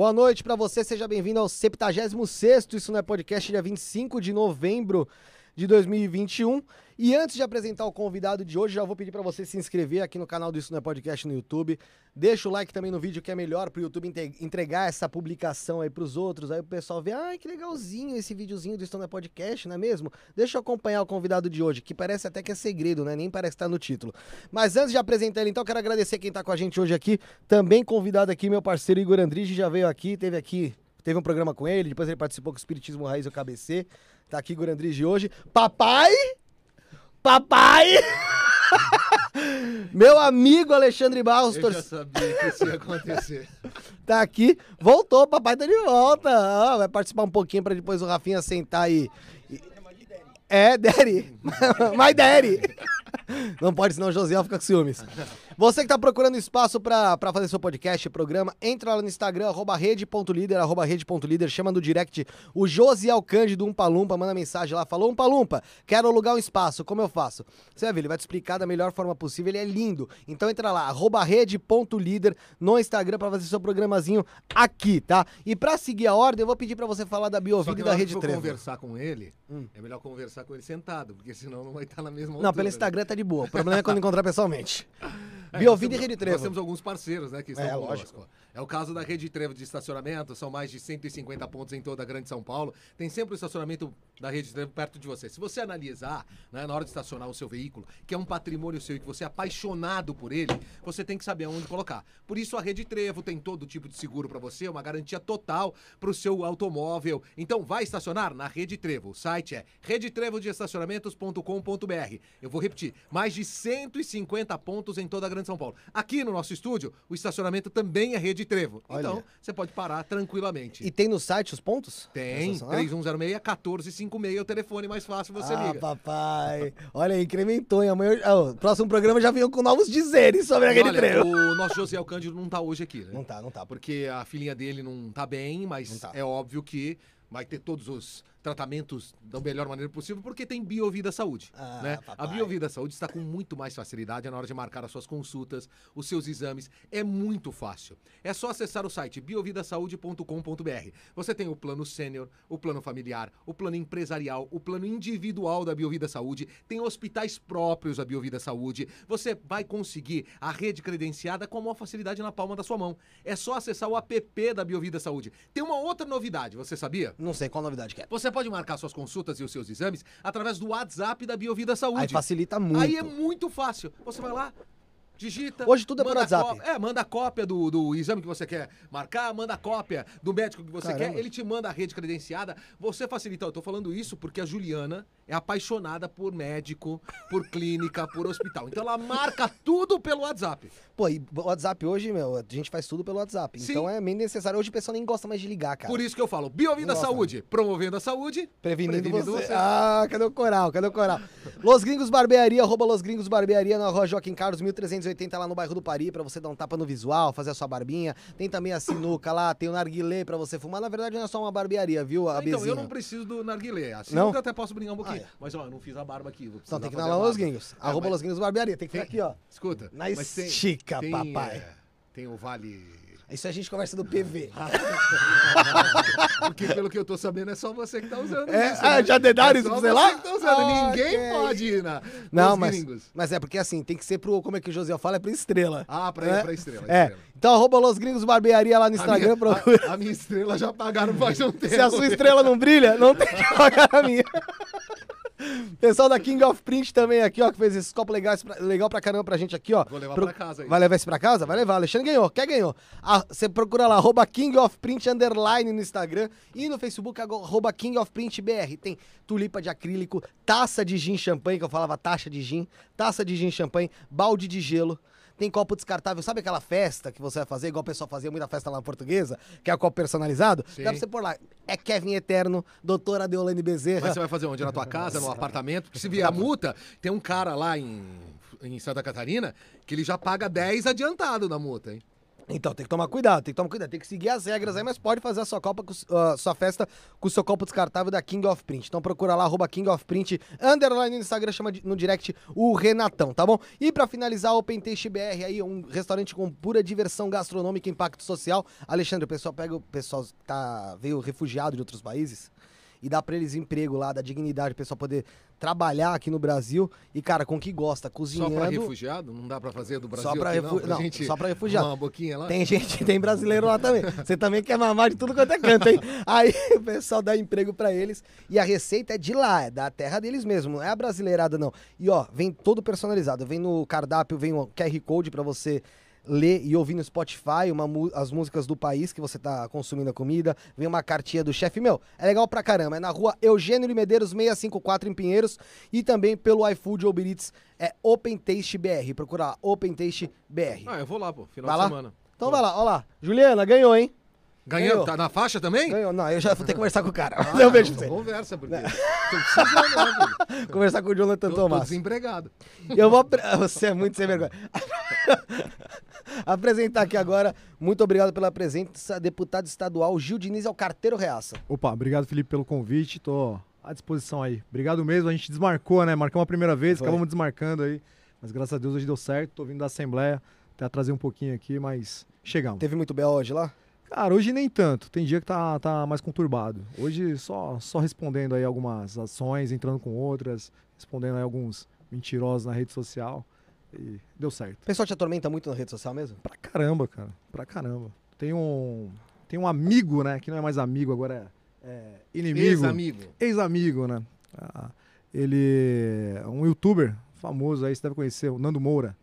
Boa noite pra você, seja bem-vindo ao 76º, isso não é podcast, dia 25 de novembro de 2021. E antes de apresentar o convidado de hoje, já vou pedir pra você se inscrever aqui no canal do Isso Não é Podcast no YouTube. Deixa o like também no vídeo que é melhor pro YouTube inte- entregar essa publicação aí pros outros. Aí o pessoal vê, ai que legalzinho esse videozinho do Isso Não é Podcast, não é mesmo? Deixa eu acompanhar o convidado de hoje, que parece até que é segredo, né? Nem parece estar no título. Mas antes de apresentar ele, então, quero agradecer quem tá com a gente hoje aqui. Também convidado aqui, meu parceiro Igor Andrige, já veio aqui, teve aqui, teve um programa com ele, depois ele participou com o Espiritismo Raiz e o KBC. Tá aqui Igor Andrige hoje. Papai! Papai! meu amigo Alexandre Barros, Eu tor- já sabia que isso ia acontecer. tá aqui. Voltou, papai tá de volta. Ah, vai participar um pouquinho pra depois o Rafinha sentar e- É, Daddy. My Daddy. Não pode, senão o Josiel fica com ciúmes. Você que tá procurando espaço pra, pra fazer seu podcast, programa, entra lá no Instagram, arroba rede.líder, arroba rede.líder, chama no direct o Josiel Cândido Umpalumpa, manda mensagem lá, falou Umpalumpa, quero alugar um espaço, como eu faço? Você vai ver, ele vai te explicar da melhor forma possível, ele é lindo. Então entra lá, arroba rede.líder no Instagram pra fazer seu programazinho aqui, tá? E pra seguir a ordem, eu vou pedir pra você falar da Biovida e da Rede for Trevo. conversar com ele, Hum. é melhor conversar com ele sentado, porque senão não vai estar na mesma Não, altura, pelo né? Instagram tá de boa, o problema é quando encontrar pessoalmente. É, Biovida e Rede Trevo. Nós temos alguns parceiros, né, que estão É, conosco. lógico. É o caso da Rede Trevo de estacionamento, são mais de 150 pontos em toda a Grande São Paulo. Tem sempre o estacionamento da Rede Trevo perto de você. Se você analisar, né, na hora de estacionar o seu veículo, que é um patrimônio seu e que você é apaixonado por ele, você tem que saber aonde colocar. Por isso a Rede Trevo tem todo tipo de seguro para você, uma garantia total para o seu automóvel. Então vai estacionar na Rede Trevo. O site é redetrevodeestacionamentos.com.br. Eu vou repetir, mais de 150 pontos em toda a Grande São Paulo. Aqui no nosso estúdio, o estacionamento também é Rede Trevo. Olha. Então, você pode parar tranquilamente. E tem no site os pontos? Tem, Estacionar? 3106-1456 é o telefone mais fácil, você ah, liga. papai. Olha aí, incrementou, hein? Amanhã, ah, o próximo programa já veio com novos dizeres sobre a E Rede olha, Trevo. o nosso José Cândido não tá hoje aqui, né? Não tá, não tá. Porque a filhinha dele não tá bem, mas Não tá. é óbvio que vai ter todos os tratamentos da melhor maneira possível, porque tem Biovida Saúde, Ah, né? papai. A Biovida Saúde está com muito mais facilidade na hora de marcar as suas consultas, os seus exames, é muito fácil. É só acessar o site biovidasaude.com.br. Você tem o plano sênior, o plano familiar, o plano empresarial, o plano individual da Biovida Saúde, tem hospitais próprios da Biovida Saúde. Você vai conseguir a rede credenciada com a maior facilidade na palma da sua mão. É só acessar o app da Biovida Saúde. Tem uma outra novidade, você sabia? Não sei qual novidade que é. Você pode marcar suas consultas e os seus exames através do WhatsApp da Biovida Saúde. Aí facilita muito. Aí é muito fácil. Você vai lá, digita. Hoje tudo é por WhatsApp. có- É, manda a cópia do, do exame que você quer marcar, manda a cópia do médico que você Caramba. quer, ele te manda a rede credenciada. Você facilita. Eu tô falando isso porque a Juliana é apaixonada por médico, por clínica, por hospital. Então ela marca tudo pelo WhatsApp. Pô, e o WhatsApp hoje, meu, a gente faz tudo pelo WhatsApp. Sim. Então é meio necessário. Hoje o pessoal nem gosta mais de ligar, cara. Por isso que eu falo, Biovida Nossa. Saúde, promovendo a saúde, Prevenindo, prevenindo você. você. Ah, cadê o coral? Cadê o coral? Los Gringos Barbearia, arroba Los Gringos Barbearia na rua Joaquim Carlos, 1380, lá no bairro do Pari, pra você dar um tapa no visual, fazer a sua barbinha. Tem também a sinuca lá, tem o narguilé pra você fumar. Na verdade, não é só uma barbearia, viu, a Então, eu não preciso do narguilé. Assim Não? eu até posso brincar um pouquinho. Ah, é. Mas, ó, eu não fiz a barba aqui. Vou Então tem que ir na a lá Los. Gringos. É, Arroba mas Los Gringos Barbearia. Tem que ficar aqui, ó. Escuta. Na estica, tem, papai. é, tem o vale... Isso a gente conversa do PV. Porque, pelo que eu tô sabendo, é só você que tá usando É? isso. Ah, né? já dedaram é isso pra você lá? tá usando. Ah, Ninguém ok. pode ir na, Não, mas, gringos. mas é porque assim, tem que ser pro. Como é que o José fala? É pro estrela. Ah, pra, né? pra estrela. É. estrela. Então, arroba Los Gringos Barbearia lá no A Instagram. minha, procura. a, a minha estrela já pagaram faz um tempo. Se a sua estrela não brilha, não tem que pagar a minha. Pessoal da King of Print também aqui, ó, que fez esse copo legal, pra- legal pra caramba pra gente aqui, ó. Vou levar Pro- pra casa aí. Vai levar esse pra casa? Vai levar. Alexandre ganhou. Quer ganhou? Ah, Você procura lá, arroba King of Print underline no Instagram e no Facebook, arroba King of Print BR. Tem tulipa de acrílico, taça de gin champanhe, que eu falava taxa de gin, taça de gin champanhe, balde de gelo. Tem copo descartável, sabe aquela festa que você vai fazer, igual o pessoal fazia muita festa lá na portuguesa, que é o copo personalizado? Sim. Dá pra você pôr lá. É Kevin Eterno, doutora Deolane Bezerra. Mas você vai fazer onde? Na tua casa, no apartamento? Porque se vier a multa, tem um cara lá em, em Santa Catarina que ele já paga 10 adiantado na multa, hein? Então tem que tomar cuidado, tem que tomar cuidado, tem que seguir as regras aí, mas pode fazer a sua copa, com, uh, sua festa com o seu copo descartável da King of Print. Então procura lá, arroba King of Print, underline no Instagram, chama no direct o Renatão, tá bom? E pra finalizar, Open Taste BR aí, um restaurante com pura diversão gastronômica e impacto social. Alexandre, o pessoal pega o pessoal tá, veio refugiado de outros países e dá pra eles emprego lá, dá dignidade, o pessoal poder trabalhar aqui no Brasil e, cara, com o que gosta, Só cozinhando. pra refugiado? Não dá pra fazer do Brasil Só aqui, refu... não? gente só pra refugiado. Uma boquinha lá? Tem gente, tem brasileiro lá também. Você também quer mamar de tudo quanto é canto, hein? Aí o pessoal dá emprego pra eles e a receita é de lá, é da terra deles mesmo, não é a brasileirada não. E ó, vem todo personalizado, vem no cardápio, vem o QR Code pra você ler e ouvir no Spotify uma as músicas do país que você tá consumindo a comida, vem uma cartinha do chefe, meu, é legal pra caramba, é na rua Eugênio de Medeiros 654 em Pinheiros e também pelo iFood ou Eats, é Open Taste BR, procura lá, Open Taste BR. Ah, eu vou lá, pô. Final Vai de lá? semana. Então vai lá, ó lá. Juliana, ganhou, hein? Ganhou? Ganhou. Tá na faixa também? Ganhou. Não, eu já vou ter que conversar com o cara. Ah, um beijo pra não você. Conversa, porque tô filho? Conversar com o Jonathan Tô, tô Tomás. desempregado. Eu vou. Você é muito sem vergonha. Apresentar aqui agora, muito obrigado pela presença, deputado estadual Gil Diniz é o carteiro reaça. Opa, obrigado, Felipe, pelo convite. Tô à disposição aí. Obrigado mesmo. A gente desmarcou, né? Marcamos a primeira vez, Foi. acabamos desmarcando aí. Mas graças a Deus hoje deu certo. Tô vindo da Assembleia. Até trazer um pouquinho aqui, mas chegamos. Teve muito B.O. hoje lá? Cara, hoje nem tanto. Tem dia que tá, tá mais conturbado. Hoje só, só respondendo aí algumas ações, entrando com outras, respondendo aí alguns mentirosos na rede social. E deu certo. O pessoal te atormenta muito na rede social mesmo? Pra caramba, cara. Pra caramba. Tem um, tem um amigo, né? Que não é mais amigo, agora é, é inimigo. Ex-amigo. Ex-amigo, né? Ah, ele é um youtuber famoso aí, você deve conhecer, o Nando Moura.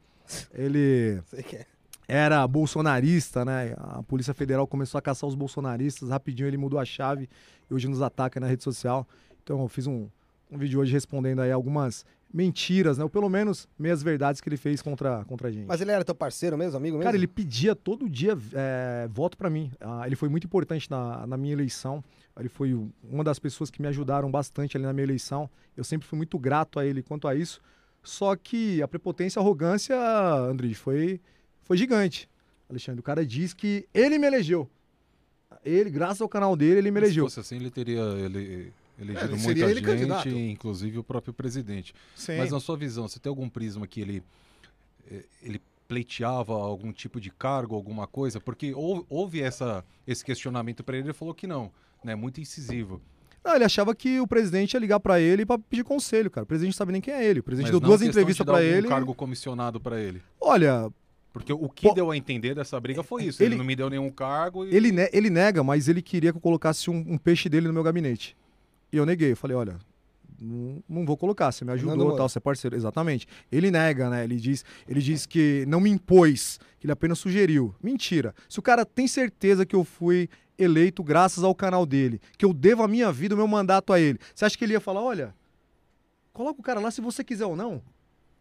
Ele Sei que é. era bolsonarista, né? A Polícia Federal começou a caçar os bolsonaristas, rapidinho ele mudou a chave e hoje nos ataca na rede social. Então eu fiz um, um vídeo hoje respondendo aí algumas mentiras, né? Ou pelo menos meias verdades que ele fez contra, contra a gente. Mas ele era teu parceiro mesmo, amigo mesmo? Cara, ele pedia todo dia é, voto pra mim. Ah, ele foi muito importante na, na minha eleição. Ele foi uma das pessoas que me ajudaram bastante ali na minha eleição. Eu sempre fui muito grato a ele quanto a isso. Só que a prepotência, a arrogância, André, foi, foi gigante. Alexandre, o cara diz que ele me elegeu. Ele, graças ao canal dele, ele me elegeu. Se fosse assim, ele teria ele, elegido É, muita ele candidato. gente, inclusive o próprio presidente. Sim. Mas na sua visão, você tem algum prisma que ele, eh, ele pleiteava algum tipo de cargo, alguma coisa? Porque houve, essa, esse questionamento para ele, ele falou que não, né? Muito incisivo. Não, ele achava que o presidente ia ligar pra ele pra pedir conselho, cara. O presidente não sabe nem quem é ele. O presidente Mas deu duas entrevistas algum ele. cargo comissionado para ele. Olha, Porque o que Pô, deu a entender dessa briga foi isso. Ele, ele- não me deu nenhum cargo e Ele, ne- ele nega, mas ele queria que eu colocasse um, um peixe dele no meu gabinete. E eu neguei. Eu falei, olha, não, não vou colocar, você me ajudou, tal, você é parceiro. Exatamente. Ele nega, né? Ele diz, ele diz que não me impôs, que ele apenas sugeriu. Mentira. Se o cara tem certeza que eu fui eleito graças ao canal dele, que eu devo a minha vida, o meu mandato a ele, você acha que ele ia falar, olha, coloca o cara lá se você quiser ou não?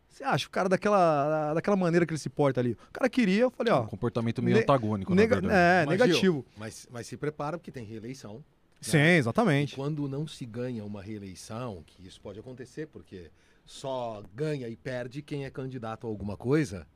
Você acha o cara daquela, daquela maneira que ele se porta ali? O cara queria, eu falei, ó, um comportamento meio ne- antagônico, nega- verdade. é, Mas, negativo. Gil, mas, mas se prepara porque tem reeleição. Sim, E exatamente. quando não se ganha uma reeleição, que isso pode acontecer, porque só ganha e perde quem é candidato a alguma coisa,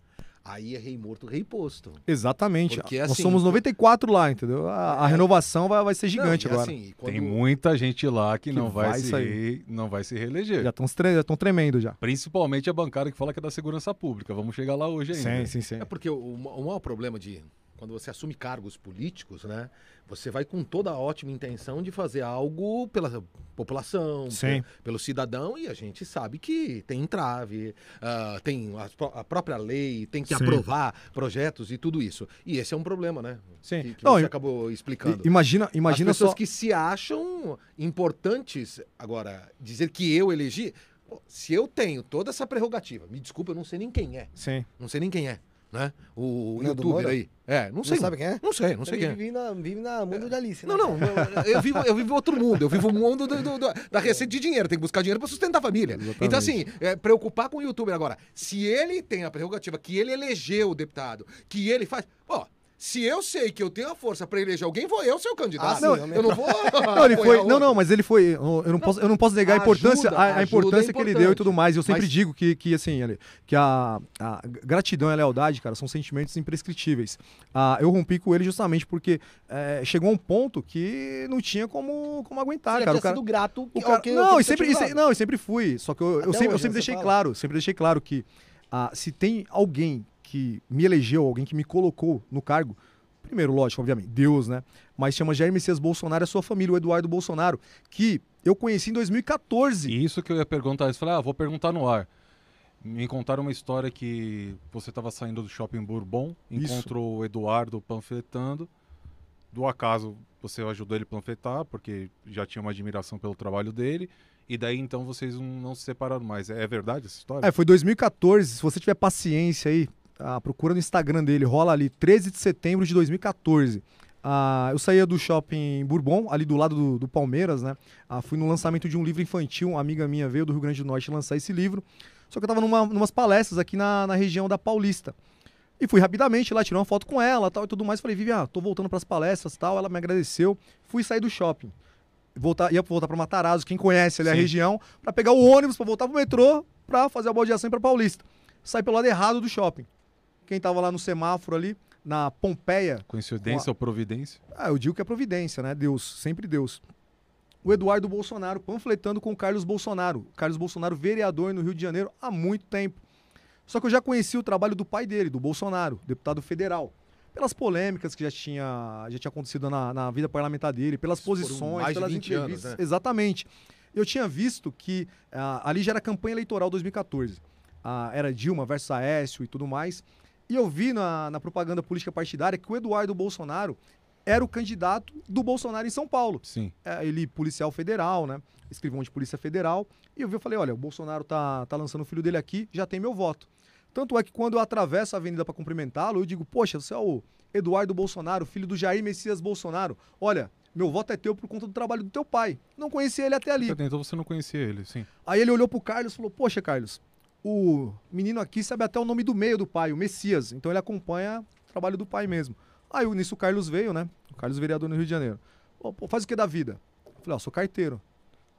aí é rei morto, rei posto. Exatamente. Porque, Nós assim, somos 94 lá, entendeu? A, a É. renovação vai, vai ser gigante Não, e agora. assim, e quando- Tem muita gente lá que, Que não vai, vai se re- não vai se reeleger. Já estão tremendo já. Principalmente a bancada que fala que é da segurança pública. Vamos chegar lá hoje ainda. Sim, sim, sim. É porque o, o maior problema de quando você assume cargos políticos, né? Você vai com toda a ótima intenção de fazer algo pela população, Sim. pe- pelo cidadão, e a gente sabe que tem entrave, ah, tem a, a própria lei, tem que Sim. aprovar projetos e tudo isso. E esse é um problema, né? Sim. Que, que Não, você acabou explicando. Imagina, imagina As pessoas só. que se acham importantes. Agora, dizer que eu elegi. Se eu tenho toda essa prerrogativa, me desculpa, eu não sei nem quem é. Sim. Não sei nem quem é, né? O, Não é do youtuber Moura? aí. É, não Não sei. sabe quem é? Não sei, não sei quem é. vive na, vive na mundo da Alice, né? Não, não, eu- eu vivo, eu vivo outro mundo. Eu vivo o mundo do- do- do- da receita de dinheiro. Tem que buscar dinheiro para sustentar a família. Exatamente. Então, assim, é, preocupar com o youtuber agora. Se ele tem a prerrogativa, que ele elegeu o deputado, que ele faz. Pô, Se eu sei que eu tenho a força pra eleger alguém, vou eu ser o candidato. Ah, não, eu eu não vou. Não, ele foi. Não, não, mas ele foi. Eu eu não posso, eu não posso negar a importância, Ajuda, a, a ajuda importância é que ele deu e tudo mais. Eu sempre Mas- digo que, que assim, que a, a gratidão e a lealdade, cara, são sentimentos imprescritíveis. Ah, eu rompi com ele justamente porque eh, chegou a um ponto que não tinha como, como aguentar, Você já cara. O tinha cara, sido grato o cara- que- não, que e você sempre, e se- não, e sempre fui. Só que eu, eu sempre, eu hoje, sempre né, deixei fala. claro, sempre deixei claro que ah, se tem alguém que me elegeu, alguém que me colocou no cargo, primeiro, lógico, obviamente, Deus, né? Mas chama Jair Messias Bolsonaro e a sua família, o Eduardo Bolsonaro, que eu conheci em 2014. E isso que eu ia perguntar, eu falei, ah, vou perguntar no ar. Me contaram uma história que você estava saindo do shopping Bourbon, Isso. encontrou o Eduardo panfletando. Do acaso, você ajudou ele a panfletar, porque já tinha uma admiração pelo trabalho dele. E daí então vocês não, não se separaram mais. É, é verdade essa história? É, foi 2014. Se você tiver paciência aí, ah, procura no Instagram dele, rola ali, 13 de setembro de 2014. Ah, eu saía do shopping Bourbon, ali do lado do, do Palmeiras, né? Ah, fui no lançamento de um livro infantil, uma amiga minha veio do Rio Grande do Norte lançar esse livro. Só que eu tava numa, numas palestras aqui na, na região da Paulista. E fui rapidamente lá, tirei uma foto com ela tal e tudo mais. Falei, Vivian, tô voltando pras palestras tal. Ela me agradeceu. Fui sair do shopping. Voltar, ia voltar pra Matarazzo, quem conhece ali a Sim. região, pra pegar o ônibus, pra voltar pro metrô, pra fazer a baldeação e pra Paulista. Saí pelo lado errado do shopping. Quem tava lá no semáforo ali, na Pompeia, Coincidência ou providência? ah, eu digo que é providência, né? Deus, sempre Deus. O Eduardo Bolsonaro panfletando com o Carlos Bolsonaro. Carlos Bolsonaro, vereador no Rio de Janeiro há muito tempo. Só que eu já conheci o trabalho do pai dele, do Bolsonaro, deputado federal. Pelas polêmicas que já tinha, já tinha acontecido na, na vida parlamentar dele, pelas Foram posições, mais de pelas 20 anos, entrevistas. né? Exatamente. Eu tinha visto que ah, ali já era campanha eleitoral 2014. Ah, era Dilma versus Aécio e tudo mais. E eu vi na, na propaganda política partidária que o Eduardo Bolsonaro era o candidato do Bolsonaro em São Paulo. Sim. É, ele, policial federal, né? Escrivão de polícia federal. E eu vi, eu falei, olha, o Bolsonaro tá, tá lançando o filho dele aqui, já tem meu voto. Tanto é que quando eu atravesso a avenida para cumprimentá-lo, eu digo, poxa, você é o Eduardo Bolsonaro, filho do Jair Messias Bolsonaro. Olha, meu voto é teu por conta do trabalho do teu pai. Não conhecia ele até ali. Então você não conhecia ele, sim. Aí ele olhou pro Carlos e falou: Poxa, Carlos, o menino aqui sabe até o nome do meio do pai, o Messias. Então ele acompanha o trabalho do pai mesmo. Aí nisso o Carlos veio, né? O Carlos vereador no Rio de Janeiro. Pô, faz o que da vida? Eu falei, ó, sou carteiro.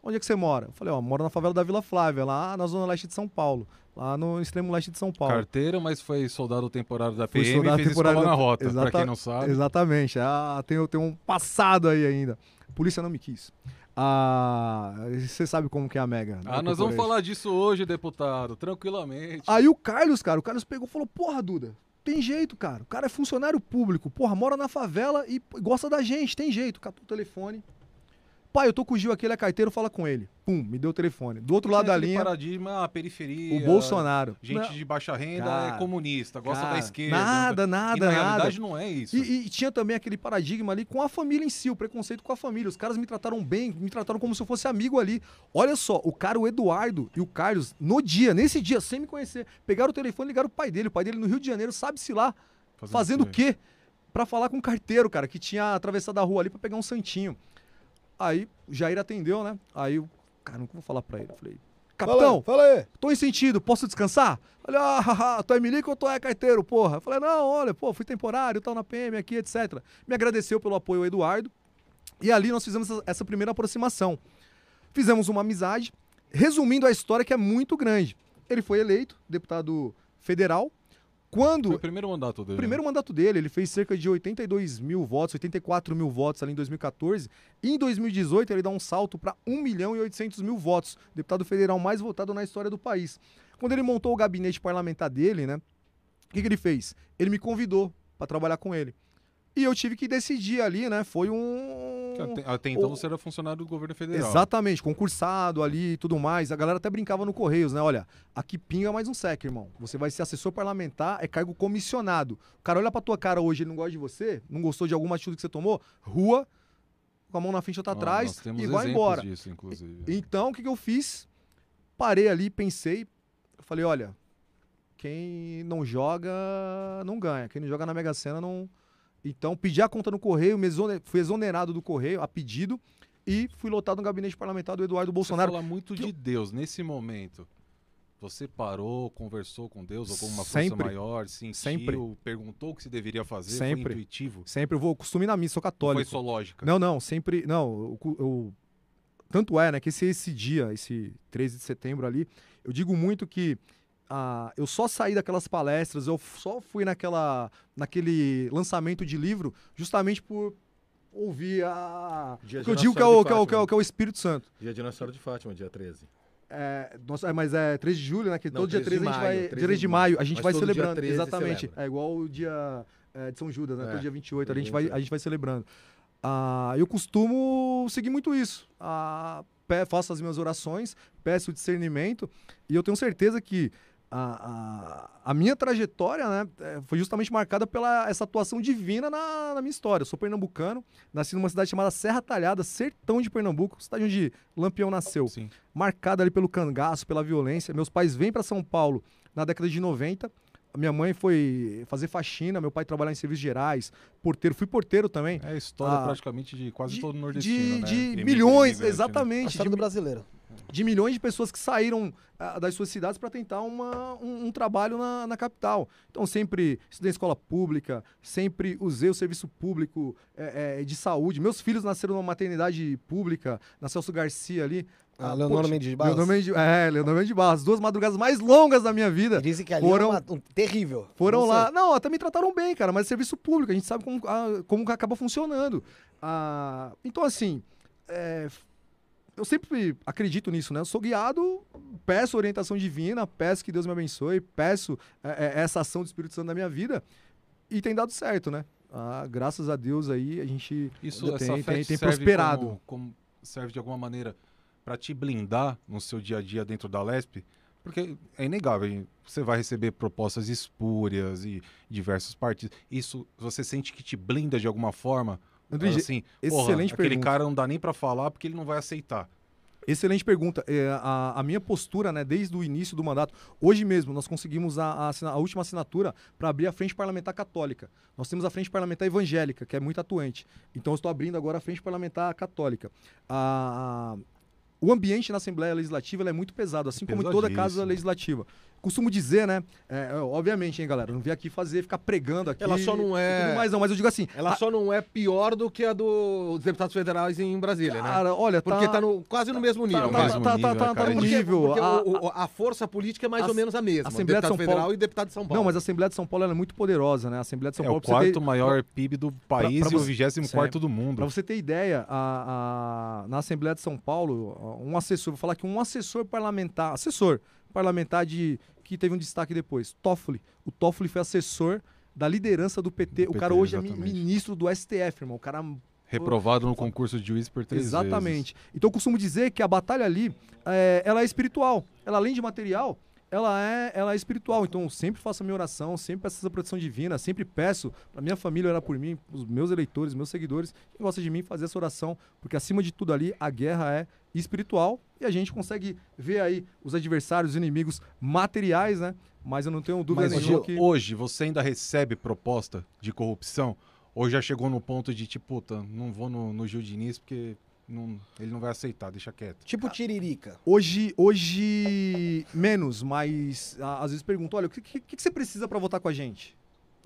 Onde é que você mora? Eu falei, ó, moro na favela da Vila Flávia, lá na zona leste de São Paulo. Lá no extremo leste de São Paulo. Carteira, mas foi soldado temporário da PM soldado e fez temporário escola na da- rota, pra Exata- quem não sabe. Exatamente. Ah, tem, tem um passado aí ainda. A polícia não me quis. Ah, você sabe como que é a Mega. né, Ah, nós vamos falar disso hoje, deputado, tranquilamente. Aí o Carlos, cara, o Carlos pegou e falou: Porra, Duda, tem jeito, cara. O cara é funcionário público, porra, mora na favela e gosta da gente, tem jeito. Catou o telefone. Pai, eu tô com o Gil aqui, ele é carteiro, fala com ele. Pum, me deu o telefone. Do outro lado da linha, paradigma, a periferia. o Bolsonaro. Gente Não, de baixa renda Cara, é comunista, gosta cara, da esquerda. Nada, e nada, na nada. realidade não é isso. E, e tinha também aquele paradigma ali com a família em si, o preconceito com a família. Os caras me trataram bem, me trataram como se eu fosse amigo ali. Olha só, o cara, o Eduardo e o Carlos, no dia, nesse dia, sem me conhecer, pegaram o telefone e ligaram o pai dele. O pai dele no Rio de Janeiro, sabe-se lá, fazendo o quê? Pra falar com o carteiro, cara, que tinha atravessado a rua ali pra pegar um santinho. Aí, o Jair atendeu, né? Aí, eu, cara, não vou falar pra ele. Eu falei, capitão, Fala aí. tô em sentido, posso descansar? Falei, ah, tu é milico ou tu é carteiro, porra? Eu falei, não, olha, pô, fui temporário, tal, na PM aqui, etc. Me agradeceu pelo apoio ao Eduardo. E ali nós fizemos essa primeira aproximação. Fizemos uma amizade, resumindo a história que é muito grande. Ele foi eleito deputado federal. Quando Foi o primeiro mandato dele. o primeiro mandato dele, ele fez cerca de 82 mil votos, 84 mil votos ali em 2014. E em 2018 ele dá um salto para 1 milhão e 800 mil votos. Deputado federal mais votado na história do país. Quando ele montou o gabinete parlamentar dele, né? O que, que ele fez? Ele me convidou para trabalhar com ele. E eu tive que decidir ali, né? Foi um. Até, então você era funcionário do governo federal. Exatamente, concursado ali e tudo mais. A galera até brincava no Correios, né? Olha, aqui pinga mais um SEC, irmão. Você vai ser assessor parlamentar, é cargo comissionado. O cara olha pra tua cara hoje, ele não gosta de você, não gostou de alguma atitude que você tomou, rua, com a mão na frente ou outra Ó, atrás e vai embora. disso, inclusive. Então, o que, que eu fiz? Parei ali, pensei, falei, olha, quem não joga não ganha, quem não joga na Mega Sena não. Então, pedi a conta no correio, me exone- fui exonerado do correio a pedido e fui lotado no gabinete parlamentar do Eduardo Você Bolsonaro. fala muito que de Deus nesse momento. Você parou, conversou com Deus, alguma Sempre. força maior, sentiu, Sempre. perguntou o que se deveria fazer, Sempre. foi intuitivo? Sempre eu vou, costumo ir na missa, sou Não católico. Foi só lógica? Não, não, sempre. Não, eu, eu- tanto é, né, que esse, esse dia, esse 13 de setembro ali, eu digo muito que ah, eu só saí daquelas palestras, eu só fui naquela, naquele lançamento de livro justamente por ouvir a. Dia que eu digo que é, o, que, é o, que, é o, que é o Espírito Santo. Dia de Nossa Senhora de Fátima, dia 13. É, nossa, é, mas é 3 de julho, né? Que Não, todo dia 13 13 de a gente maio, vai. 13 13 de de maio, a gente vai celebrando. 13 Exatamente. celebra. É igual o dia é, de São Judas, né? É, Todo dia 28, a gente, vai, a 28. gente vai celebrando. Ah, eu costumo seguir muito isso. Ah, faço as minhas orações, peço discernimento, e eu tenho certeza que a, a, a minha trajetória né, eh, foi justamente marcada pela essa atuação divina na, na minha história. Eu sou pernambucano, nasci numa cidade chamada Serra Talhada, sertão de Pernambuco, cidade onde Lampião nasceu Sim. marcada ali pelo cangaço, pela violência. Meus pais vêm para São Paulo na década de 90. A Minha mãe foi fazer faxina, meu pai trabalhar em serviços gerais, porteiro, fui porteiro também. É a história Ah, praticamente de quase de- todo De, nordestino, né? de milhões, imigrante, né? A exatamente, de, história do brasileiro. De milhões de pessoas que saíram ah, das suas cidades para tentar uma- um, um trabalho na, na capital. Então, sempre estudei em escola pública, sempre usei o serviço público eh, eh, de saúde. Meus filhos nasceram numa maternidade pública, na Celso Garcia ali. Ah, Ah, Leonardo poxa, Mendes de Barros. Leonardo Mendes de- é, Leonardo Mendes de Barros. As duas madrugadas mais longas da minha vida E dizem que ali Foram- é uma, um terrível. foram Não sei. lá. Não, até me trataram bem, cara, mas é serviço público, a gente sabe como, ah, como acaba funcionando. Ah, então, assim, é, eu sempre acredito nisso, né? Eu sou guiado, peço orientação divina, peço que Deus me abençoe, peço é, é, essa ação do Espírito Santo na minha vida e tem dado certo, né? Ah, graças a Deus aí a gente Isso, tem, tem, tem, prosperado. Como, como- serve de alguma maneira para te blindar no seu dia a dia dentro da Lesp? Porque é inegável, hein? você vai receber propostas espúrias e diversos partidos. Isso você sente que te blinda de alguma forma? André, assim, porra, excelente aquele pergunta. cara não dá nem para falar porque ele não vai aceitar. Excelente pergunta. É, a, a minha postura, né, desde o início do mandato, hoje mesmo nós conseguimos a, a a última assinatura para abrir a Frente Parlamentar Católica. Nós temos a Frente Parlamentar Evangélica, que é muito atuante. Então eu estou abrindo agora a Frente Parlamentar Católica. A- a- o ambiente na Assembleia Legislativa é muito pesado, assim como em toda casa Pesadíssimo. legislativa. Costumo dizer, né? é, é, obviamente, hein, galera? eu Não vim aqui fazer, ficar pregando aqui. Ela só não é- mais, não, mas eu digo assim. Ela a- só não é pior do que a dos deputados federais em Brasília, né? Cara, olha, Porque tá, tá no, quase no mesmo nível. tá, no vai. tá, mesmo tá, nível, tá, tá, é, tá no nível. porque A- o- o- a força política é mais a- ou menos a mesma. Assembleia de deputado São federal Paulo- e deputado de São Paulo. Não, mas a Assembleia de São Paulo ela é muito poderosa, né? A Assembleia de São é Paulo o pra você ter- quarto maior PIB do país pra e o você- 24 do mundo. Para você ter ideia, a- na Assembleia de São Paulo, um assessor, vou falar que um assessor parlamentar, assessor parlamentar de que teve um destaque depois, Toffoli. O Toffoli foi assessor da liderança do PT. Do o cara PT, hoje é exatamente. ministro do STF, irmão. O cara Reprovado no concurso de juiz por três Exatamente. Então eu costumo dizer que a batalha ali, é, ela é espiritual. Ela além de material, ela é, ela é espiritual. Então eu sempre faço a minha oração, sempre peço essa proteção divina, sempre peço pra minha família orar por mim, os meus eleitores, meus seguidores, que gostam de mim, fazer essa oração, porque acima de tudo ali, a guerra é espiritual e a gente consegue ver aí os adversários, os inimigos materiais, né? Mas eu não tenho dúvida Mas nenhuma ho- que... hoje você ainda recebe proposta de corrupção? Ou já chegou no ponto de tipo, puta, não vou no, no Gil Diniz porque não- ele não vai aceitar, deixa quieto. Tipo Tiririca. Hoje, hoje menos, mas a- às vezes pergunto, olha, o que, que, que você precisa pra votar com a gente?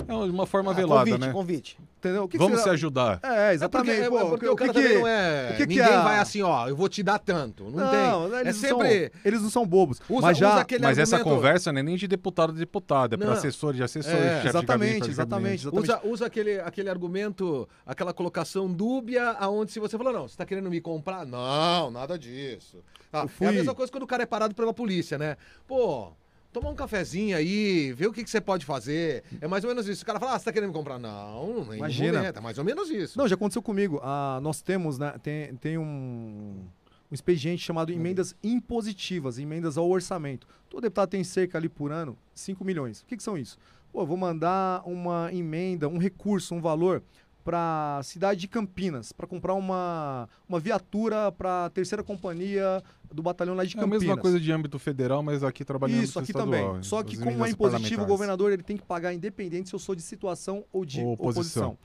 É uma forma Ah, velada, convite, né? convite. Entendeu? Que que Vamos você- se ajudar. É, exatamente. É porque, pô, é porque o o que cara que- também não é. o que que ninguém a- vai assim, ó, eu vou te dar tanto. Não, Não, tem. eles, é não sempre. são, eles não são bobos. Usa, mas já. Mas essa conversa não é nem de deputado a deputado, é para Não. assessor de assessor, É, de exatamente, chefe de exatamente, exatamente. Usa, usa aquele, aquele argumento, aquela colocação dúbia, aonde se você fala, não, você tá querendo me comprar? Não, nada disso. Ah, fui- É a mesma coisa quando o cara é parado pela polícia, né? Pô, toma um cafezinho aí, vê o que, que você pode fazer. É mais ou menos isso. O cara fala, ah, você tá querendo me comprar? Não, Imagina. momento. É mais ou menos isso. Não, já aconteceu comigo. Ah, nós temos, né? Tem, tem um, um expediente chamado emendas impositivas, emendas ao orçamento. Todo deputado tem cerca ali por ano 5 milhões. O que, que são isso? Pô, eu vou mandar uma emenda, um recurso, um valor para a cidade de Campinas, para comprar uma, uma viatura para a terceira companhia do batalhão lá de É a Campinas. mesma coisa de âmbito federal, mas aqui trabalhando Isso, aqui também. Só que como é impositivo, o governador ele tem que pagar independente se eu sou de situação ou de Ou oposição. oposição.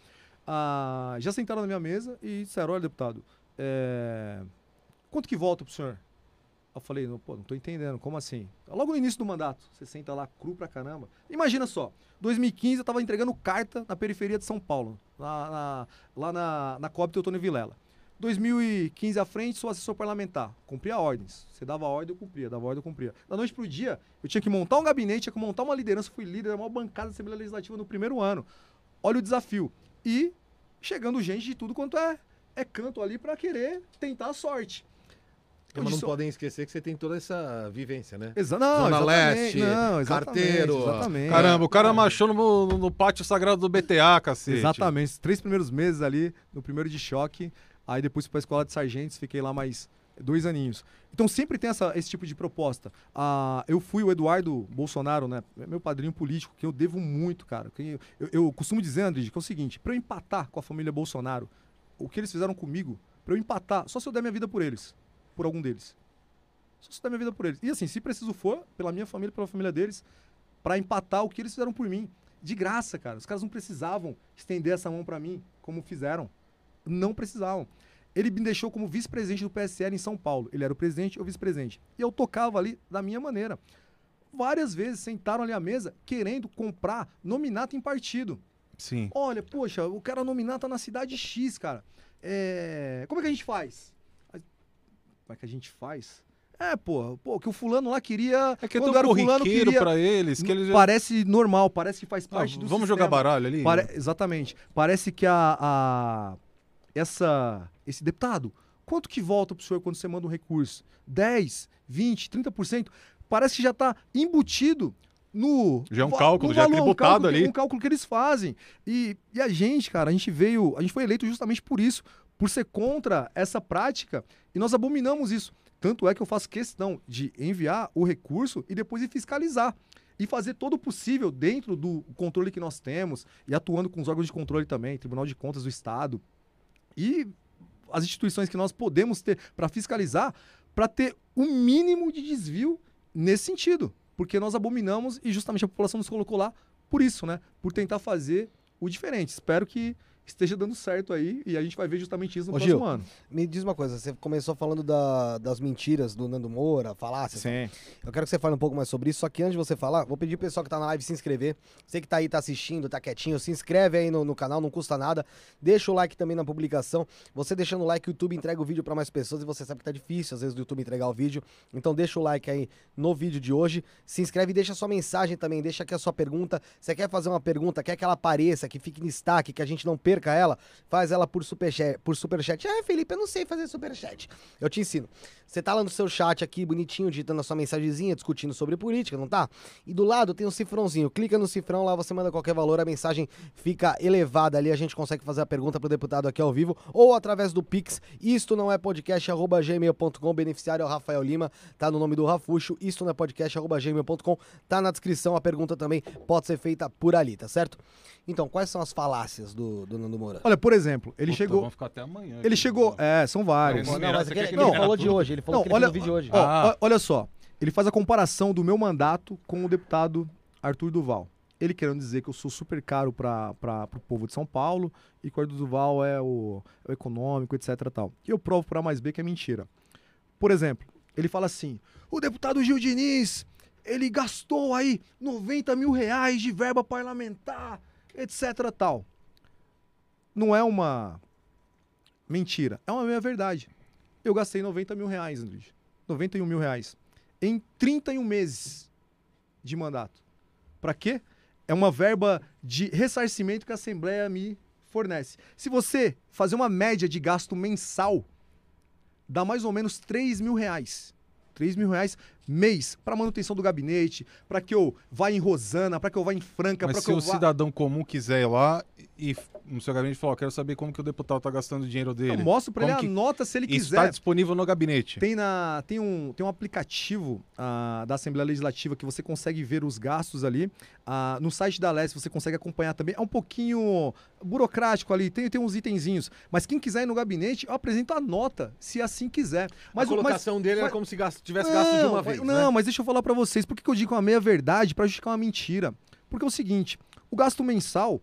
Ah, já sentaram na minha mesa e disseram, olha, deputado, é, quanto que volta pro senhor? Eu falei, não, pô, não tô entendendo, como assim? Logo no início do mandato, você senta lá cru pra caramba. Imagina só, 2015 eu tava entregando carta na periferia de São Paulo, lá na, lá na, na COB Teotônio Vilela. 2015 à frente, sou assessor parlamentar. Cumpria ordens. Você dava ordem, eu cumpria. Dava ordem, eu cumpria. Da noite pro dia, eu tinha que montar um gabinete, tinha que montar uma liderança. Fui líder da maior bancada da Assembleia Legislativa no primeiro ano. Olha o desafio. E chegando gente de tudo quanto é, é canto ali para querer tentar a sorte. Mas não podem esquecer que você tem toda essa vivência, né? Exa não, Zona exatamente, Leste, não, exatamente, carteiro. Exatamente. Caramba, o cara machou no, no pátio sagrado do BTA, cacete. Exatamente. Os três primeiros meses ali, no primeiro de choque. Aí depois fui pra escola de sargentos, fiquei lá mais dois aninhos. Então sempre tem essa, esse tipo de proposta. Ah, eu fui o Eduardo Bolsonaro, né? Meu padrinho político, que eu devo muito, cara. Que Eu, eu costumo dizer, André, que é o seguinte: pra eu empatar com a família Bolsonaro, o que eles fizeram comigo, pra eu empatar, só se eu der minha vida por eles. Por algum deles. Só se eu der minha vida por eles. E assim, se preciso for, pela minha família, pela família deles, pra empatar o que eles fizeram por mim. De graça, cara. Os caras não precisavam estender essa mão pra mim, como fizeram. Não precisavam. Ele me deixou como vice-presidente do PSL em São Paulo. Ele era o presidente ou vice-presidente. E eu tocava ali da minha maneira. Várias vezes sentaram ali à mesa querendo comprar nominato em partido. Sim. Olha, poxa, o cara nominato tá na cidade X, cara. É... Como é que a gente faz? Como é que a gente faz? É, pô, pô, que o fulano lá queria. É que é tão era o fulano, queria... pra eles que eles já... Parece normal, parece que faz Ah, parte do Vamos sistema. jogar baralho ali? Pare- Exatamente. Parece que a, a- essa esse deputado, quanto que volta pro senhor quando você manda um recurso? 10, 20, 30%? Parece que já está embutido no Já é um cálculo, no já é valor, um tributado cálculo que- ali. Um cálculo que eles fazem. E, e a gente, cara, a gente veio, a gente foi eleito justamente por isso, por ser contra essa prática e nós abominamos isso. Tanto é que eu faço questão de enviar o recurso e depois ir fiscalizar e fazer todo o possível dentro do controle que nós temos e atuando com os órgãos de controle também, Tribunal de Contas do Estado e as instituições que nós podemos ter para fiscalizar, para ter o mínimo de desvio nesse sentido, porque nós abominamos e justamente a população nos colocou lá por isso, né? Por tentar fazer o diferente. Espero que esteja dando certo aí e a gente vai ver justamente isso no Ô, próximo Gil, ano. Me diz uma coisa, você começou falando da- das mentiras do Nando Moura, falácias. Sim. Eu quero que você fale um pouco mais sobre isso, só que antes de você falar, vou pedir pro pessoal que tá na live se inscrever. Você que tá aí, tá assistindo, tá quietinho, se inscreve aí no, no canal, não custa nada. Deixa o like também na publicação. Você deixando o like, o YouTube entrega o vídeo pra mais pessoas e você sabe que tá difícil às vezes do YouTube entregar o vídeo. Então deixa o like aí no vídeo de hoje. Se inscreve e deixa a sua mensagem também, deixa aqui a sua pergunta. Você quer fazer uma pergunta, quer que ela apareça, que fique em destaque, que a gente não perca ela, faz ela por superchat. Por superchat. Ah, Felipe, eu não sei fazer superchat. Eu te ensino. Você tá lá no seu chat aqui, bonitinho, digitando a sua mensagenzinha, discutindo sobre política, não tá? E do lado tem um cifrãozinho. Clica no cifrão, lá você manda qualquer valor, a mensagem fica elevada ali, a gente consegue fazer a pergunta pro deputado aqui ao vivo, ou através do Pix. Isto não é podcast, arroba gmail.com, beneficiário é o Rafael Lima, tá no nome do Rafuxo. Isto não é podcast, arroba gmail.com, tá na descrição, a pergunta também pode ser feita por ali, tá certo? Então, quais são as falácias do, do Nando Moura? Olha, por exemplo, ele Puta, chegou. Vamos ficar até amanhã. Ele aqui. chegou. É, são vários. Não, Não, mas aquele- ele ele falou era de hoje, ele falou Não, que ele olha, fez no vídeo de hoje. ó, Ah. ó, olha só, ele faz a comparação do meu mandato com o deputado Arthur Duval. Ele querendo dizer que eu sou super caro para o povo de São Paulo e que o Arthur Duval é o, é o econômico, etc. Tal. E eu provo por A mais B que é mentira. Por exemplo, ele fala assim: o deputado Gil Diniz, ele gastou aí 90 mil reais de verba parlamentar, etc. Tal. Não é uma mentira, é uma meia verdade. Eu gastei 90 mil reais, André. 91 mil reais. Em 31 meses de mandato. Para quê? É uma verba de ressarcimento que a Assembleia me fornece. Se você fazer uma média de gasto mensal, dá mais ou menos 3 mil reais. 3 mil reais mês para manutenção do gabinete, para que eu vá em Rosana, para que eu vá em Franca, Mas para se que eu o vá... cidadão comum quiser ir lá e no seu gabinete falar, quero saber como que o deputado tá gastando o dinheiro dele. Eu mostro para ele a que nota se ele Isso quiser. está disponível no gabinete. Tem, na, tem, um, tem um aplicativo ah, da Assembleia Legislativa que você consegue ver os gastos ali. Ah, no site da LES você consegue acompanhar também. É um pouquinho burocrático ali, tem, tem uns itenzinhos. Mas quem quiser ir no gabinete, eu apresento a nota, se assim quiser. Mas, a o- mas- colocação dele era mas- como se gasto- tivesse gasto de uma Não, mas- né? Não, mas deixa eu falar pra vocês. Por que, que eu digo uma meia-verdade pra justificar uma mentira? Porque é o seguinte, o gasto mensal,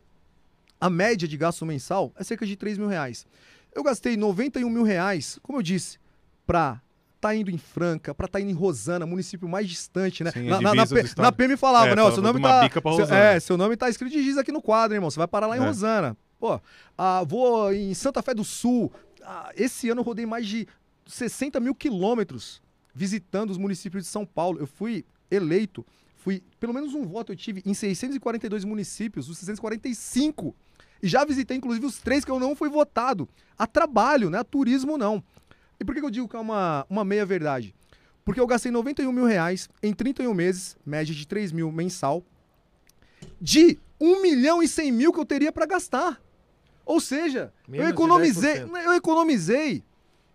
a média de gasto mensal é cerca de 3 mil reais. Eu gastei 91 mil reais, como eu disse, pra tá indo em Franca, pra tá indo em Rosana, município mais distante, né? Sim, na, na, na, na PM falava, É, né? ó, seu nome tá. seu, é, seu nome tá escrito de giz aqui no quadro, irmão. Você vai parar lá em É. Rosana. Pô, ah, vou em Santa Fé do Sul. Ah, esse ano eu rodei mais de 60 mil quilômetros visitando os municípios de São Paulo. Eu fui eleito, fui, pelo menos um voto eu tive em 642 municípios, os 645. E já visitei, inclusive, os três que eu não fui votado. A trabalho, né? A turismo, não. E por que eu digo que é uma, uma meia-verdade? Porque eu gastei 91 mil reais em 31 meses, média de 3 mil mensal, de 1 milhão e 100 mil que eu teria para gastar. Ou seja, eu Menos de economizei, 10%. eu economizei,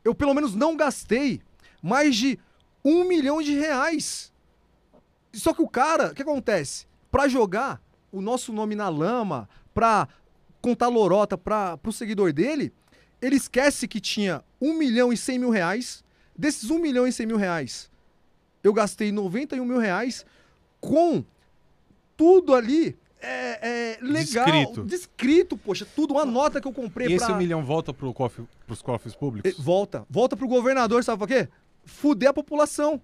eu pelo menos não gastei mais de 1 milhão de reais. Só que o cara, o que acontece? Pra jogar o nosso nome na lama, pra contar lorota pra, pro seguidor dele, ele esquece que tinha 1 milhão e 100 mil reais. Desses 1 milhão e 100 mil reais, eu gastei 91 mil reais com tudo ali é, é, legal. Descrito. Descrito, poxa, tudo, uma nota que eu comprei E esse pra... um milhão volta pro cofre, pros cofres públicos? Eh, Volta. Volta pro governador, sabe por quê? Fuder a população.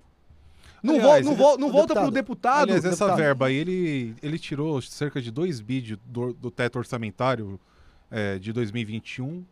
Não, Aliás, vol- não, vol- não volta deputado. pro deputado. Aliás, essa deputado. verba aí, ele, ele tirou cerca de 2 bi do, do teto orçamentário é, de 2021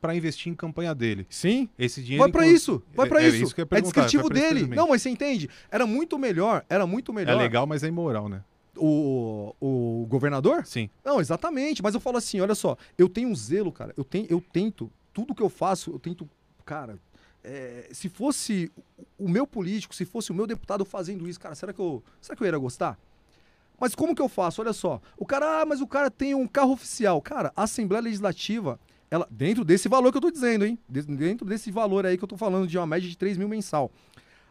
para investir em campanha dele. Sim. Esse dinheiro. Vai inclu- isso, vai pra é, isso. É, isso ia é descritivo dele. Não, mas você entende? Era muito melhor, era muito É melhor. legal, mas é imoral, né? O, o governador? Sim. Não, exatamente. Mas eu falo assim, olha só, eu tenho um zelo, cara. Eu, tenho, eu tento, tudo que eu faço, eu tento, cara. É, se fosse o meu político, se fosse o meu deputado fazendo isso, cara, será que eu, será que eu ia gostar? Mas como que eu faço? Olha só, o cara, ah, mas o cara tem um carro oficial. Cara, a Assembleia Legislativa, ela, dentro desse valor que eu tô dizendo, hein? De- Dentro desse valor aí que eu tô falando de uma média de 3 mil mensal.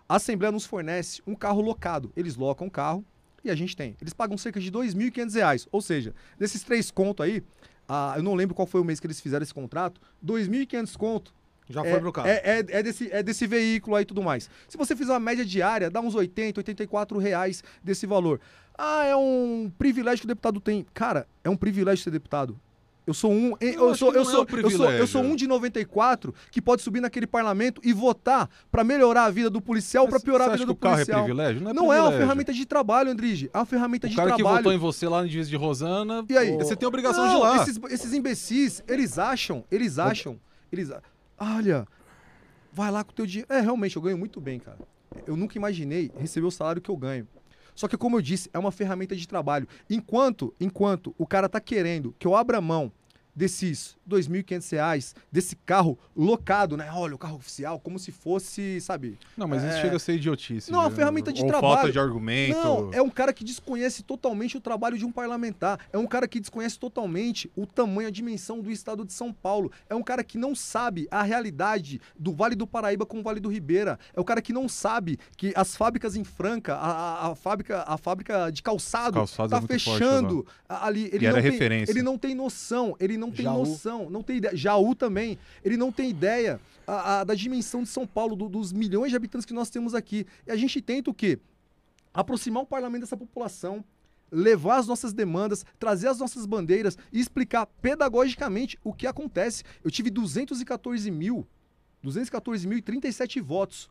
A Assembleia nos fornece um carro locado. Eles locam o carro e a gente tem. Eles pagam cerca de 2.500 reais. Ou seja, desses três contos aí, ah, eu não lembro qual foi o mês que eles fizeram esse contrato, R$ 2.500 conto. Já é, foi pro carro. É, é, é desse, é desse veículo aí e tudo mais. Se você fizer uma média diária, dá uns 80, 84 reais desse valor. Ah, é um privilégio que o deputado tem. Cara, é um privilégio ser deputado. Eu sou um, eu, sou, que eu não é sou, um eu sou, eu sou privilégio. um de 94 que pode subir naquele parlamento e votar pra melhorar a vida do policial ou pra Mas piorar você a acha vida que do o carro policial. é privilégio? Não é Não é uma privilégio. ferramenta de trabalho, Andrige. É uma ferramenta O de cara que trabalho. votou em você lá no Divisa de Rosana, E aí? você tem a obrigação Não, de ir lá. Esses, esses imbecis, eles acham, eles acham, eles. Olha, vai lá com o teu dinheiro. É, realmente, eu ganho muito bem, cara. Eu nunca imaginei receber o salário que eu ganho. Só que, como eu disse, é uma ferramenta de trabalho. Enquanto, enquanto o cara tá querendo que eu abra mão desses 2.500 reais, desse carro locado, né? Olha, o carro oficial, como se fosse, sabe? Não, mas isso É. chega a ser idiotice. Não, é uma né? ferramenta de Ou trabalho. falta de argumento. Não, é um cara que desconhece totalmente o trabalho de um parlamentar. É um cara que desconhece totalmente o tamanho, a dimensão do estado de São Paulo. É um cara que não sabe a realidade do Vale do Paraíba com o Vale do Ribeira. É o cara que não sabe que as fábricas em Franca, a, a- a fábrica, a fábrica de calçado, Calçados tá é muito forte fechando a- ali. Ele E era não tem, referência. Ele não tem noção, ele não tem Jaú. noção, não tem ideia. Jaú também, ele não tem ideia a- a- da dimensão de São Paulo, do- dos milhões de habitantes que nós temos aqui. E a gente tenta o quê? aproximar o parlamento dessa população, levar as nossas demandas, trazer as nossas bandeiras e explicar pedagogicamente o que acontece. Eu tive 214 mil, 214 mil e 37 votos.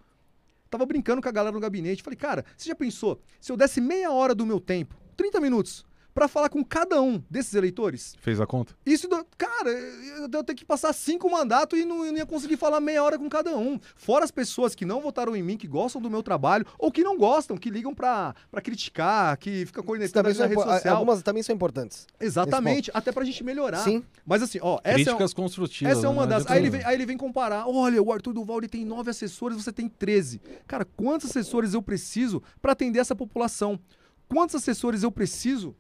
Tava brincando com a galera no gabinete. Falei, cara, você já pensou? Se eu desse meia hora do meu tempo, 30 minutos, pra falar com cada um desses eleitores, Fez a conta? isso, cara, eu tenho que passar cinco mandatos e não, eu não ia conseguir falar meia hora com cada um. Fora as pessoas que não votaram em mim, que gostam do meu trabalho, ou que não gostam, que ligam pra, pra criticar, que ficam Isso cornetando também na são rede social. Algumas também são importantes. Exatamente, até pra gente melhorar. Sim. Mas assim, ó, essa é, Críticas construtivas. essa é uma não das. Aí ele, vem, aí ele vem comparar. Olha, o Arthur Duval ele tem nove assessores, você tem 13. Cara, quantos assessores eu preciso pra atender essa população? Quantos assessores eu preciso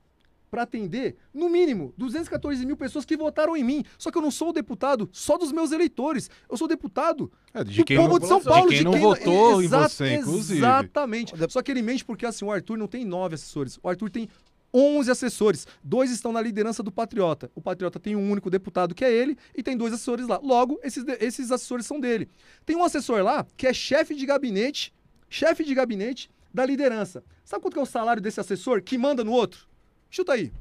pra atender, no mínimo, 214 mil pessoas que votaram em mim? Só que eu não sou o deputado só dos meus eleitores. Eu sou deputado É, de do quem povo de São de Paulo. quem não votou em você, inclusive. Exatamente. Só que ele mente porque assim, o Arthur não tem nove assessores. O Arthur tem 11 assessores. Dois estão na liderança do Patriota. O Patriota tem um único deputado que é ele e tem dois assessores lá. Logo, esses, de- esses assessores são dele. Tem um assessor lá que é chefe de gabinete, chefe de gabinete da liderança. Sabe quanto que é o salário desse assessor que manda no outro? Chuta aí.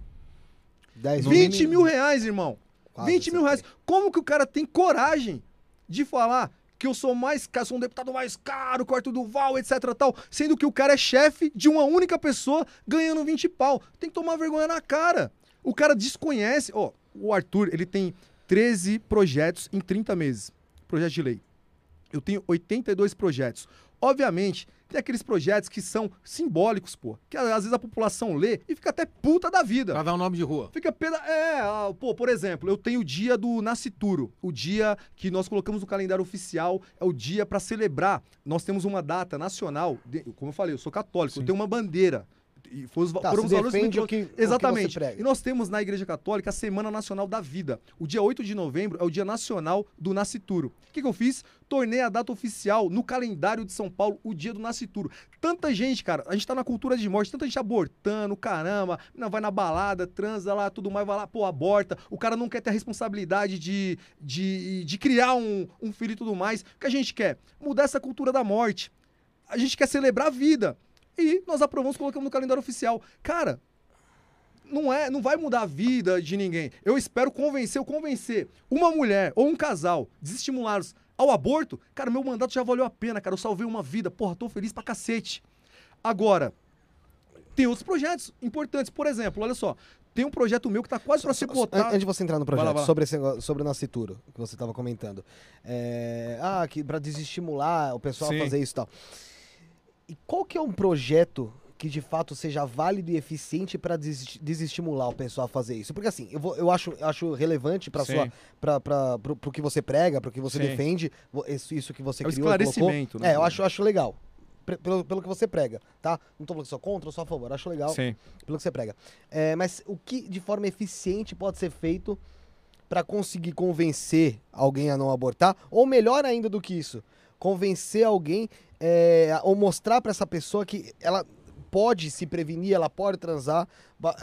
10 20 mil reais, irmão. Quase 20 mil reais. Como que o cara tem coragem de falar que eu sou mais, ca- sou um deputado mais caro, que o Arthur Duval, etc tal, sendo que o cara é chefe de uma única pessoa ganhando 20 pau. Tem que tomar vergonha na cara. O cara desconhece, ó, o Arthur, ele tem 13 projetos em 30 meses. Projeto de lei. Eu tenho 82 projetos. Obviamente, tem aqueles projetos que são simbólicos, pô. Que às vezes a população lê e fica até puta da vida. Pra dar um nome de rua. Fica peda... É, pô, por exemplo, eu tenho o dia do Nascituro, o dia que nós colocamos no calendário oficial, é o dia para celebrar. Nós temos uma data nacional, de- como eu falei, eu sou católico, eu tenho uma bandeira. E foi os, Tá, foram os valores que- que Exatamente. prega. E nós temos na Igreja Católica a Semana Nacional da Vida. O dia 8 de novembro é o Dia Nacional do Nascituro. O que, que eu fiz? Tornei a data oficial no calendário de São Paulo, o dia do Nascituro. Tanta gente, cara, a gente tá na cultura de morte, tanta gente abortando, caramba, não vai na balada, transa lá, tudo mais, vai lá, pô, aborta. O cara não quer ter a responsabilidade de, de, de criar um, um filho e tudo mais. O que a gente quer? Mudar essa cultura da morte. A gente quer celebrar a vida. E nós aprovamos, colocamos no calendário oficial. Cara, não é, não vai mudar a vida de ninguém. Eu espero convencer, eu convencer uma mulher ou um casal, desestimulá-los ao aborto. Cara, meu mandato já valeu a pena, cara. Eu salvei uma vida. Porra, tô feliz pra cacete. Agora, tem outros projetos importantes. Por exemplo, olha só. Tem um projeto meu que tá quase pra ser votado. Antes de você entrar no Vai lá, projeto, vai lá. sobre, esse, sobre o Nascituro, que você estava comentando. É, ah, que para desestimular o pessoal a Sim. fazer isso e tal. E qual que é um projeto que de fato seja válido e eficiente para desestimular o pessoal a fazer isso? Porque assim, eu, vou- eu acho, acho relevante para sua para para pro que você prega, pro que você Sim. defende, isso, isso que você É o criou, colocou. esclarecimento, né? É, eu acho, eu acho legal. Pelo, pelo que você prega, tá? Não tô falando que sou contra, sou a favor, acho legal Sim. pelo que você prega. É, mas o que de forma eficiente pode ser feito para conseguir convencer alguém a não abortar? Ou melhor ainda do que isso, convencer alguém é, ou mostrar para essa pessoa que ela pode se prevenir, ela pode transar.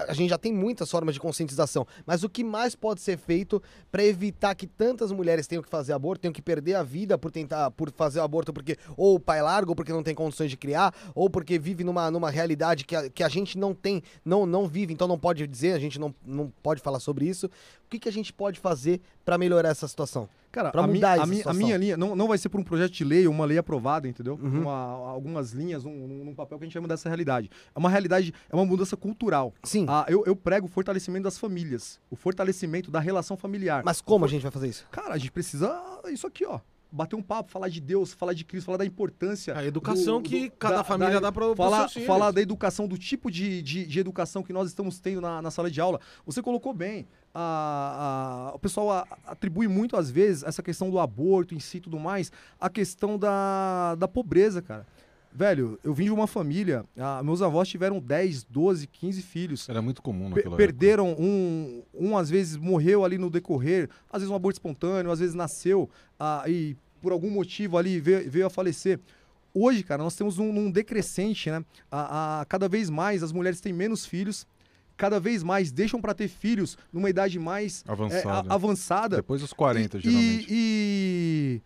A gente já tem muitas formas de conscientização, mas o que mais pode ser feito para evitar que tantas mulheres tenham que fazer aborto, tenham que perder a vida por tentar por fazer aborto porque ou o pai larga ou porque não tem condições de criar, ou porque vive numa, numa realidade que a, que a gente não tem, não, não vive, então não pode dizer, a gente não, não pode falar sobre isso. O que, que a gente pode fazer para melhorar essa situação? Cara, Pra a, mi- mudar a, mi- a minha linha não, não vai ser por um projeto de lei ou uma lei aprovada, entendeu? Uhum. Uma- algumas linhas, um, um- um papel que a gente vai mudar essa realidade. É uma realidade, é uma mudança cultural. Sim. Ah, eu, eu prego o fortalecimento das famílias, o fortalecimento da relação familiar. Mas como a gente vai fazer isso? Cara, a gente precisa isso aqui, ó. Bater um papo, falar de Deus, falar de Cristo, falar da importância. A educação do- que do- cada família dá pro- pros falar, falar da educação, do tipo de, de, de educação que nós estamos tendo na, na sala de aula. Você colocou bem. A, a- o pessoal a- atribui muito, às vezes, essa questão do aborto em si e tudo mais, a questão da, da pobreza, cara. Velho, eu vim de uma família, ah, meus avós tiveram 10, 12, 15 filhos. Era muito comum naquela época. perderam um, um às vezes morreu ali no decorrer, às vezes um aborto espontâneo, às vezes nasceu ah, e por algum motivo ali veio, veio a falecer. Hoje, cara, nós temos um, um decrescente, né? A, a- cada vez mais as mulheres têm menos filhos, cada vez mais deixam para ter filhos numa idade mais é, Avançada. a- avançada. Depois dos 40, E- geralmente. E, e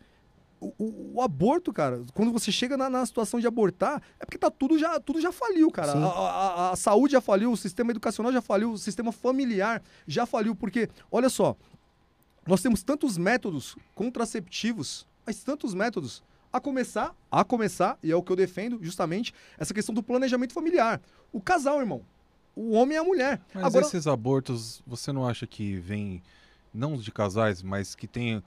o, o- o aborto, cara, quando você chega na, na situação de abortar, é porque tá tudo já, tudo já faliu, cara. A, a- a- saúde já faliu, o sistema educacional já faliu, o sistema familiar já faliu, porque, olha só, nós temos tantos métodos contraceptivos, mas tantos métodos. A começar, a começar, e é o que eu defendo, justamente, essa questão do planejamento familiar. O casal, irmão. O homem e a mulher. Mas Agora, esses abortos, você não acha que vem, não de casais, mas que tem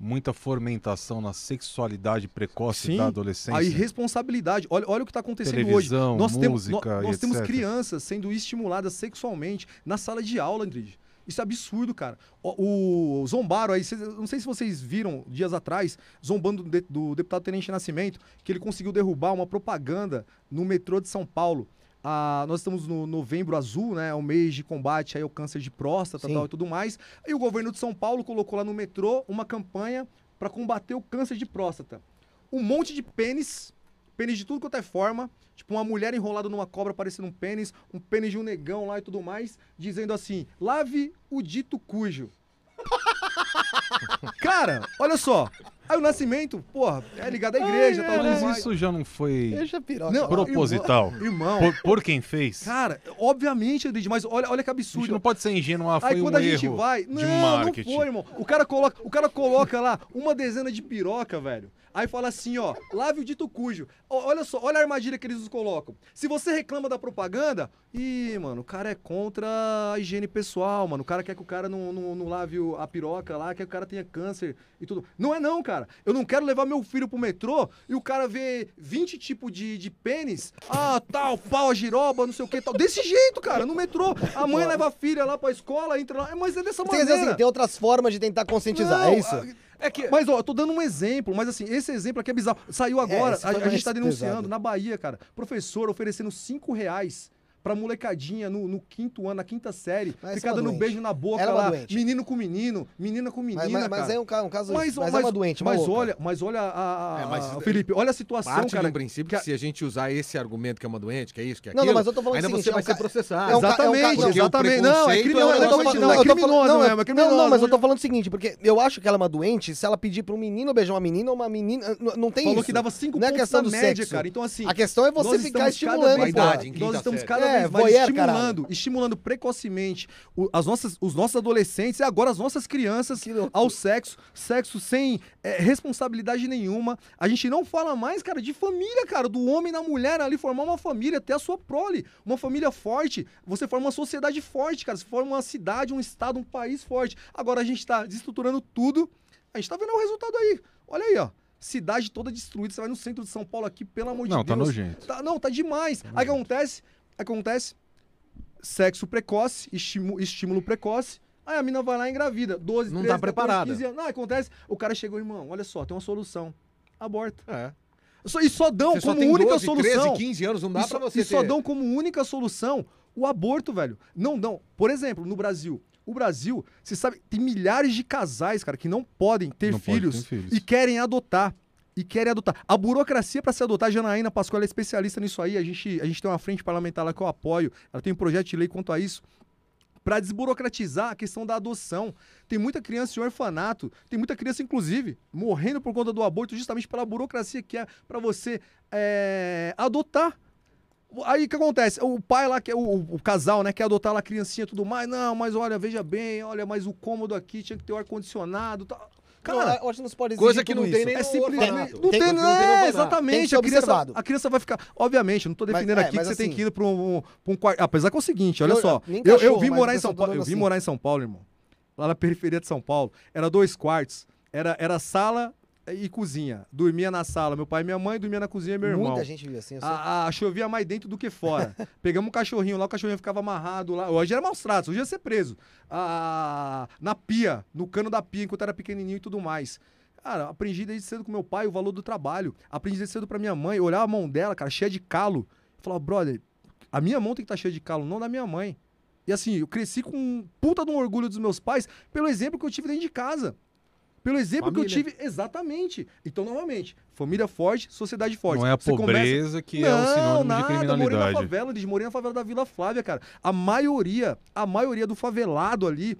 muita fomentação na sexualidade precoce Sim, da adolescência? a irresponsabilidade. Olha, olha o que está acontecendo hoje. Televisão, Nós temos, música nó- e nós temos crianças sendo estimuladas sexualmente na sala de aula, Andrige. Isso é absurdo, cara. O, o zombaram aí, cês- não sei se vocês viram dias atrás, zombando do, de- do deputado Tenente Nascimento, que ele conseguiu derrubar uma propaganda no metrô de São Paulo. Ah, nós estamos no novembro azul, né? É o mês de combate aí ao câncer de próstata tal, e tudo mais. E o governo de São Paulo colocou lá no metrô uma campanha para combater o câncer de próstata. Um monte de pênis, pênis de tudo quanto é forma, tipo uma mulher enrolada numa cobra parecendo um pênis, um pênis de um negão lá e tudo mais, dizendo assim: lave o dito cujo. Cara, olha só. Aí o Nascimento, porra, é ligado à igreja, tal, tudo Mas mais. isso já não foi piroca. Não, proposital. Irmão, Por, por quem fez? cara, obviamente, Edith, mas olha, olha que a gente absurdo. não pode ser ingênuo, ah, foi Aí quando um a gente erro vai. de Não, não marketing. foi, irmão. O cara, coloca, o cara coloca lá uma dezena de piroca, velho. Aí fala assim, ó, lave o dito cujo. Olha só, olha a armadilha que eles nos colocam. Se você reclama da propaganda, ih, mano, o cara é contra a higiene pessoal, mano. O cara quer que o cara não, não, não lave a piroca lá, quer que o cara tenha câncer e tudo. Não é não, cara. Eu não quero levar meu filho pro metrô e o cara vê 20 tipos de, de pênis. Ah, tal, pau, a giroba, não sei o que, tal. Desse jeito, cara, no metrô. A mãe leva a filha lá pra escola, entra lá. Mas é dessa Quer dizer maneira. assim, tem outras formas de tentar conscientizar, Não, é isso? a- É que. Mas, ó, eu tô dando um exemplo, mas assim, esse exemplo aqui é bizarro. Saiu agora, esse a, a gente mais tá denunciando, pesado. na Bahia, cara. Professor oferecendo 5 reais pra molecadinha no, no quinto ano, na quinta série, Mas ficar é dando doente. beijo na boca Ela é lá. doente. Menino com menino, menina com menina, Mas, mas, mas cara. é um, ca- um caso. Mas, Mas, é uma doente, uma mas louca. olha, mas olha a, a- É, mas a- Felipe, olha a situação, Parte cara. de um princípio que, que a- se a gente usar esse argumento que é uma doente, que é isso, que é Não, aquilo, não, mas eu tô falando ainda seguinte, você é vai um ser processado. é um Exatamente, exatamente. Não, é é um não, é não, é criminoso não, é- é criminoso. Não, não, mas eu tô falando o seguinte, porque eu acho que ela é uma doente se ela pedir pra um menino beijar uma menina ou uma menina. Não tem Falou isso. que dava 5 Não é pontos do média, sexo. cara. Então, assim. A questão é você ficar estimulando, pô. Nós estamos cada É, vez mais voyeur, estimulando, estimulando precocemente o- as nossas, os nossos adolescentes e agora as nossas crianças ao sexo, sexo sem é, responsabilidade nenhuma. A gente não fala mais, cara, de família, cara, do homem e da mulher ali formar uma família, ter a sua prole, uma família forte. Você forma uma sociedade forte, cara. Você forma uma cidade, um estado, um país forte. Agora a gente tá desestruturando tudo. A gente tá vendo o resultado aí. Olha aí, ó. Cidade toda destruída. Você vai no centro de São Paulo aqui, pelo amor Não, de tá Deus. nojento. Tá- não, tá demais. Aí o que acontece? Acontece? Sexo precoce, estímulo, estímulo precoce. Aí a mina vai lá e engravida. 12, Não 13, tá preparada. 15 anos. Não, acontece. O cara chegou, irmão, olha só, tem uma solução. Aborta. É. Só- E só dão Você só como tem única 12, solução. 13, 15 anos, não dá e pra só, você e só ter. dão como única solução o aborto, velho. Não dão. Por exemplo, no Brasil. O Brasil, você sabe, tem milhares de casais, cara, que não podem ter, Não pode filhos, ter filhos. e querem adotar. E querem adotar. A burocracia para se adotar, a Janaína Pascoal é especialista nisso aí. A gente, a gente tem uma frente parlamentar lá que eu apoio. Ela tem um projeto de lei quanto a isso. Para desburocratizar a questão da adoção. Tem muita criança em orfanato, tem muita criança, inclusive, morrendo por conta do aborto, justamente pela burocracia que é para você é, adotar. Aí o que acontece? O pai lá, que é o, o- o casal, né, quer adotar lá a criancinha e tudo mais. Não, mas olha, veja bem, olha, mas o cômodo aqui tinha que ter o ar-condicionado. Tá. Cara, Não, eu que não pode Coisa que não tem isso. nem é simplesmente. Não Tem tem, que não é, exatamente. Tem que a, criança, a criança vai ficar. Obviamente, eu não tô Mas- defendendo é, aqui que mas você tem assim- que ir pra um, um quarto. Apesar que é o seguinte, olha Eu- só. Eu, eu cachorro, vim mas morar em eu São Paulo. Eu vim assim. morar em São Paulo, irmão. Lá na periferia de São Paulo. Era dois quartos. Era, era sala e cozinha. Dormia na sala, meu pai e minha mãe, dormia na cozinha meu irmão. Muita gente vive assim. Eu sei. A, a chovia mais dentro do que fora. Pegamos um cachorrinho lá, o cachorrinho ficava amarrado lá. Hoje era maus tratos, hoje ia ser preso. Ah, na pia, no cano da pia, enquanto era pequenininho e tudo mais. Cara, aprendi desde cedo com meu pai o valor do trabalho. Aprendi desde cedo pra minha mãe, olhar a mão dela, cara, cheia de calo. Falava, brother, a minha mão tem que estar cheia de calo, não da minha mãe. E assim, eu cresci com um puta de um orgulho dos meus pais pelo exemplo que eu tive dentro de casa. Pelo exemplo que eu Família. tive, exatamente. Então, novamente, família forte, sociedade forte. Não é a Você começa- pobreza que é o sinônimo nada, de Morei na criminalidade. favela, eles morei na favela da Vila Flávia, cara. A maioria, a maioria do favelado ali,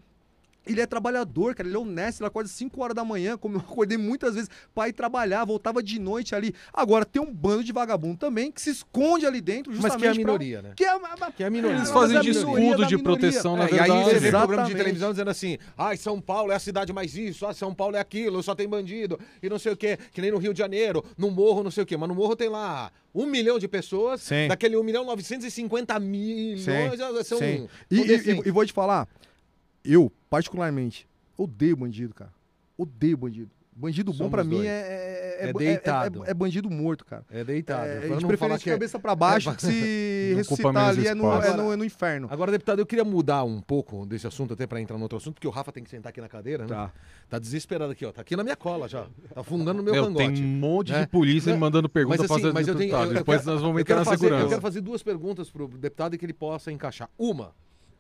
ele é trabalhador, cara. Ele é honesto, ele acorda 5 horas da manhã, como eu acordei muitas vezes pra ir trabalhar, voltava de noite ali. Agora, tem um bando de vagabundo também que se esconde ali dentro, Mas justamente que é a pra- minoria, né? Que é a, Que é a minoria. Eles Mas fazem minoria escudo de proteção, na É, e aí verdade. você vê programa de Exatamente. televisão dizendo assim, ai, São Paulo é a cidade mais isso, ah, São Paulo é aquilo, só tem bandido, e não sei o quê, que nem no Rio de Janeiro, no Morro, não sei o quê, mas no Morro tem lá um milhão de pessoas, Sim. daquele 1 milhão 950 milhões, Sim, são, sim. E, e- e- e vou te falar, eu, particularmente, odeio bandido, cara. Odeio bandido. Bandido bom Somos pra mim dois. é, é, É é, deitado. é- é bandido morto, cara. É deitado. É, não preferência falar de é- cabeça pra baixo, é- que se ressuscitar ali é no, é, no, é no inferno. Agora, deputado, eu queria mudar um pouco desse assunto, até pra entrar no outro assunto, porque o Rafa tem que sentar aqui na cadeira, né? Tá. Tá desesperado aqui, ó. Tá aqui na minha cola já. Tá afundando no meu Meu, cangote. tem um monte né? de polícia me mandando pergunta mas, pra assim, fazer mas eu tenho, eu Depois quero- nós vamos eu entrar quero na fazer- segurança. Eu quero fazer duas perguntas pro deputado e que ele possa encaixar. Uma,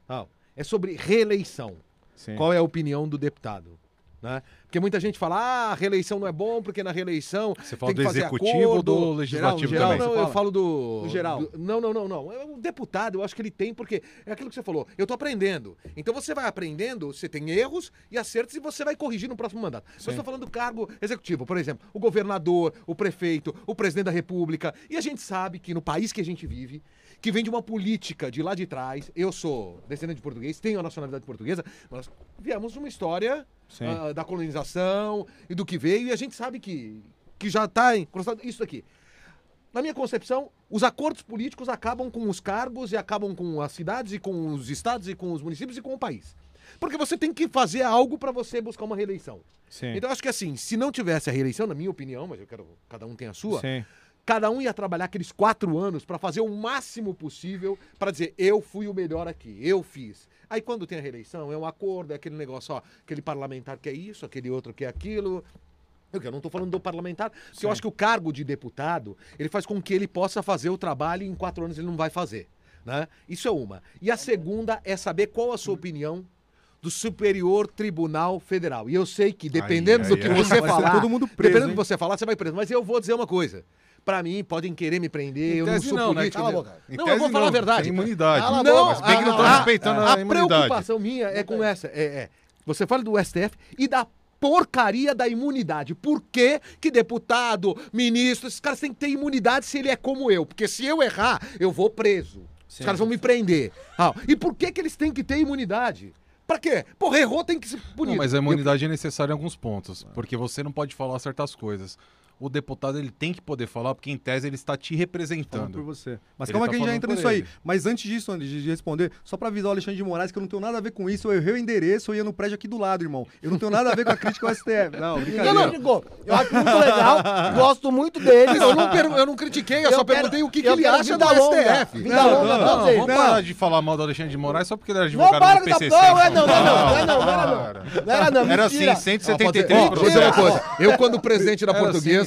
ah, é sobre reeleição. Sim. Qual é a opinião do deputado? Né? Porque muita gente fala, ah, a reeleição não é bom, porque na reeleição Você fala do executivo ou acordo. do legislativo geral, Não, também? não, eu falo do. No geral. do- não, não, não, não. É um deputado, eu acho que ele tem, porque é aquilo que você falou. Eu tô aprendendo. Então você vai aprendendo, você tem erros e acertos e você vai corrigir no próximo mandato. Mas eu estou falando do cargo executivo, por exemplo, o governador, o prefeito, o presidente da república. E a gente sabe que no país que a gente vive, que vem de uma política de lá de trás, eu sou descendente de português, tenho a nacionalidade portuguesa, nós viemos de uma história Sim. ah, da colonização e do que veio, e a gente sabe que, que já está encrustado isso aqui. Na minha concepção, os acordos políticos acabam com os cargos e acabam com as cidades e com os estados e com os municípios e com o país. Porque você tem que fazer algo para você buscar uma reeleição. Sim. Então, acho que assim, se não tivesse a reeleição, na minha opinião, mas eu quero cada um tem a sua, Sim. cada um ia trabalhar aqueles quatro anos para fazer o máximo possível para dizer eu fui o melhor aqui, eu fiz. Aí quando tem a reeleição, é um acordo, é aquele negócio, ó, aquele parlamentar quer isso, aquele outro quer aquilo. Eu, eu não estou falando do parlamentar, porque eu acho que o cargo de deputado, ele faz com que ele possa fazer o trabalho e em quatro anos ele não vai fazer. Né? Isso é uma. E a segunda é saber qual a sua opinião do Superior Tribunal Federal. E eu sei que dependendo Ai, do ai, que ai. você falar, todo mundo preso, dependendo do hein? que você falar, você vai preso. Mas eu vou dizer uma coisa. Pra mim, podem querer me prender, eu não sou não, né? político. Cala a eu- boca. Em Não, eu vou falar a verdade. Tem imunidade. Cala a Não, boca, Bem que não estão a- respeitando a, a imunidade. preocupação minha é com essa. É, é, você fala do STF e da porcaria da imunidade. Por que, que deputado, ministro, esses caras têm que ter imunidade se ele é como eu? Porque se eu errar, eu vou preso. Os caras vão me prender. Ah, e por que, que eles têm que ter imunidade? Pra quê? Porra, errou, tem que se punir. Não, mas a imunidade é necessária em alguns pontos, porque você não pode falar certas coisas. O deputado ele tem que poder falar, porque em tese ele está te Falando por representando. você. Mas Ele calma tá que a gente já entra nisso aí. ele. Mas antes disso, antes de de responder, só pra avisar o Alexandre de Moraes que eu não tenho nada a ver com isso. Eu errei o endereço, eu ia no prédio aqui do lado, irmão. Eu não tenho nada a ver com a crítica ao STF. Não, Não, brincadeira. não, Chico, eu acho muito legal, gosto muito deles. Eu não, per- eu não critiquei, eu, Eu só quero- perguntei o que, que ele acha do. STF. Vida Não, longa, não, não, vamos Não. parar de falar mal do Alexandre de Moraes só porque ele era Não advogado para do que tá... PCC. Não, é não, não, é não, não, é não, não era não. Para. Não era não, Era mentira. assim, Ó, pode ser- 173 Ó, vou dizer uma processos. coisa. Eu, quando presidente da Era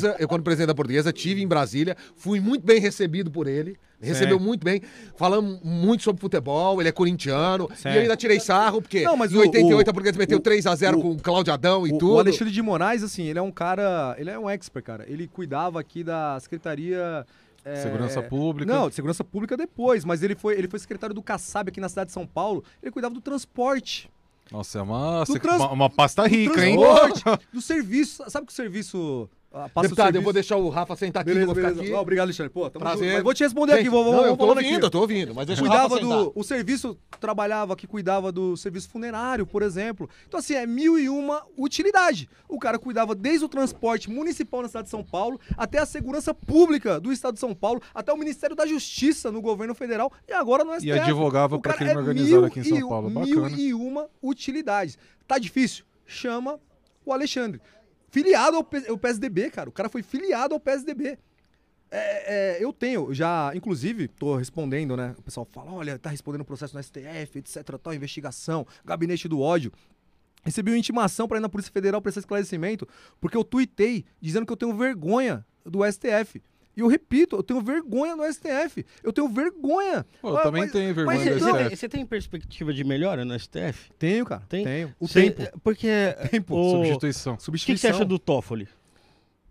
portuguesa, eu, quando presidente da portuguesa, tive em Brasília, fui muito bem recebido por ele. Recebeu muito bem. Falamos muito sobre futebol, ele é corintiano. Sim. E eu ainda tirei sarro, porque Não, mas em o- 88 o- a portuguesa meteu o- 3x0 o- com o Cláudio Adão e O, tudo. o Alexandre de Moraes, assim, ele é um cara. Ele é um expert, cara. Ele cuidava aqui da Secretaria. é, Segurança Pública. Não, de segurança pública depois, mas ele foi, ele foi secretário do Kassab aqui na cidade de São Paulo. Ele cuidava do transporte. Nossa, é uma, trans- uma, uma pasta rica, hein? do serviço. Sabe que o serviço. Ah, Deputado, eu vou deixar o Rafa sentar aqui, eu Beleza, vou ficar beleza. aqui. Obrigado, Alexandre. Pô, tamo Prazer. junto. Mas vou te responder aqui, vou, vou, não, eu tô ouvindo, aqui. eu tô ouvindo, mas deixa o Rafa cuidava do. O serviço trabalhava aqui, cuidava do serviço funerário, por exemplo. Então, assim, é mil e uma utilidade. O cara cuidava desde o transporte municipal na cidade de São Paulo, até a segurança pública do estado de São Paulo, até o Ministério da Justiça no governo federal e agora no STF. E advogava cara crime é organizado aqui em São Paulo. Mil Bacana. e uma utilidades. Tá difícil? Chama o Alexandre. Filiado ao, PSDB, cara. O cara foi filiado ao PSDB. É, é, eu tenho, já, inclusive, tô respondendo, né? O pessoal fala, olha, tá respondendo processo no STF, etc, tal, investigação, gabinete do ódio. Recebi uma intimação para ir na Polícia Federal prestar esclarecimento, porque eu tuitei dizendo que eu tenho vergonha do STF. E eu repito, eu tenho vergonha no STF. Eu tenho vergonha. Pô, eu Ah, também mas- tenho vergonha mas do Você tem, STF. você tem perspectiva de melhora no STF? Tenho, cara. Tem? Tenho. O Você- tempo. Porque. Tempo. o- Substituição. O que, que Substituição. você acha do Toffoli?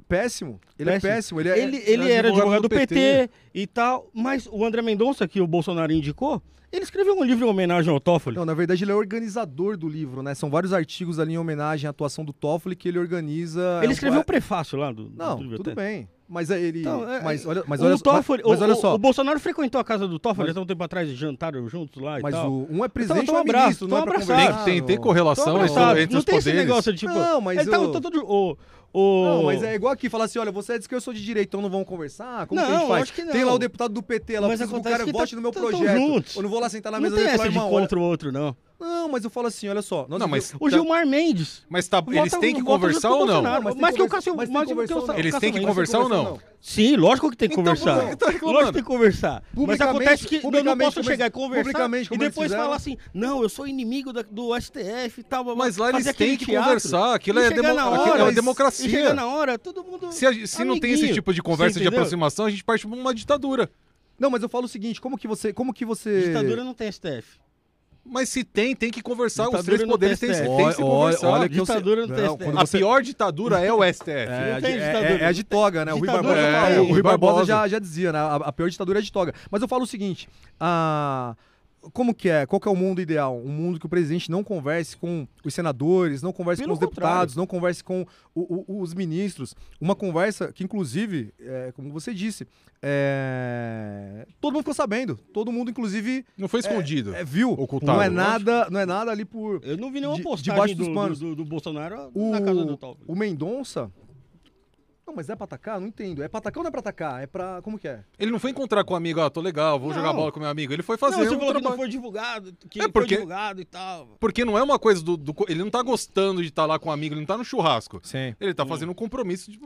Péssimo. Ele é Péssimo. péssimo. Ele, é, Ele, ele era advogado do do PT, e tal, mas o André Mendonça, que o Bolsonaro indicou, ele escreveu um livro em homenagem ao Toffoli. Não, na verdade ele é organizador do livro, né? São vários artigos ali em homenagem à atuação do Toffoli que ele organiza. ele É um- escreveu um prefácio lá do, Não, do tudo bem. Mas é ele. Então, é- mas olha, mas o olha, Toffoli, mas, mas o, olha o- só. o Bolsonaro frequentou a casa do Toffoli Mas- até um tempo atrás e jantaram juntos lá e Mas tal. o, um é presidente Então, e um é abraço, ministro, não é pra abraçado. Tem, tem, tem não. correlação entre, não os tem esse poderes. negócio, tipo... Não, mas ele tá eu- todo... O, o... Não, mas é igual aqui, falar assim, olha, você é de esquerda, eu sou de direita, então não vamos conversar? Como que a Não, gente faz? acho que não. Tem lá o deputado do PT, lá, Mas preciso que o cara que vote tá- no meu projeto. Eu não vou lá sentar na Não mesa tem e essa falar, de irmão, olha... contra o outro, não. Não, mas eu falo assim, olha só. nós Não, mas O Gilmar Mendes. Mas tá, Vota- eles têm que conversar ou não? Mas que o Cássio- mas que o? Eles têm que conversar ou não? Sim, lógico que tem que Então, conversar. tá reclamando? lógico que tem que conversar. Mas acontece que eu não posso chegar e conversar e depois falar assim, não, eu sou inimigo da- do STF e tal. Mas lá eles têm que teatro. conversar, aquilo E é demo- na aquilo é hora, uma democracia. Chega na hora, todo mundo Se, a- se não tem esse tipo de conversa de aproximação, a gente parte pra uma ditadura. Não, mas eu falo o seguinte, como que você... Como que você... Ditadura não tem STF. Mas se tem, tem que conversar. Os Ditadura três no poderes têm, que se Olha- conversar. olha que Ditadura no Não, quando A você- pior ditadura é o STF. É, Não a é- ditadura. é- é a de toga, né? O Rui Barbosa, não é, o Rui Barbosa já, já dizia, né? A, a pior ditadura é de toga. Mas eu falo o seguinte: a- como que é? Qual que é o mundo ideal? Um mundo que o presidente não converse com os senadores, não converse Pelo com os deputados, não converse com o- o- os ministros. Uma conversa que, inclusive, é, como você disse, é, todo mundo ficou sabendo. Todo mundo, inclusive, Não foi escondido. é, viu. Ocultado. Não é nada, não é nada ali por. Eu não vi nenhuma De- postagem debaixo do, dos panos. do, do- do Bolsonaro O, na casa do Tal. o Mendonça. Não, mas é pra atacar? Não entendo. É pra atacar ou não é pra atacar? É pra. Como que é? Ele não foi encontrar com o amigo, ah, tô legal, vou Não. jogar bola com meu amigo. Ele foi fazer não, você um falou que trabalho. não foi divulgado, que É foi porque- divulgado e tal. Porque não é uma coisa do, do Ele não tá gostando de estar lá com o amigo, ele não tá no churrasco. Sim. Ele tá fazendo um compromisso de.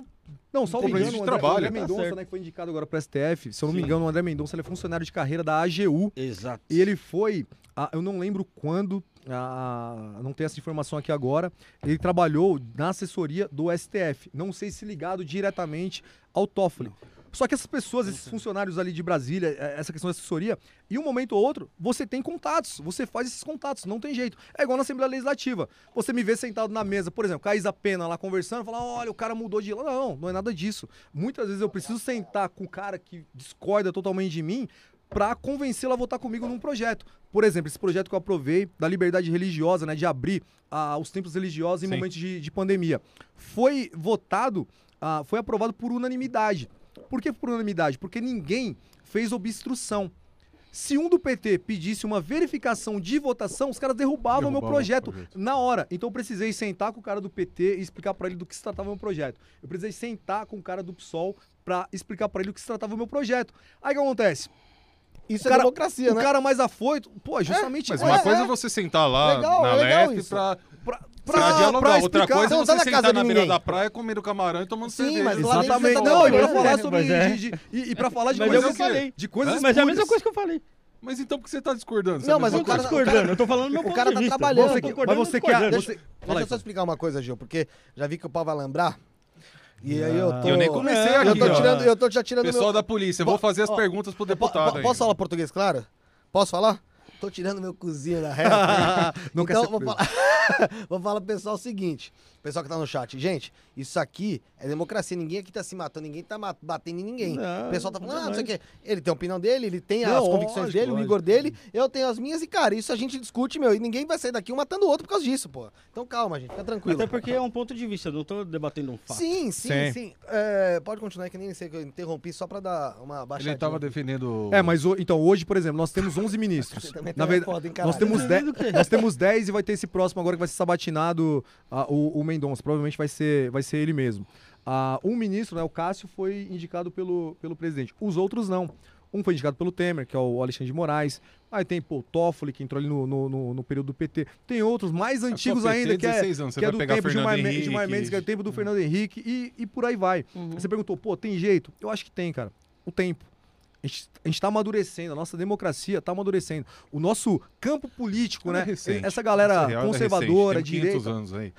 Não, só o André, trabalho. o André Tá Mendonça, certo. né, que foi indicado agora pro STF. Se eu não me Sim. engano, o André Mendonça ele é funcionário de carreira da AGU. Exato. E ele foi, ah, eu não lembro quando, ah, não tenho essa informação aqui agora, ele trabalhou na assessoria do STF. Não sei se ligado diretamente ao Toffoli. Só que essas pessoas, esses funcionários ali de Brasília, eh, essa questão de assessoria, em um momento ou outro, você tem contatos, você faz esses contatos, não tem jeito. É igual na Assembleia Legislativa. Você me vê sentado na mesa, por exemplo, com a Isa Pena lá conversando, falar, olha, o cara mudou de. Não, não é nada disso. Muitas vezes eu preciso sentar com o cara que discorda totalmente de mim para convencê-lo a votar comigo num projeto. Por exemplo, esse projeto que eu aprovei da liberdade religiosa, né, de abrir ah, os templos religiosos em momentos de, de pandemia, foi votado, ah, foi aprovado por unanimidade. Por que por unanimidade? Porque ninguém fez obstrução. Se um do PT pedisse uma verificação de votação, os caras derrubavam o meu Derrubavam o projeto, projeto. na hora. Então eu precisei sentar com o cara do PT e explicar pra ele do que se tratava o meu projeto. Eu precisei sentar com o cara do PSOL pra explicar pra ele do que se tratava o meu projeto. Aí o que acontece? Isso O cara- é democracia, o né? cara mais afoito, pô, justamente Mas é, uma é, coisa é você sentar lá Legal, na é legal isso. pra, pra, dialogar. pra Outra coisa Você é não tá você na sentar casa na de beira da praia comendo camarão e tomando Sim, cerveja. mas Exatamente. você tá Não, e pra falar sobre. Mas é. de- e, e pra falar de Mas é o coisas, que eu falei. de coisas Mas é a mesma coisa que eu falei. Mas então por que você tá discordando? Você Não, é mas Eu o não tô cara- discordando, eu tô falando do meu o ponto cara de tá vista. trabalhando. Você mas você quer- você- Deixa aí, eu só explicar uma coisa, Gil, porque já vi que o pau vai lembrar. E aí eu tô. Eu nem comecei É, Eu aqui, tô tirando, eu tô já tirando Pessoal da polícia, eu vou fazer as perguntas pro deputado. Posso falar português, claro? Posso falar? Tô tirando meu cozinho da reta. Então, vou falar, vou falar pro pessoal o seguinte: pessoal que tá no chat, gente, isso aqui é democracia. Ninguém aqui tá se matando, ninguém tá batendo em ninguém. Não, o pessoal tá falando, não ah, não sei o quê. Ele tem a opinião dele, ele tem Não, as convicções lógico, dele, o lógico. Igor dele, eu tenho as minhas, e, cara, isso a gente discute, meu, e ninguém vai sair daqui um matando o outro por causa disso, pô. Então calma, gente, fica tranquilo. Até porque é um ponto de vista, não tô debatendo um fato. Sim, sim, Sim. sim. É, pode continuar, que nem sei que eu interrompi só pra dar uma baixadinha. Ele tava defendendo. É, mas o- então hoje, por exemplo, nós temos 11 ministros. Na tá verdade, foda, hein, nós temos, Tá 10, vendo o quê? nós temos 10 e vai ter esse próximo agora que vai ser sabatinado o, o Mendonça. Provavelmente vai ser, vai ser ele mesmo. Ah, um ministro, né, o Cássio, foi indicado pelo, pelo presidente. Os outros não. Um foi indicado pelo Temer, que é o Alexandre de Moraes. Aí tem pô, o Toffoli, que entrou ali no, no, no- no período do PT. Tem outros mais antigos PT, ainda, que é, 16 anos, você que é do pegar tempo de. Gilmar Mendes, que é do tempo do Fernando Henrique, e, e por aí vai. Uhum. Você perguntou, pô, tem jeito? Eu acho que tem, cara. O tempo. A gente, a gente tá amadurecendo, a nossa democracia tá amadurecendo. O nosso campo político, Ela é né? recente. Essa galera é conservadora, 500 direita. anos aí.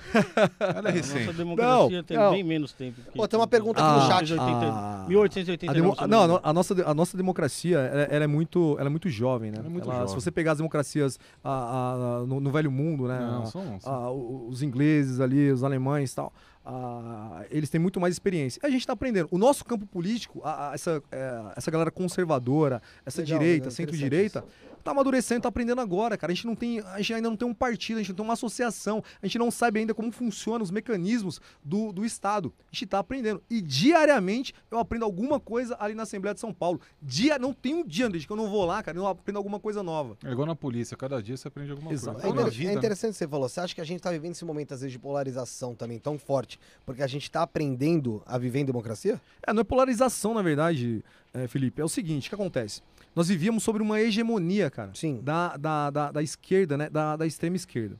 Ela é A recente. nossa democracia Não, tem não. bem menos tempo. que- Pô, tem uma pergunta aqui Ah, no chat. 1880, ah. 1889. A demo- se não, a, a nossa, a nossa democracia ela, ela é muito, ela é muito jovem, né? Ela é muito Ela- Se jovem. você pegar as democracias ah, ah, no, no velho mundo, né? Não, são- são- o- os ingleses ali, os alemães e tal, ah, eles têm muito mais experiência. A gente está aprendendo. O nosso campo político, a- a- essa, é, essa galera conservadora, essa Legal, direita, centro-direita, tá amadurecendo, tá aprendendo agora, cara. A gente não tem, a gente ainda não tem um partido, a gente não tem uma associação, a gente não sabe ainda como funcionam os mecanismos do, do Estado. A gente tá aprendendo. E diariamente eu aprendo alguma coisa ali na Assembleia de São Paulo. Dia, não tem um dia, André, que eu não vou lá, cara, eu não aprendo alguma coisa nova. É igual na polícia, cada dia você aprende alguma Exato. coisa. É, inter- vida, é né? interessante o que você falou. Você acha que a gente tá vivendo esse momento, às vezes, de polarização também tão forte, porque a gente tá aprendendo a viver em democracia? É, não é polarização, na verdade, é, Felipe. É o seguinte, o que acontece? Nós vivíamos sobre uma hegemonia, cara. Sim. Da, da, da, da esquerda, né? Da, da extrema esquerda.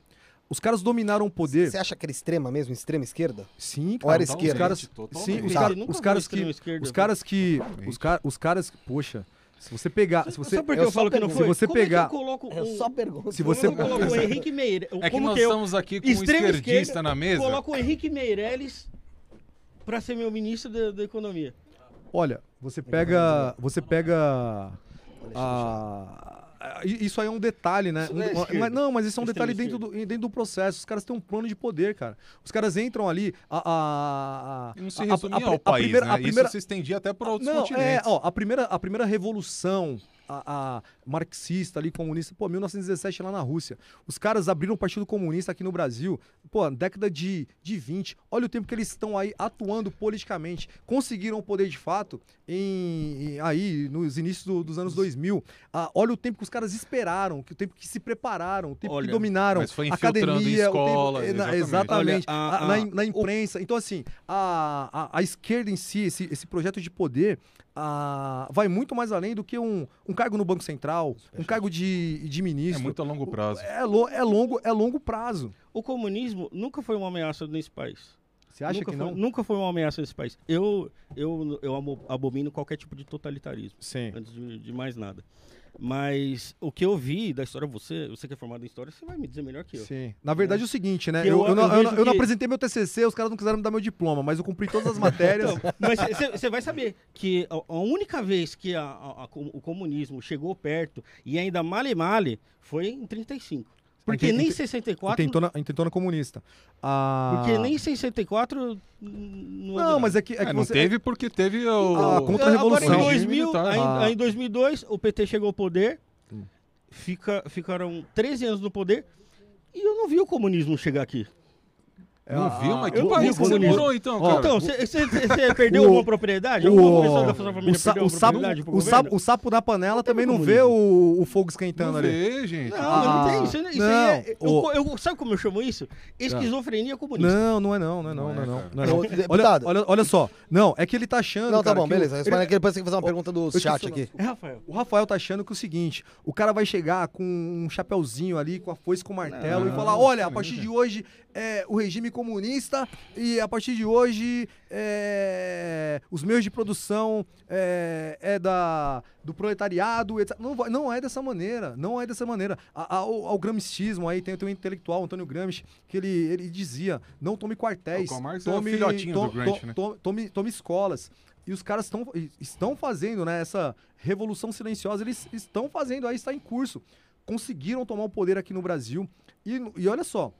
Os caras dominaram o poder. Você acha que era extrema mesmo, extrema esquerda? Sim, Ou era Os esquerda? caras, Totalmente. sim, os, cara- os caras que, esquerda, os caras que, Uhum. os, ca, os caras, poxa, se você pegar, se você, Sabe por que eu eu, falo que não foi? Se você Como é que pegar- eu coloco Eu só pergunto. Se como você- eu coloco o Henrique Meirelles... É que como nós eu estamos aqui com um esquerdista esquerda, na mesa. coloco o Henrique Meirelles pra ser meu ministro da, da economia. olha, você pega, você pega a, ah, isso aí é um detalhe, né? Não é Mas- não, mas isso é um detalhe dentro do, dentro do processo. Os caras têm um plano de poder, cara. Os caras entram ali. A, a, a, E não se a- resumia a- ao a país, primeira- né? a primeira- Isso se estendia até para outros não, continentes. é, ó, a primeira, a primeira revolução a, a marxista ali, comunista, pô, 1917 lá na Rússia. Os caras abriram o Partido Comunista aqui no Brasil, pô, década de, de 20. Olha o tempo que eles estão aí atuando politicamente. Conseguiram o poder de fato em, em- aí nos inícios do- dos anos 2000. Ah, olha o tempo que os caras esperaram, que o tempo que se prepararam, o tempo Olha, que dominaram a academia, o tempo- é, na- exatamente. exatamente, Olha, a- a- na, a- im- na imprensa. Então, assim, a, a, a esquerda em si, esse, esse projeto de poder, ah, vai muito mais além do que um, um cargo no Banco Central, um cargo de, de É ministro. muito a longo prazo. É, lo- é longo, é longo prazo. O comunismo nunca foi uma ameaça nesse país. Você acha nunca que foi, não? Nunca foi uma ameaça nesse país. Eu, eu, eu abomino qualquer tipo de totalitarismo, Sim. antes de, de mais nada. Mas o que eu vi da história, você, você que é formado em história, você vai me dizer melhor que eu. Sim. Na verdade é o seguinte, né? Que Eu, eu- eu não, eu eu não- que- apresentei meu TCC, os caras não quiseram me dar meu diploma, mas eu cumpri todas as matérias. Então, mas você vai saber que a, a única vez que a- a- o comunismo chegou perto, e ainda male male, foi em 35. Porque nem inte- 64. intentona, intentona comunista. Ah, Porque nem em 64. Não, Não, mas é que, é É, que não você... teve porque teve o... Ah, contra a Agora, em Revolução. 2000, Militar. aí, Ah. aí em 2002, o PT chegou ao poder, fica, ficaram 13 anos no poder, e eu não vi o comunismo chegar aqui. Não viu, mas que eu país vi que você morou então, cara? Então, você perdeu o- alguma propriedade? O, Alguma pessoa da sua família o, sa- o sapo, propriedade o, sapo, o sapo na panela também não vê o, o fogo esquentando não ali. vê, gente. Não, Ah, não tem isso. Isso não, é, eu, eu- sabe como eu chamo isso? Esquizofrenia comunista. Não, não é não, não é não, Não não é é, não. não, é não. Ô, Olha, olha, olha só. Não, é que ele tá achando. Não, tá cara, bom, beleza. ele- Responde aqui, depois tem que fazer uma pergunta do chat aqui. É, Rafael. O Rafael tá achando que é o seguinte: o cara vai chegar com um chapeuzinho ali, com a foice com o martelo e falar: olha, a partir de hoje é o regime comunista e a partir de hoje é, os meios de produção é, é da, do proletariado. etc. Não, não é dessa maneira. Não é dessa maneira. Ao, ao gramscismo aí, tem, tem um intelectual, Antônio Gramsci, que ele, ele dizia: não tome quartéis. É o tome, filhotinho do to- Gramsci, to- né? to- tome, tome escolas. E os caras tão, estão fazendo né, essa revolução silenciosa, eles estão fazendo aí, está em curso. Conseguiram tomar o poder aqui no Brasil. E, e olha só,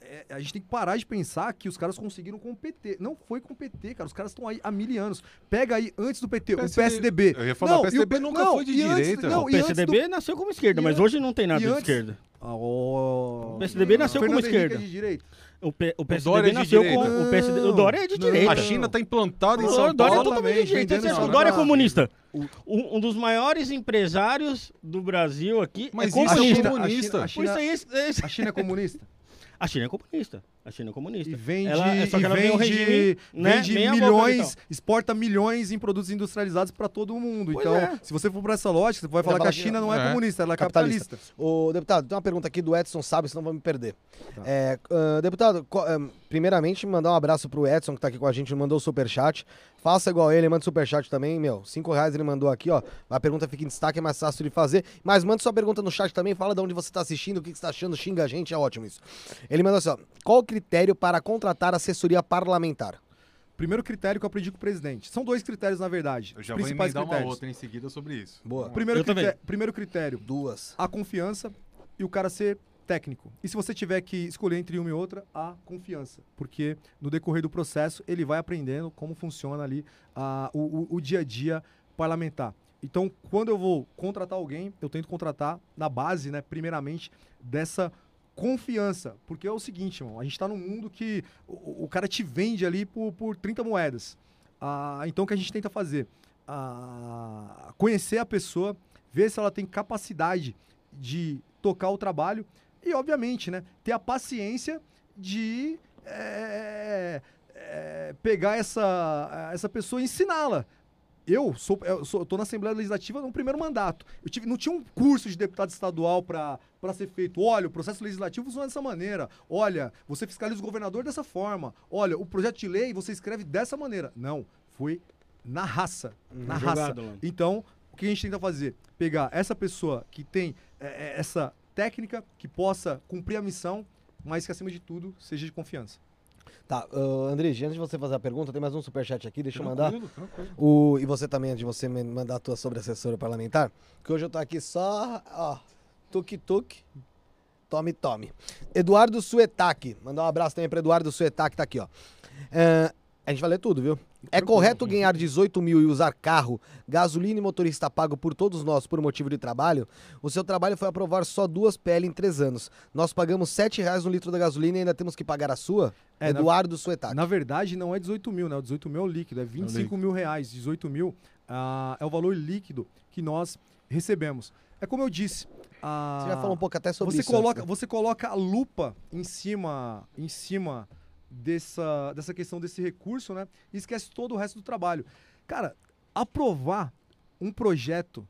é, a gente tem que parar de pensar que os caras conseguiram com o PT. Não foi com o PT, cara. Os caras estão aí há mil anos. Pega aí antes do PT, o PSDB. Eu ia falar, o e PSDB P- nunca foi de e antes- direita. não, O antes do- PSDB nasceu como esquerda, e mas an- hoje não tem nada de antes- esquerda. Ah, ó. O PSDB nasceu como Henrique esquerda. é direita. O, P, o Dória PSDB é de nasceu direita. com. O, PSD, o Dória é de Não, direita. A China tá implantada em O São Dória é Paulo. totalmente de direita. acha que essa O Dória é comunista. Um, um dos maiores empresários do Brasil aqui Mas é isso é comunista. comunista. A Por China, isso aí, esse- esse- a China é comunista. a China é comunista. A China é comunista. E vende, Ela- é só que e um vende, regime, né, vende meia boca e milhões, exporta milhões em produtos industrializados para todo mundo. Pois então, é. se você for para essa lógica, você vai falar que a que China não é, é comunista, ela é Capitalista. capitalista. Ô, deputado, tem uma pergunta aqui do Edson Sábio, senão vou me perder. Tá. É, ah, deputado, co- ah, primeiramente, mandar um abraço pro Edson, que tá aqui com a gente, mandou o superchat. Faça igual ele, manda superchat também, meu. Cinco reais ele mandou aqui, ó. A pergunta fica em destaque, é mais fácil de fazer. Mas manda sua pergunta no chat também, fala de onde você tá assistindo, o que, que você tá achando, xinga a gente, é ótimo isso. Ele mandou assim, ó. Qual o critério para contratar assessoria parlamentar? Primeiro critério que eu aprendi com o presidente. São dois critérios, na verdade. Eu os já vou principais emendar uma critérios. outra em seguida sobre isso. Boa. Primeiro, Eu também. critério, primeiro critério, Duas. a confiança e o cara ser técnico. E se você tiver que escolher entre uma e outra, a confiança. Porque no decorrer do processo, ele vai aprendendo como funciona ali o, o- o dia a dia parlamentar. Então, quando eu vou contratar alguém, eu tento contratar na base, né, primeiramente, dessa confiança. Porque é o seguinte, irmão, a gente está num mundo que o, o cara te vende ali por, por 30 moedas. Ah, então, o que a gente tenta fazer? Ah, conhecer a pessoa, ver se ela tem capacidade de tocar o trabalho e, obviamente, né, ter a paciência de é, é, pegar essa, essa pessoa e ensiná-la. Eu sou, eu sou, eu tô na Assembleia Legislativa no primeiro mandato. Eu tive, não tinha um curso de deputado estadual para ser feito. Olha, o processo legislativo funciona dessa maneira. Olha, você fiscaliza o governador dessa forma. Olha, o projeto de lei você escreve dessa maneira. Não, foi na raça. na raça. jogado lá. Então, o que a gente tenta fazer? Pegar essa pessoa que tem é, é, essa técnica, que possa cumprir a missão, mas que acima de tudo seja de confiança. Tá, uh, André, antes de você fazer a pergunta, tem mais um superchat aqui, deixa eu mandar. Tranquilo, tranquilo. O, e você também, antes de você mandar a tua sobre assessora parlamentar, que hoje eu tô aqui só, ó, tuk-tuk, tome, tome. Eduardo Suetac, mandar um abraço também para Eduardo Suetac, tá aqui, ó. É, a gente vai ler tudo, viu? É correto ganhar 18 mil e usar carro, gasolina e motorista pago por todos nós por motivo de trabalho? O seu trabalho foi aprovar só duas PL em três anos. Nós pagamos 7 reais no litro da gasolina e ainda temos que pagar a sua? É, na- Eduardo Suetac. Na verdade, não é 18 mil, né? O 18 mil é o líquido, é 25 mil reais. 18 mil ah, é o valor líquido que nós recebemos. É como eu disse. ah, Você já falou um pouco até sobre você isso. coloca, antes, né? você coloca a lupa em cima, em cima dessa, dessa questão desse recurso, né? E esquece todo o resto do trabalho. Cara, aprovar um projeto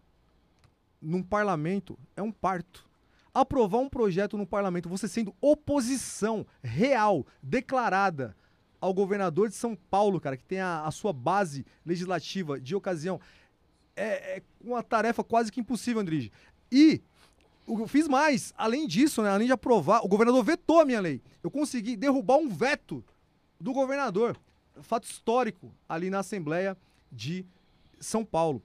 num parlamento é um parto. Aprovar um projeto no parlamento, você sendo oposição real, declarada ao governador de São Paulo, cara, que tem a, a sua base legislativa de ocasião, é, é uma tarefa quase que impossível, Andrige. E eu fiz mais. Além disso, né, além de aprovar, o governador vetou a minha lei. Eu consegui derrubar um veto do governador. Fato histórico ali na Assembleia de São Paulo.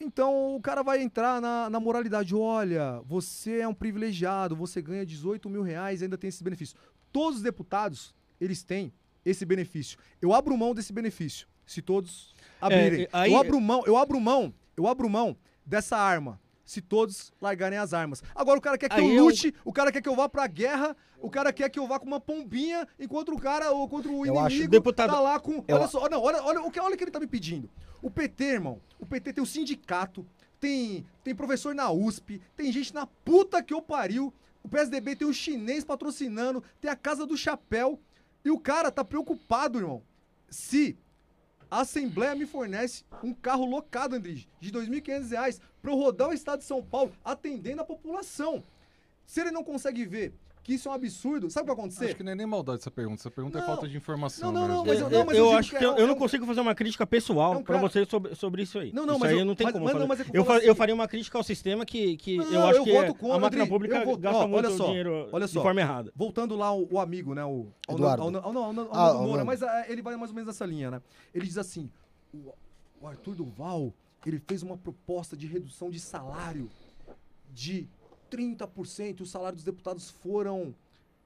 Então o cara vai entrar na, na moralidade. Olha, você é um privilegiado, você ganha 18 mil reais e ainda tem esse benefício. Todos os deputados, eles têm esse benefício. Eu abro mão desse benefício, se todos abrirem. É, aí- Eu abro mão, eu abro mão, eu abro mão dessa arma. Se todos largarem as armas. Agora o cara quer que Aí eu eu- lute, o cara quer que eu vá pra guerra, o cara quer que eu vá com uma pombinha, enquanto o cara, ou contra o Eu inimigo, acho- Deputado- tá lá com. Eu- Olha só, não, olha, olha, o que, olha o que ele tá me pedindo. O PT, irmão, o PT tem o sindicato, tem, tem professor na USP, tem gente na puta que eu pariu. O PSDB tem o chinês patrocinando, tem a Casa do Chapéu. E o cara tá preocupado, irmão. Se a Assembleia me fornece um carro locado, Andrige, de 2.500 reais pra eu rodar o estado de São Paulo atendendo a população. Se ele não consegue ver que isso é um absurdo, sabe o que vai acontecer? Acho que não é nem maldade essa pergunta. Essa pergunta Não. é falta de informação. Não, não, não, mesmo. mas Eu, eu- não, mas eu digo acho que que é eu, um- eu é não consigo fazer uma crítica pessoal é um pra cara- você sobre, sobre isso aí. Não, não, isso mas aí eu- não tem mas- como mas fazer. não, mas é eu eu, fa- eu assim- faria uma crítica ao sistema que, que Não, eu acho eu que voto contra, a máquina pública eu gasta ó, muito olha só, dinheiro olha de só. forma errada. Voltando lá o, o amigo, né? O Eduardo. Ao, ao, ao, ao, ao, ao Ah, Moura, mas ah, ele vai mais ou menos nessa linha, né? Ele diz assim: o, o Arthur Duval, ele fez uma proposta de redução de salário de 30%. Os salários dos deputados foram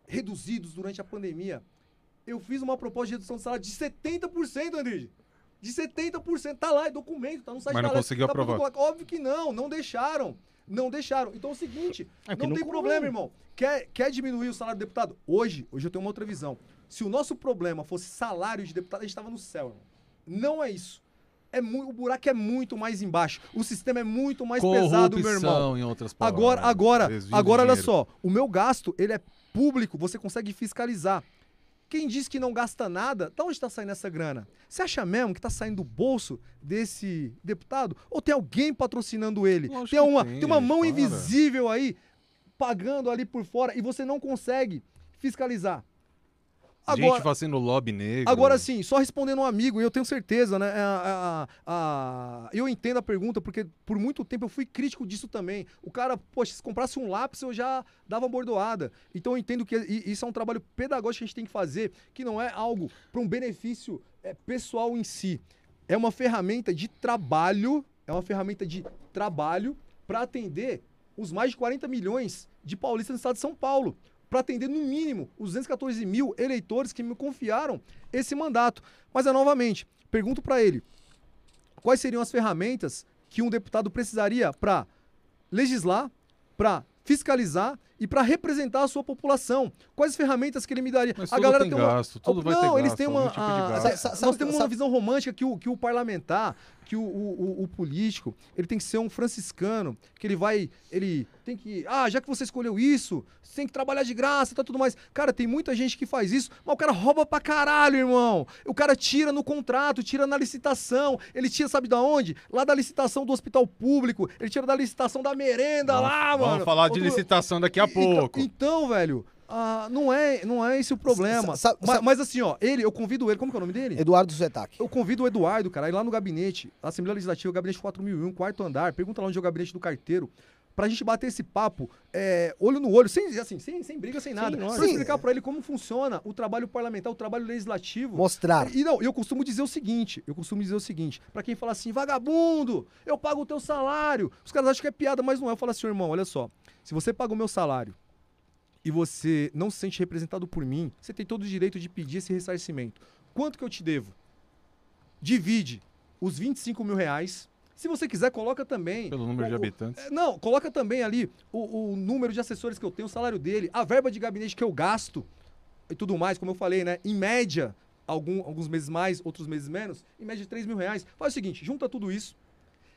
reduzidos durante a pandemia. Eu fiz uma proposta de redução de salário de 70%, Andrige. De 70%. Tá lá, é documento, tá no site Mas não da conseguiu tá aprovar. Óbvio que não, não deixaram. Não deixaram. Então é o seguinte, É não, não tem como. problema, irmão. Quer, quer diminuir o salário do deputado? Hoje, hoje eu tenho uma outra visão. Se o nosso problema fosse salário de deputado, a gente estava no céu, irmão. Não é isso. É o buraco é muito mais embaixo. O sistema é muito mais pesado, meu irmão. Corrupção, em outras palavras. Agora, agora, de agora olha só. O meu gasto, ele é público, você consegue fiscalizar. Quem diz que não gasta nada, da onde está saindo essa grana? Você acha mesmo que está saindo do bolso desse deputado? Ou tem alguém patrocinando ele? Lógico Tem uma, tem, tem uma mão para. invisível aí, pagando ali por fora, e você não consegue fiscalizar. Gente fazendo lobby negro. Agora sim, só respondendo um amigo, e eu tenho certeza, né? a- a- a- eu entendo a pergunta, porque por muito tempo eu fui crítico disso também. O cara, poxa, se comprasse um lápis, eu já dava uma bordoada. Então eu entendo que isso é um trabalho pedagógico que a gente tem que fazer, que não é algo para um benefício é, pessoal em si. É uma ferramenta de trabalho, é uma ferramenta de trabalho para atender os mais de 40 milhões de paulistas no estado de São Paulo para atender no mínimo os 214 mil eleitores que me confiaram esse mandato. Mas é novamente, pergunto para ele, quais seriam as ferramentas que um deputado precisaria para legislar, para fiscalizar e para representar a sua população? Quais as ferramentas que ele me daria? Mas a tudo galera tem uma- gasto, tudo vai não, ter eles gasto, têm algum uma tipo de a- gasto. Sa- sa- nós sabe- temos uma sabe- visão romântica que o, que o parlamentar, que o, o- o- o político, ele tem que ser um franciscano, que ele vai, ele tem que, ah, já que você escolheu isso, você tem que trabalhar de graça, tá tudo mais. Cara, tem muita gente que faz isso, mas o cara rouba pra caralho, irmão. O cara tira no contrato, tira na licitação, ele tira, sabe da onde? Lá da licitação do hospital público, ele tira da licitação da merenda Vamos- lá, mano. Vamos falar de Outro- licitação daqui a então- pouco. Então, velho, ah, não, é, não é esse o problema. Sa- sa- Ma- sa- mas, assim, ó, ele, eu convido ele, como que é o nome dele? Eduardo Suetac. Eu convido o Eduardo, cara, a ir lá no gabinete, Assembleia Legislativa, gabinete 4001, quarto andar, pergunta lá onde é o gabinete do carteiro, pra gente bater esse papo, é, olho no olho, sem, assim, sem, sem briga, sem nada. lógico. pra Sim. explicar pra ele como funciona o trabalho parlamentar, o trabalho legislativo. Mostrar. E não, eu costumo dizer o seguinte, eu costumo dizer o seguinte, pra quem fala assim, vagabundo, eu pago o teu salário. Os caras acham que é piada, mas não é. Eu falo assim, irmão, olha só, se você paga o meu salário e você não se sente representado por mim, você tem todo o direito de pedir esse ressarcimento. Quanto que eu te devo? Divide os 25 mil reais. Se você quiser, coloca também. Pelo número de o- habitantes. é, Não, coloca também ali o, o número de assessores que eu tenho, o salário dele, a verba de gabinete que eu gasto e tudo mais, como eu falei, né? Em média, algum- alguns meses mais, outros meses menos, em média 3 mil reais. Faz o seguinte, junta tudo isso,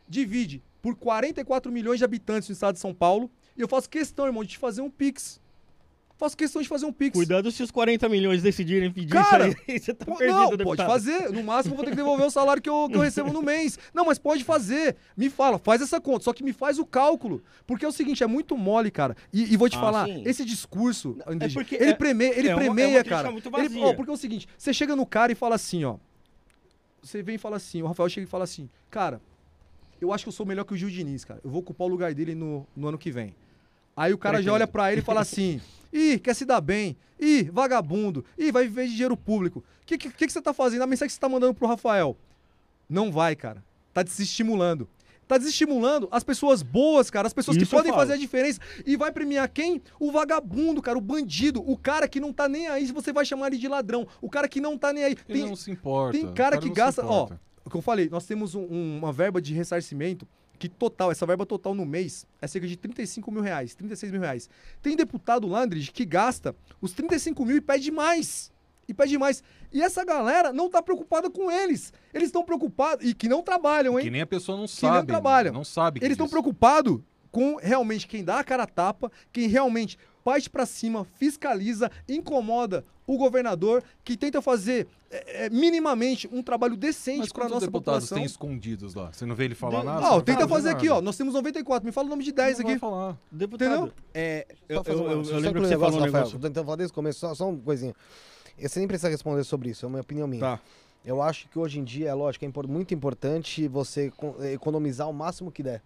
divide por 44 milhões de habitantes no estado de São Paulo e eu faço questão, irmão, de te fazer um Pix. Faço questão de fazer um Pix. Cuidado se os 40 milhões decidirem pedir Cara, isso aí. Você tá perdido, não, pode deputado. fazer. No máximo, eu vou ter que devolver o salário que eu, que eu recebo no mês. Não, mas pode fazer. Me fala, faz essa conta. Só que me faz o cálculo. Porque é o seguinte, é muito mole, cara. E, e vou te Ah, falar, sim. esse discurso, André, porque ele, é- preme, ele é uma- é premeia, cara. Ele- ó, porque é o seguinte, você chega no cara e fala assim, ó. Você vem e fala assim, o Rafael chega e fala assim, cara, eu acho que eu sou melhor que o Gil Diniz, cara. Eu vou ocupar o lugar dele no, no ano que vem. Aí o cara já olha pra ele e fala assim: ih, quer se dar bem, ih, vagabundo, ih, vai viver de dinheiro público. O que, que, que você tá fazendo? A mensagem que você tá mandando pro Rafael? Não vai, cara. Tá desestimulando. Tá desestimulando as pessoas boas, cara, as pessoas Isso que podem fazer a diferença. E vai premiar quem? O vagabundo, cara, o bandido, o cara que não tá nem aí se você vai chamar ele de ladrão, o cara que não tá nem aí. Ele Tem, não se importa. tem o cara que gasta, ó, o que eu falei, nós temos um- uma verba de ressarcimento que total, essa verba total no mês é cerca de 35 mil reais, 36 mil reais. Tem deputado lá, Andrige, que gasta os 35 mil e pede mais. E pede mais. E essa galera não tá preocupada com eles. Eles estão preocupados, e que não trabalham, hein? Que nem a pessoa não nem sabe. trabalham. Não sabe. que Eles estão preocupados com realmente quem dá a cara a tapa, quem realmente parte pra cima, fiscaliza, incomoda o governador, que tenta fazer é, é, minimamente um trabalho decente pra quantos nossa deputados população. tem escondidos lá? Você não vê ele falar De- nada? Você não tenta fazer aqui, nada. ó. Nós temos 94. Me fala o nome de 10 Não vai aqui. falar. Deputado, Entendeu? é, eu, eu, eu, eu lembro que você falou um Rafael. negócio. Tô tentando falar desde o começo, só, só uma coisinha. Você nem precisa responder sobre isso, é uma opinião minha. Tá. Eu acho que hoje em dia, é lógico, é muito importante você co- economizar o máximo que der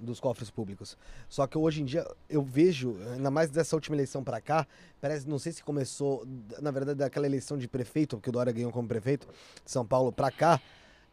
dos cofres públicos. Só que hoje em dia eu vejo, ainda mais dessa última eleição pra cá, parece, não sei se começou, na verdade, daquela eleição de prefeito, porque o Dória ganhou como prefeito de São Paulo pra cá,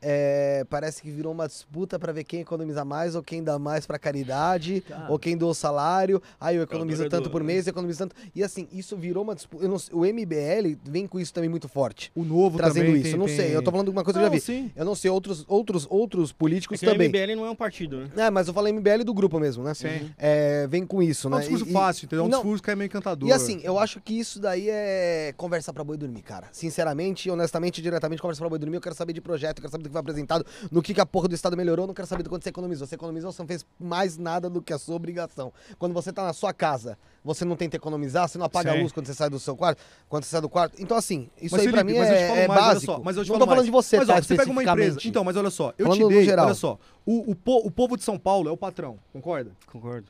é, parece que virou uma disputa pra ver quem economiza mais ou quem dá mais pra caridade, ou quem doa o salário. Aí eu economizo Dória tanto por né? mês, eu economizo tanto. E assim, isso virou uma disputa. não o MBL vem com isso também muito forte. O novo Trazendo também isso. tem- eu não tem- sei, eu tô falando de uma coisa que eu Não, já vi. sim. Eu não sei, outros, outros, outros políticos É que o também. MBL não é um partido, né? É, mas eu falei MBL do grupo mesmo, né? Sim. É, vem com isso, É né? um discurso E- fácil, entendeu? É um não, discurso que é meio encantador. E assim, eu acho que isso daí é conversar pra boi dormir, cara. Sinceramente, honestamente, diretamente, conversar pra boi dormir. Eu quero saber de projeto, eu quero saber do que foi apresentado, no que, que a porra do Estado melhorou, eu não quero saber do quanto você economizou. Você economizou, você não fez mais nada do que a sua obrigação. Quando você tá na sua casa, você não tenta economizar, você não apaga Sim. a luz quando você sai do seu quarto, quando você sai do quarto. Então, assim, isso Mas, aí pra Felipe, mim mas é, é mais, olha básico. só, mas eu te não falo tô falando mais. de você, mas, tá? ó, você pega uma empresa. Então, mas olha só, eu Falando te no dei, geral. olha só, o, o, po- o povo de São Paulo é o patrão, concorda? Concordo.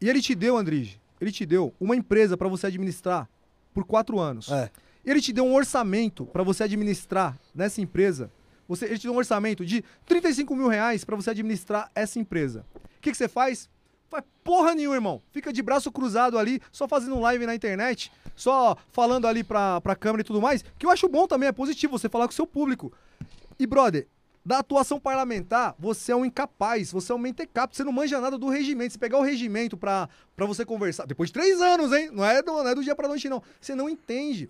E ele te deu, Andrige, ele te deu uma empresa pra você administrar por quatro anos. É. Ele te deu um orçamento pra você administrar nessa empresa. Você, ele te deu um orçamento de 35 mil reais pra você administrar essa empresa. O que, que você faz? Faz porra nenhuma, irmão. Fica de braço cruzado ali, só fazendo live na internet, só falando ali pra, pra câmera e tudo mais. Que eu acho bom também, é positivo você falar com o seu público. E, brother, da atuação parlamentar, você é um incapaz, você é um mentecapto, você não manja nada do regimento. Se pegar o regimento pra, pra você conversar, depois de três anos, hein? Não é do, não é do dia pra noite, não. Você não entende.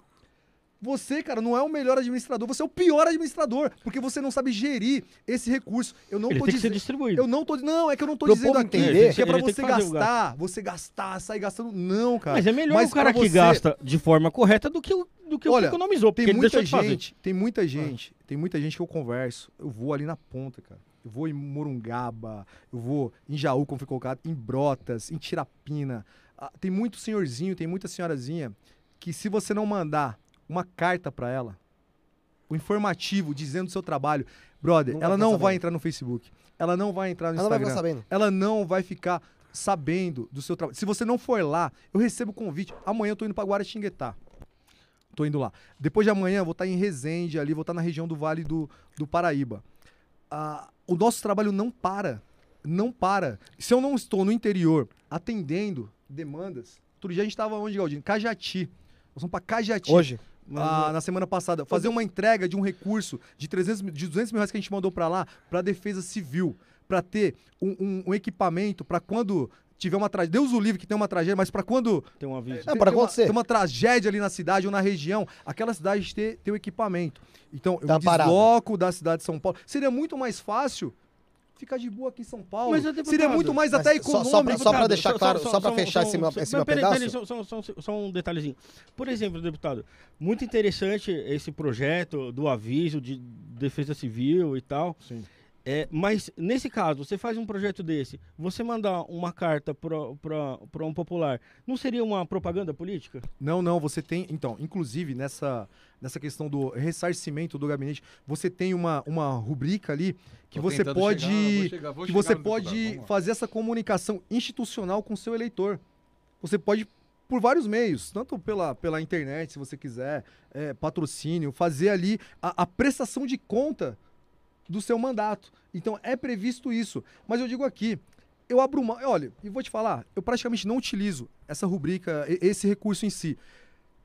Você, cara, não é o melhor administrador, você é o pior administrador, porque você não sabe gerir esse recurso. Eu não Ele tô tem que ser dizendo. distribuído. Eu não tô. Não, é que eu não tô Pro dizendo aqui entender. que é pra você o gastar, você gastar, sair gastando. Não, cara. Mas é melhor Mas o cara que você- gasta de forma correta do que o, do que o Olha, que economizou, porque Tem muita gente, tem muita gente, tem muita gente que eu converso. Eu vou ali na ponta, cara. Eu vou em Morungaba, eu vou em Jaú, como foi colocado, em Brotas, em Tirapina. Ah, tem muito senhorzinho, tem muita senhorazinha que se você não mandar uma carta pra ela, o informativo dizendo do seu trabalho, brother, ela não sabendo. vai entrar no Facebook, ela não vai entrar no Ela não vai Instagram, ficar sabendo. ela não vai ficar sabendo do seu trabalho. Se você não for lá, eu recebo convite. Amanhã eu tô indo pra Guaratinguetá. Tô indo lá. Depois de amanhã eu vou estar em Resende ali, vou estar na região do Vale do, do Paraíba. Ah, o nosso trabalho não para. não para. Se eu não estou no interior atendendo demandas, outro dia a gente estava onde, Galdinho? Cajati. Nós vamos para Cajati. Hoje. Ah, na semana passada, fazer uma entrega de um recurso de, 300, mil- de 200 mil reais que a gente mandou para lá, para defesa civil, para ter um, um- um equipamento para quando tiver uma tragédia. Deus o livre que tem uma tragédia, mas para quando Tem um aviso. Tem- para acontecer. Tem uma tragédia ali na cidade ou na região, aquela cidade ter, ter o equipamento. Então, eu Tá desloco da cidade de São Paulo. Seria muito mais fácil ficar de boa aqui em São Paulo. Mas, deputado, Seria muito mais até só- só econômico. só pra cara. deixar claro, só pra fechar esse meu- esse mas meu peraí, pedaço. peraí, só, só- só- só um detalhezinho. Por exemplo, deputado, muito interessante esse projeto do aviso de defesa civil e tal. Sim. É, mas nesse caso, você faz um projeto desse, você mandar uma carta para um popular, não seria uma propaganda política? Não, não, você tem. Então, inclusive, nessa, nessa questão do ressarcimento do gabinete, você tem uma, uma rubrica ali que Tô você pode. chegar, vou chegar, vou que você pode fazer essa comunicação institucional com o seu eleitor. Você pode, por vários meios, tanto pela, pela internet, se você quiser, é, patrocínio, fazer ali a, a prestação de conta do seu mandato. Então é previsto isso. Mas eu digo aqui, eu abro mão. Olha, e vou te falar, eu praticamente não utilizo essa rubrica, esse recurso em si.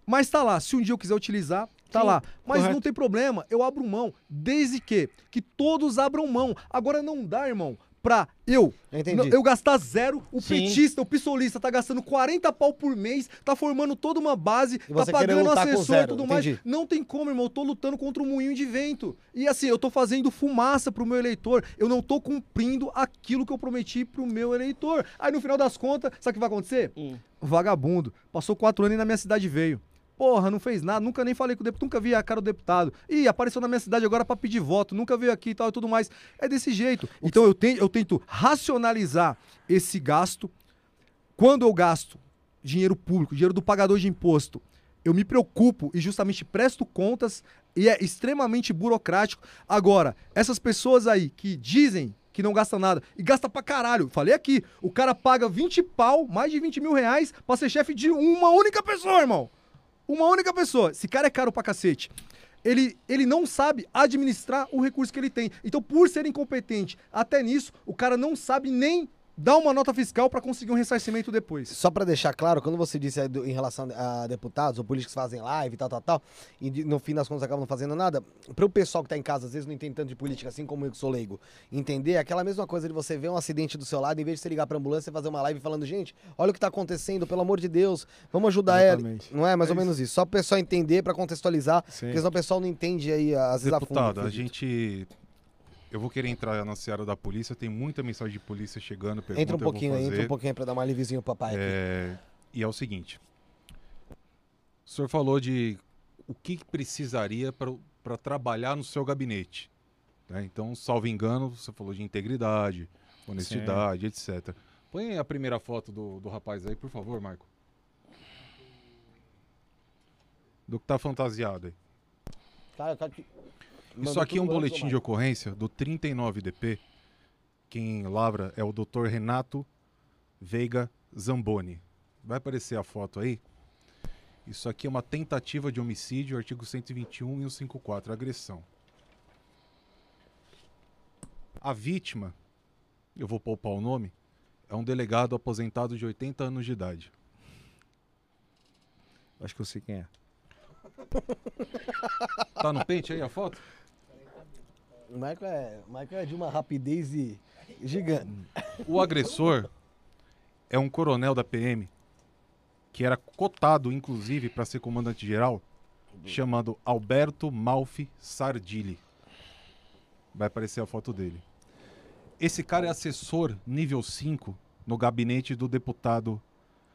Mas tá lá, se um dia eu quiser utilizar, tá Sim, lá. Mas correto. não tem problema, eu abro mão, desde que que todos abram mão. Agora não dá, irmão, pra eu, entendi. eu gastar zero, o Sim. petista, o pistolista tá gastando 40 pau por mês, tá formando toda uma base, tá pagando assessor e tudo mais. entendi. Não tem como, irmão, eu tô lutando contra um moinho de vento. E assim, eu tô fazendo fumaça pro meu eleitor, eu não tô cumprindo aquilo que eu prometi pro meu eleitor. Aí no final das contas, sabe o que vai acontecer? Hum. Vagabundo. Passou quatro anos e na minha cidade veio. Porra, não fez nada, nunca nem falei com o deputado, nunca vi a cara do deputado. Ih, apareceu na minha cidade agora pra pedir voto, nunca veio aqui e tal e tudo mais. É desse jeito. Então eu, tenho, eu tento racionalizar esse gasto. Quando eu gasto dinheiro público, dinheiro do pagador de imposto, eu me preocupo e justamente presto contas e é extremamente burocrático. Agora, essas pessoas aí que dizem que não gastam nada e gasta pra caralho, falei aqui, o cara paga 20 pau, mais de 20 mil reais pra ser chefe de uma única pessoa, irmão. Uma única pessoa. Esse cara é caro pra cacete. Ele, ele não sabe administrar o recurso que ele tem. Então, por ser incompetente, até nisso, o cara não sabe nem dar uma nota fiscal pra conseguir um ressarcimento depois. Só pra deixar claro, quando você disse em relação a deputados ou políticos que fazem live e tal, tal, tal, e no fim das contas acabam não fazendo nada, para o pessoal que tá em casa, às vezes não entende tanto de política, assim como eu que sou leigo, entender é aquela mesma coisa de você ver um acidente do seu lado, em vez de você ligar pra ambulância e fazer uma live falando, gente, olha o que tá acontecendo, pelo amor de Deus, vamos ajudar Exatamente. ela. Não é mais É ou menos isso. Só pro pessoal entender, pra contextualizar, Sim. porque senão o pessoal não entende aí, às vezes, a fundo. Deputado, a gente. Eu vou querer entrar na seara da polícia, tem muita mensagem de polícia chegando. Pergunta, Entra um pouquinho entra um pouquinho pra dar uma livezinho pro papai aqui. É, e é o seguinte: o senhor falou de o que precisaria para trabalhar no seu gabinete. né? Então, salvo engano, você falou de integridade, honestidade, etc. Põe a primeira foto do, do rapaz aí, por favor, Marco. Do que tá fantasiado aí. Cara, cara, que- Isso aqui é um boletim de ocorrência do 39DP. Quem lavra é o Dr. Renato Veiga Zamboni. Vai aparecer a foto aí. Isso aqui é uma tentativa de homicídio, artigo 121 e 154, agressão. A vítima, eu vou poupar o nome, é um delegado aposentado de 80 anos de idade. Acho que eu sei quem é. Tá no pente aí a foto? O Michael é, o Michael é de uma rapidez gigante. O agressor é um coronel da PM que era cotado, inclusive, para ser comandante-geral, chamado Alberto Malfi Sardilli. Vai aparecer a foto dele. Esse cara é assessor nível 5 no gabinete do deputado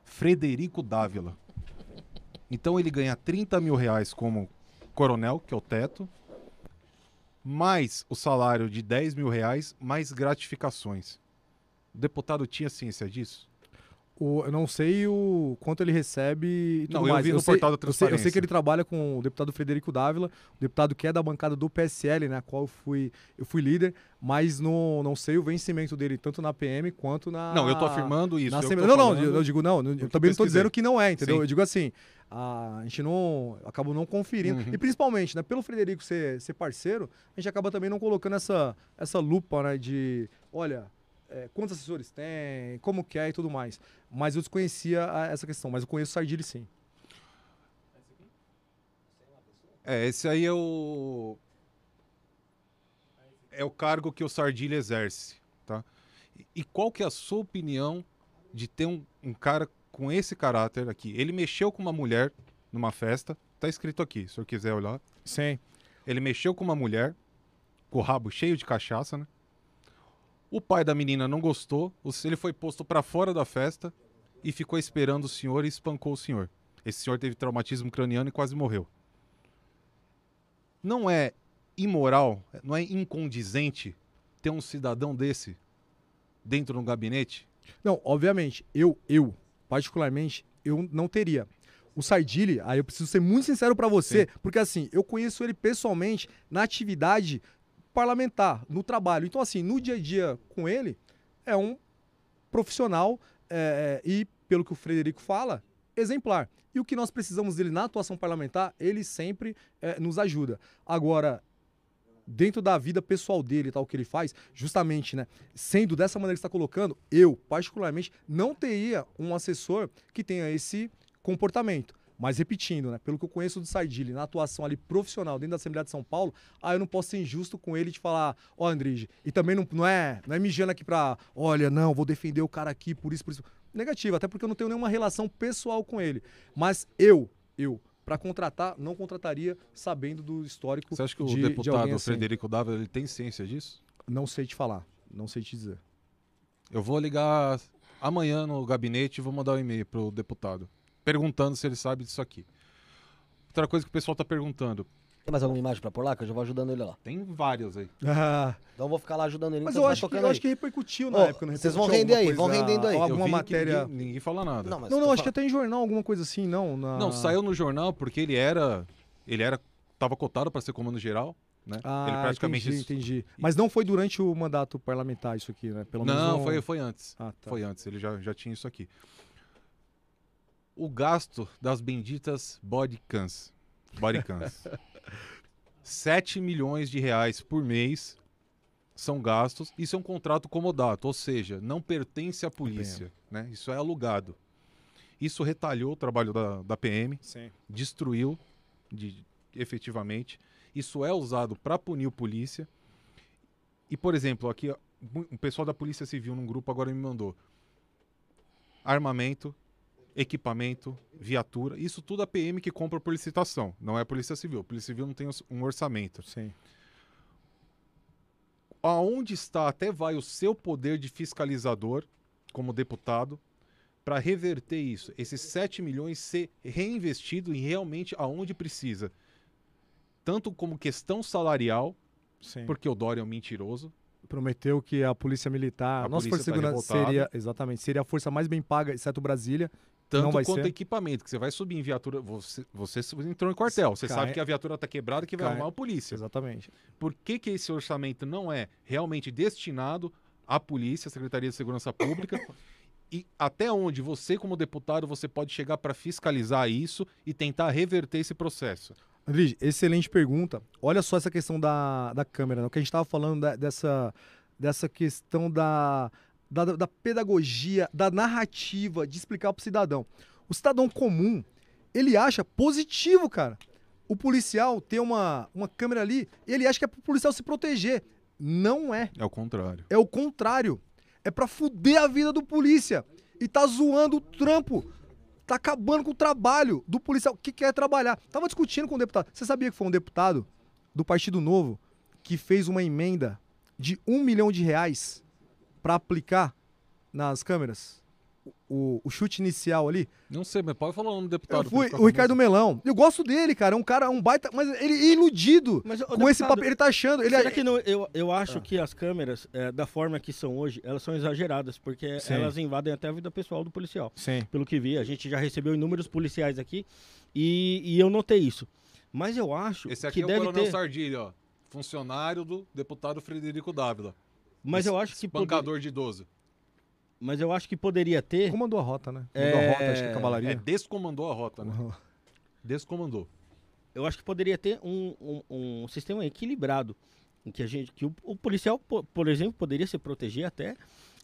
Frederico Dávila. Então ele ganha 30 mil reais como coronel, que é o teto, mais o salário de 10 mil reais, mais gratificações. O deputado tinha ciência disso? O- eu não sei o quanto ele recebe e tudo Não, eu mais. vi no sei, portal da eu sei- Eu sei, Transparência. que ele trabalha com o deputado Frederico Dávila, o deputado que é da bancada do PSL, né, a qual eu fui, eu fui líder, mas não, não sei o vencimento dele, tanto na PM quanto na... Não, eu tô afirmando isso. na eu Assembleia. tô Não, não, eu, eu digo não, eu também não tô pesquisei. dizendo que não é, entendeu? Sim. Eu digo assim, a gente não, acabou não conferindo. Uhum. E principalmente, né, pelo Frederico ser, ser parceiro, a gente acaba também não colocando essa, essa lupa, né, de, olha, é, quantos assessores tem, como que é e tudo mais. Mas eu desconhecia a- essa questão, mas eu conheço o Sardilli sim. É, esse aí é o. É o cargo que o Sardilha exerce, tá? E- E qual que é a sua opinião de ter um, um cara com esse caráter aqui? Ele mexeu com uma mulher numa festa, tá escrito aqui, se o senhor quiser olhar. Sim. Ele mexeu com uma mulher, com o rabo cheio de cachaça, né? O pai da menina não gostou, ele foi posto pra fora da festa e ficou esperando o senhor e espancou o senhor. Esse senhor teve traumatismo craniano e quase morreu. Não é imoral, não é incondizente ter um cidadão desse dentro de um gabinete? Não, obviamente, eu, eu, particularmente, eu não teria. O Sardilli, aí eu preciso ser muito sincero pra você, porque assim, eu conheço ele pessoalmente na atividade parlamentar, no trabalho. Então, assim, no dia a dia com ele, é um profissional é, e, pelo que o Frederico fala, exemplar. E o que nós precisamos dele na atuação parlamentar, ele sempre é, nos ajuda. Agora, dentro da vida pessoal dele tal, que ele faz, justamente, né? Sendo dessa maneira que está colocando, eu, particularmente, não teria um assessor que tenha esse comportamento. Mas repetindo, né? Pelo que eu conheço do Sardilli, na atuação ali profissional dentro da Assembleia de São Paulo, aí eu não posso ser injusto com ele de falar, ó, Andrige, e também não, não é não é mijando aqui pra, olha, não, vou defender o cara aqui por isso, por isso. Negativo, até porque eu não tenho nenhuma relação pessoal com ele. Mas eu, eu, para contratar, não contrataria sabendo do histórico Você acha que o de, de deputado alguém assim. Frederico Dávila ele tem ciência disso? Não sei te falar, não sei te dizer. Eu vou ligar amanhã no gabinete e vou mandar um e-mail pro deputado, perguntando se ele sabe disso aqui. Outra coisa que o pessoal tá perguntando, Tem mais alguma imagem pra pôr lá? Que eu já vou ajudando ele lá. tem várias aí. Então eu vou ficar lá ajudando ele. Mas enquanto eu acho, que, eu aí. acho que repercutiu na Ô, época. não vocês vão render aí, vão rendendo aí. Eu Alguma matéria. Ninguém, ninguém fala nada. Não, mas Não, não, acho que até em jornal, alguma coisa assim, não. na- Não, saiu no jornal porque ele era. Ele era. Tava cotado para ser comando geral, né? Ah, ele praticamente. entendi, entendi. Mas não foi durante o mandato parlamentar isso aqui, né? Pelo menos Não, não- foi, foi antes. Ah, tá. Foi antes, ele já, já tinha isso aqui. O gasto das benditas bodycams. Bodycams. 7 milhões de reais por mês são gastos. Isso é um contrato comodato, ou seja, não pertence à polícia. Né? Isso é alugado. Isso retalhou o trabalho da, da PM, Sim. destruiu de- efetivamente. Isso é usado para punir o polícia. E, por exemplo, aqui o pessoal da Polícia Civil num grupo agora me mandou armamento, equipamento, viatura. Isso tudo a PM que compra por licitação, não é a Polícia Civil. A Polícia Civil não tem um orçamento. Sim. Aonde está até vai o seu poder de fiscalizador como deputado para reverter isso? Esses 7 milhões ser reinvestido em realmente aonde precisa. Tanto como questão salarial, Sim. porque o Dória é um mentiroso, Prometeu que a polícia militar, A nossa polícia força de tá segurança revoltada. seria, exatamente, seria a força mais bem paga, exceto Brasília. Tanto quanto ser. equipamento, que você vai subir em viatura, você, você entrou em quartel, você Cai- sabe que a viatura está quebrada que vai Cai- arrumar a polícia. Exatamente. Por que, que esse orçamento não é realmente destinado à polícia, à Secretaria de Segurança Pública? e até onde você, como deputado, você pode chegar para fiscalizar isso e tentar reverter esse processo? Andrige, excelente pergunta. Olha só essa questão da, da câmera, né? o que a gente estava falando da- dessa, dessa questão da, da, da pedagogia, da narrativa, de explicar para o cidadão. O cidadão comum, ele acha positivo, cara. O policial ter uma, uma câmera ali, ele acha que é para o policial se proteger. Não é. É o contrário. É o contrário. É pra fuder a vida do polícia. E tá zoando o trampo. Tá acabando com o trabalho do policial que quer trabalhar. Tava discutindo com o deputado. Você sabia que foi um deputado do Partido Novo que fez uma emenda de um milhão de reais pra aplicar nas câmeras? O, o chute inicial ali. Não sei, mas pode falar o nome do Eu deputado. fui, pra ficar o Ricardo famoso. Melão. Eu gosto dele, cara. É um cara, um baita. Mas ele é iludido Mas, com esse deputado, papel. Ele tá achando. Ele Será é, que não, eu, eu acho que as câmeras, é, da forma que são hoje, elas são exageradas, porque Sim. elas invadem até a vida pessoal do policial. Sim. Pelo que vi, a gente já recebeu inúmeros policiais aqui e, e eu notei isso. Mas eu acho Esse aqui que é o deve Coronel ter. Sardilha, ó. Funcionário do deputado Frederico Dávila. Mas eu acho que poder- Pancador de idoso. mas eu acho que poderia ter. Comandou a rota, né? É, Comandou a rota, acho que é É, cavalaria. descomandou a rota, né? Descomandou. Eu acho que poderia ter um, um, um sistema equilibrado em que a gente, que o, o policial, po- por exemplo, poderia se proteger até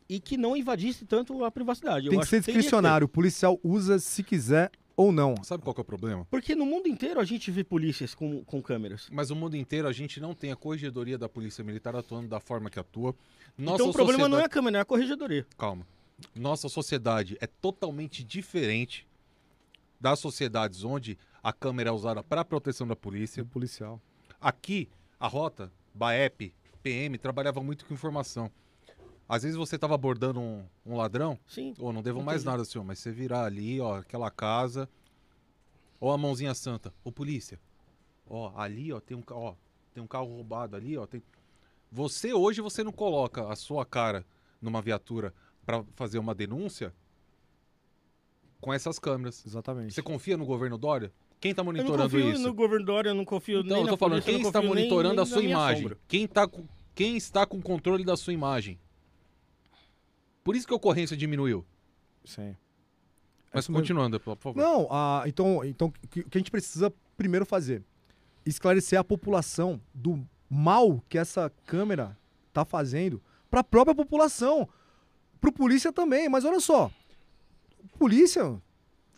e que não invadisse tanto a privacidade. Eu Tem que acho ser discricionário. O policial usa se quiser ou não. Sabe qual que é o problema? Porque no mundo inteiro a gente vê polícias com, com câmeras. Mas o mundo inteiro a gente não tem a corregedoria da Polícia Militar atuando da forma que atua. Nossa então o problema não é sociedade- a câmera, é a corregedoria. Calma. Nossa sociedade é totalmente diferente das sociedades onde a câmera é usada para proteção da polícia. O policial. Aqui, a rota, BAEP, PM, trabalhava muito com informação. Às vezes você estava abordando um, um ladrão, Sim. ou não devo mais nada, senhor, mas você virar ali, ó, aquela casa, ó a mãozinha santa, ô polícia, ó, ali, ó, tem um, ó, tem um carro roubado ali, ó, tem... Você hoje, você não coloca a sua cara numa viatura para fazer uma denúncia com essas câmeras. Exatamente. Você confia no governo Dória? Quem tá Eu não monitorando confio isso? no governo Dória, eu não confio Então, nem eu tô falando, polícia, quem está monitorando nem a sua imagem? sombra. Quem, tá com, quem está com controle da sua imagem? Por isso que a ocorrência diminuiu. Sim. Mas Isso mesmo. continuando, por favor. Não, ah, então, então o que, o que a gente precisa primeiro fazer? Esclarecer a população do mal que essa câmera tá fazendo para a própria população. Pro polícia também, mas olha só. Polícia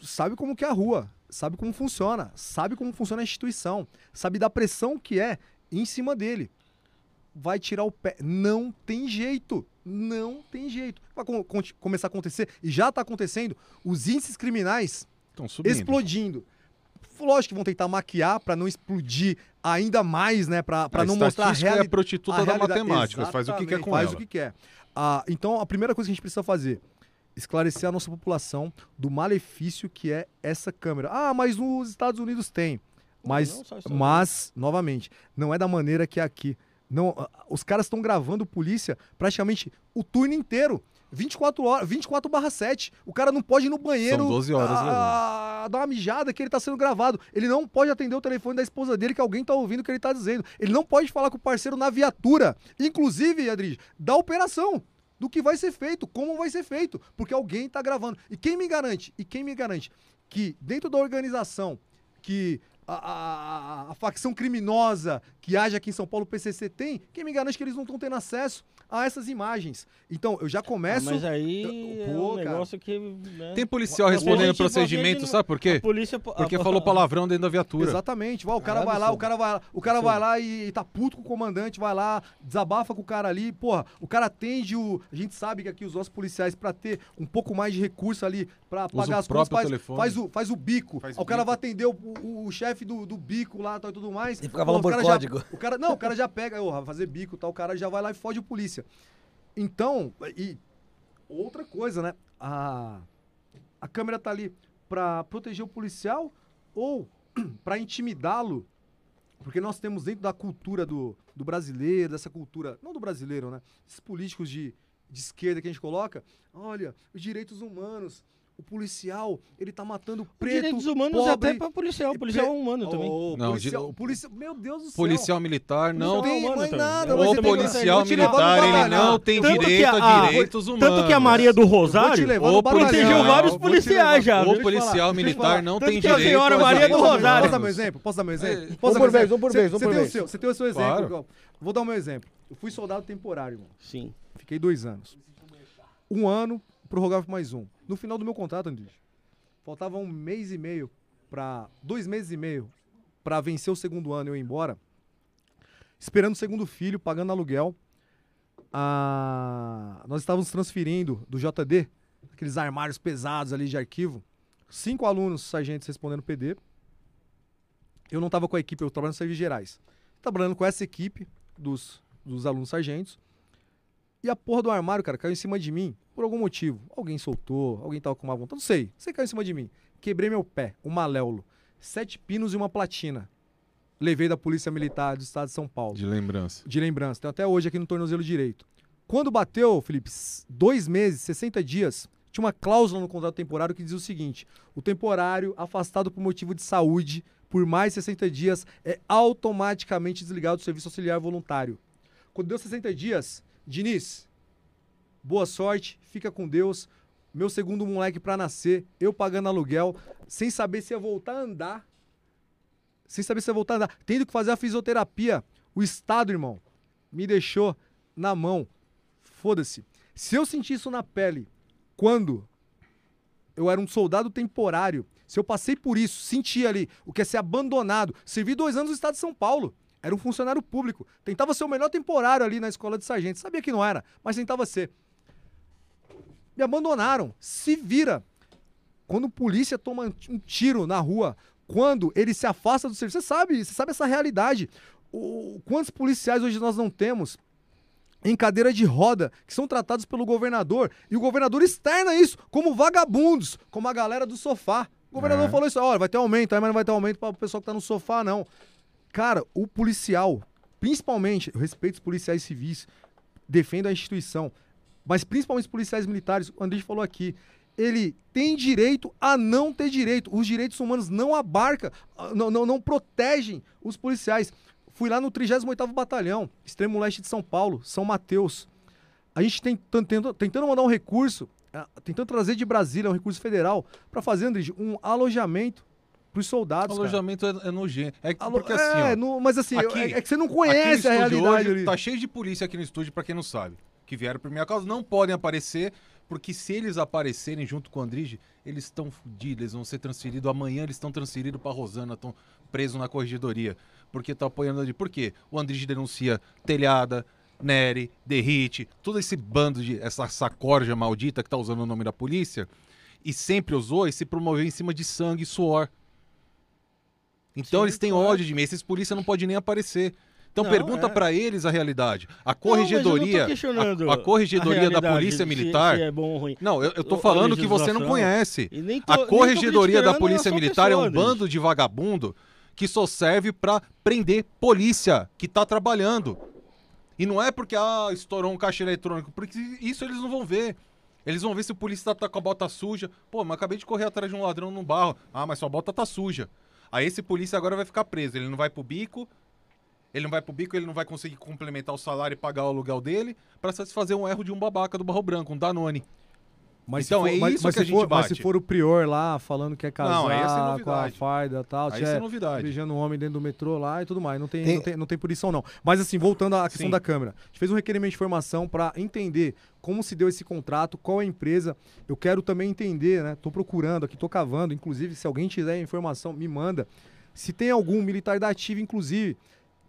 sabe como que é a rua, sabe como funciona, sabe como funciona a instituição, sabe da pressão que é em cima dele. Vai tirar o pé. Não tem jeito. Não tem jeito. Vai começar a acontecer, e já está acontecendo, os índices criminais explodindo. Lógico que vão tentar maquiar para não explodir ainda mais, né? Para A não mostrar a estatística é a realidade. prostituta da matemática. Faz o que quer Exatamente, com faz ela. o que quer. Ah, então, a primeira coisa que a gente precisa fazer, esclarecer a nossa população do malefício que é essa câmera. Ah, mas nos Estados Unidos tem. Mas, mas novamente, não é da maneira que é aqui. Não, ah, os caras estão gravando polícia praticamente o turno inteiro. 24 horas, 24 barra 7. O cara não pode ir no banheiro. São 12 horas, ah, dar uma mijada que ele tá sendo gravado. Ele não pode atender o telefone da esposa dele que alguém tá ouvindo o que ele tá dizendo. Ele não pode falar com o parceiro na viatura. Inclusive, Adri, da operação. Do que vai ser feito, como vai ser feito. Porque alguém tá gravando. E quem me garante? E quem me garante que dentro da organização que a, a- a- facção criminosa que age aqui em São Paulo, o PCC, tem, quem me garante que eles não estão tendo acesso a essas imagens? Então, eu já Ah, começo. mas aí é pô, um cara. negócio que... né? Tem policial a respondendo gente- procedimento, a sabe por A quê? polícia... Porque a- falou palavrão dentro da viatura. Exatamente. Vai, o cara Caralho, vai lá, o cara vai, o cara Sim. vai lá e, e tá puto com o comandante, vai lá, desabafa com o cara ali, porra, o cara atende o, a gente sabe que aqui os nossos policiais pra ter um pouco mais de recurso ali pra Usa pagar o as contas, faz, telefone. faz o faz o bico. Faz Aí o cara bico. vai atender o, o- o chefe do, do bico lá tal, e tudo mais. E fica Pô, falando por cara já- código. o cara não, o cara já pega, vai fazer bico, tal, o cara já vai lá e foge o polícia. Então, e outra coisa, né? A a câmera tá ali pra proteger o policial ou pra intimidá-lo porque nós temos dentro da cultura do, do brasileiro, dessa cultura, não do brasileiro, né? Esses políticos de, de esquerda que a gente coloca, olha, os direitos humanos, o policial, ele tá matando preto, Direitos humanos é pobre, até pra policial. e Policial é humano também. Ô, Não, policial, di- policia- meu Deus do céu. Policial militar não Não tem humano mais nada, O policial militar, ele batalhão. não tem Tanto direito a- a direitos humanos. Tanto que a Maria do Rosário O protegeu vários policiais já, O policial militar não tem que a direito senhora a Maria do direitos Rosário- Posso dar meu humanos. exemplo? Posso dar meu exemplo? É, Posso um dar por vez, um por vez, um você por tem o vez. seu, Você tem o seu exemplo. Vou dar o meu exemplo. Eu fui soldado temporário, irmão. Sim. Fiquei dois anos. Um ano, prorrogava por mais um. No final do meu contrato, André, faltava um mês e meio para dois meses e meio para vencer o segundo ano e eu ir embora. Esperando o segundo filho, pagando aluguel. Ah, nós estávamos transferindo do JD, aqueles armários pesados ali de arquivo. Cinco alunos sargentos respondendo PD. Eu não estava com a equipe, eu trabalhando nos serviços gerais. Trabalhando com essa equipe dos, dos alunos sargentos. E a porra do armário, cara, caiu em cima de mim por algum motivo. Alguém soltou, alguém tava com má vontade, não sei. Você caiu em cima de mim. Quebrei meu pé, um maléolo. Sete pinos e uma platina. Levei da Polícia Militar do Estado de São Paulo. De lembrança. De lembrança. Tem até hoje aqui no tornozelo direito. Quando bateu, Felipe, dois meses, 60 dias, tinha uma cláusula no contrato temporário que dizia o seguinte: o temporário afastado por motivo de saúde por mais 60 dias é automaticamente desligado do serviço auxiliar voluntário. Quando deu 60 dias, Diniz, boa sorte, fica com Deus. Meu segundo moleque pra nascer, eu pagando aluguel, sem saber se ia voltar a andar. Sem saber se ia voltar a andar. Tendo que fazer a fisioterapia. O Estado, irmão, me deixou na mão. Foda-se. Se eu senti isso na pele quando eu era um soldado temporário, se eu passei por isso, senti ali o que é ser abandonado, servi dois anos no estado de São Paulo, era um funcionário público, tentava ser o melhor temporário ali na escola de sargento, sabia que não era, mas tentava ser. Me abandonaram, se vira. Quando polícia toma um tiro na rua, quando ele se afasta do serviço, você sabe, você sabe essa realidade. O, quantos policiais hoje nós não temos em cadeira de roda, que são tratados pelo governador, e o governador externa isso como vagabundos, como a galera do sofá. O governador É. falou isso, olha, vai ter aumento, aí, mas não vai ter aumento para o pessoal que tá no sofá, não. Cara, o policial, principalmente, eu respeito os policiais civis, defendo a instituição, mas principalmente os policiais militares, o André falou aqui, ele tem direito a não ter direito. Os direitos humanos não abarcam, não, não, não protegem os policiais. Fui lá no 38º Batalhão, extremo leste de São Paulo, São Mateus. A gente tem tentando, tentando mandar um recurso, ah, tentando trazer de Brasília um recurso federal para fazer, André, um alojamento para os soldados. cara. Alojamento é, é nojento. É Alo- porque assim, é, ó, no- mas assim, aqui- é, é que você não conhece a realidade hoje. Tá cheio de polícia aqui no estúdio, pra quem não sabe. Que vieram por minha causa, não podem aparecer, porque se eles aparecerem junto com o Andrige, eles estão fodidos, eles vão ser transferidos. Amanhã eles estão transferidos pra Rosana, estão presos na corregedoria. Porque tá apoiando o Andrige. Por quê? O Andrige denuncia telhada, Nery, Derrite, todo esse bando de. essa sacorja maldita que tá usando o nome da polícia. E sempre usou e se promoveu em cima de sangue e suor. Então Sim, eles têm claro. ódio de mim. Esses polícia não podem nem aparecer. Então Não, pergunta é. pra eles a realidade. A Não, não corregedoria, questionando a, a corregedoria da realidade, polícia se- militar. se é bom ou ruim. Não, eu, eu tô falando que você não conhece. Tô- A corregedoria da polícia a militar é um pessoa, bando de vagabundo que só serve pra prender polícia que tá trabalhando. E não é porque ah, estourou um caixa eletrônico, porque isso eles não vão ver. Eles vão ver se o polícia tá com a bota suja. Pô, mas acabei de correr atrás de um ladrão num barro. Ah, mas sua bota tá suja. Aí esse polícia agora vai ficar preso. Ele não vai pro bico. Ele não vai pro bico, ele não vai conseguir complementar o salário e pagar o aluguel dele pra satisfazer um erro de um babaca do Barro Branco, um Danone. Mas Então, se for, é mas, isso mas que a gente for, mas se bate. for o prior lá falando que é casar Não, é com a farda e tal, Aí é novidade. beijando um homem dentro do metrô lá e tudo mais. Não tem, Tem- Não, tem, não tem punição, não. Mas assim, voltando à questão Sim. da câmera. A gente fez um requerimento de informação para entender como se deu esse contrato, qual é a empresa. Eu quero também entender, né? Tô procurando aqui, tô cavando. Inclusive, se alguém tiver informação, me manda. Se tem algum militar da ativa, inclusive,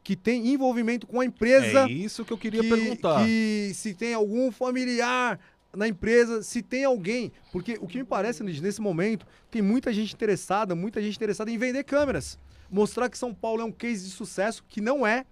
que tem envolvimento com a empresa É isso que eu queria que, perguntar. que se tem algum familiar na empresa, se tem alguém. Porque o que me parece, Luiz, nesse momento, tem muita gente interessada, muita gente interessada em vender câmeras. Mostrar que São Paulo é um case de sucesso, que não é,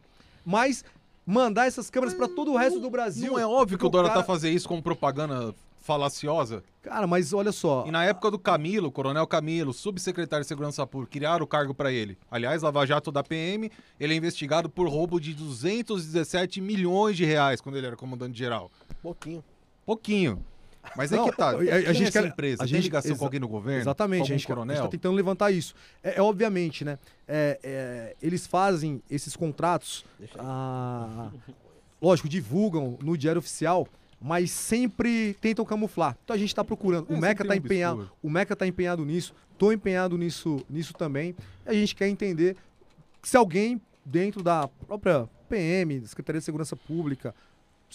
mas mandar essas câmeras para todo o resto do Brasil. Não é óbvio que o Dora cara- tá fazendo isso como propaganda falaciosa? Cara, mas olha só. E na época do Camilo, Coronel Camilo, subsecretário de Segurança Pública, criaram o cargo pra ele. Aliás, Lava Jato da PM, ele é investigado por roubo de 217 milhões de reais quando ele era comandante geral. Pouquinho. Pouquinho. Mas é Não, que tá. a- a é gente essa quer- empresa? a Tem gente- ligação exa- com alguém no governo? Exatamente, Com a gente, a gente coronel? tá tentando levantar isso. É, é obviamente, né? é, é, eles fazem esses contratos, ah, lógico, divulgam no diário oficial, mas sempre tentam camuflar. Então a gente está procurando. É, o Meca tá tem um empenhado, obscuro. o Meca tá empenhado nisso, tô empenhado nisso, nisso também. A gente quer entender se alguém dentro da própria PM, da Secretaria de Segurança Pública,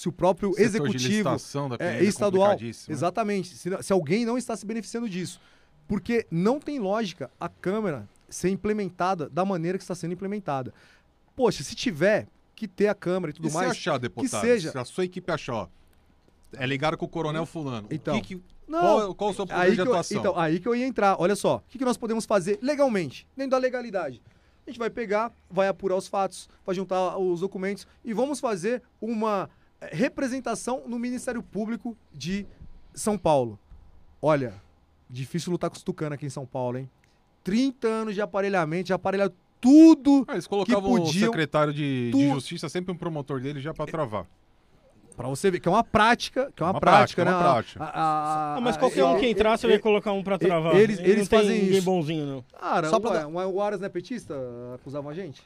se o próprio de executivo é, PM estadual. né? Exatamente. Se, se alguém não está se beneficiando disso. Porque não tem lógica a câmera ser implementada da maneira que está sendo implementada. Poxa, se tiver que ter a câmera e tudo E mais. se achar, deputado, seja- se a sua equipe achar, ó, é ligado com o coronel fulano, o Então. que que- Não, qual, qual o seu poder de que, eu, atuação? então, aí que eu ia entrar. Olha só, o que, que nós podemos fazer legalmente, dentro da legalidade? A gente vai pegar, vai apurar os fatos, vai juntar os documentos e vamos fazer uma representação no Ministério Público de São Paulo. Olha, difícil lutar com os tucanos aqui em São Paulo, hein? 30 anos de aparelhamento, de aparelhar tudo Ah, eles colocavam o podiam- secretário de, de tu- justiça, sempre um promotor dele, já pra travar. Pra você ver que é uma prática, que é uma, Uma prática, prática, né? uma prática. A- a- a- Ah, mas a- qualquer um que entrar, você e- vai colocar um pra travar. eles- E eles não tem fazem ninguém isso. bonzinho, não. Cara, Só pra ué, dar- o o Aras não é petista? Acusavam a gente?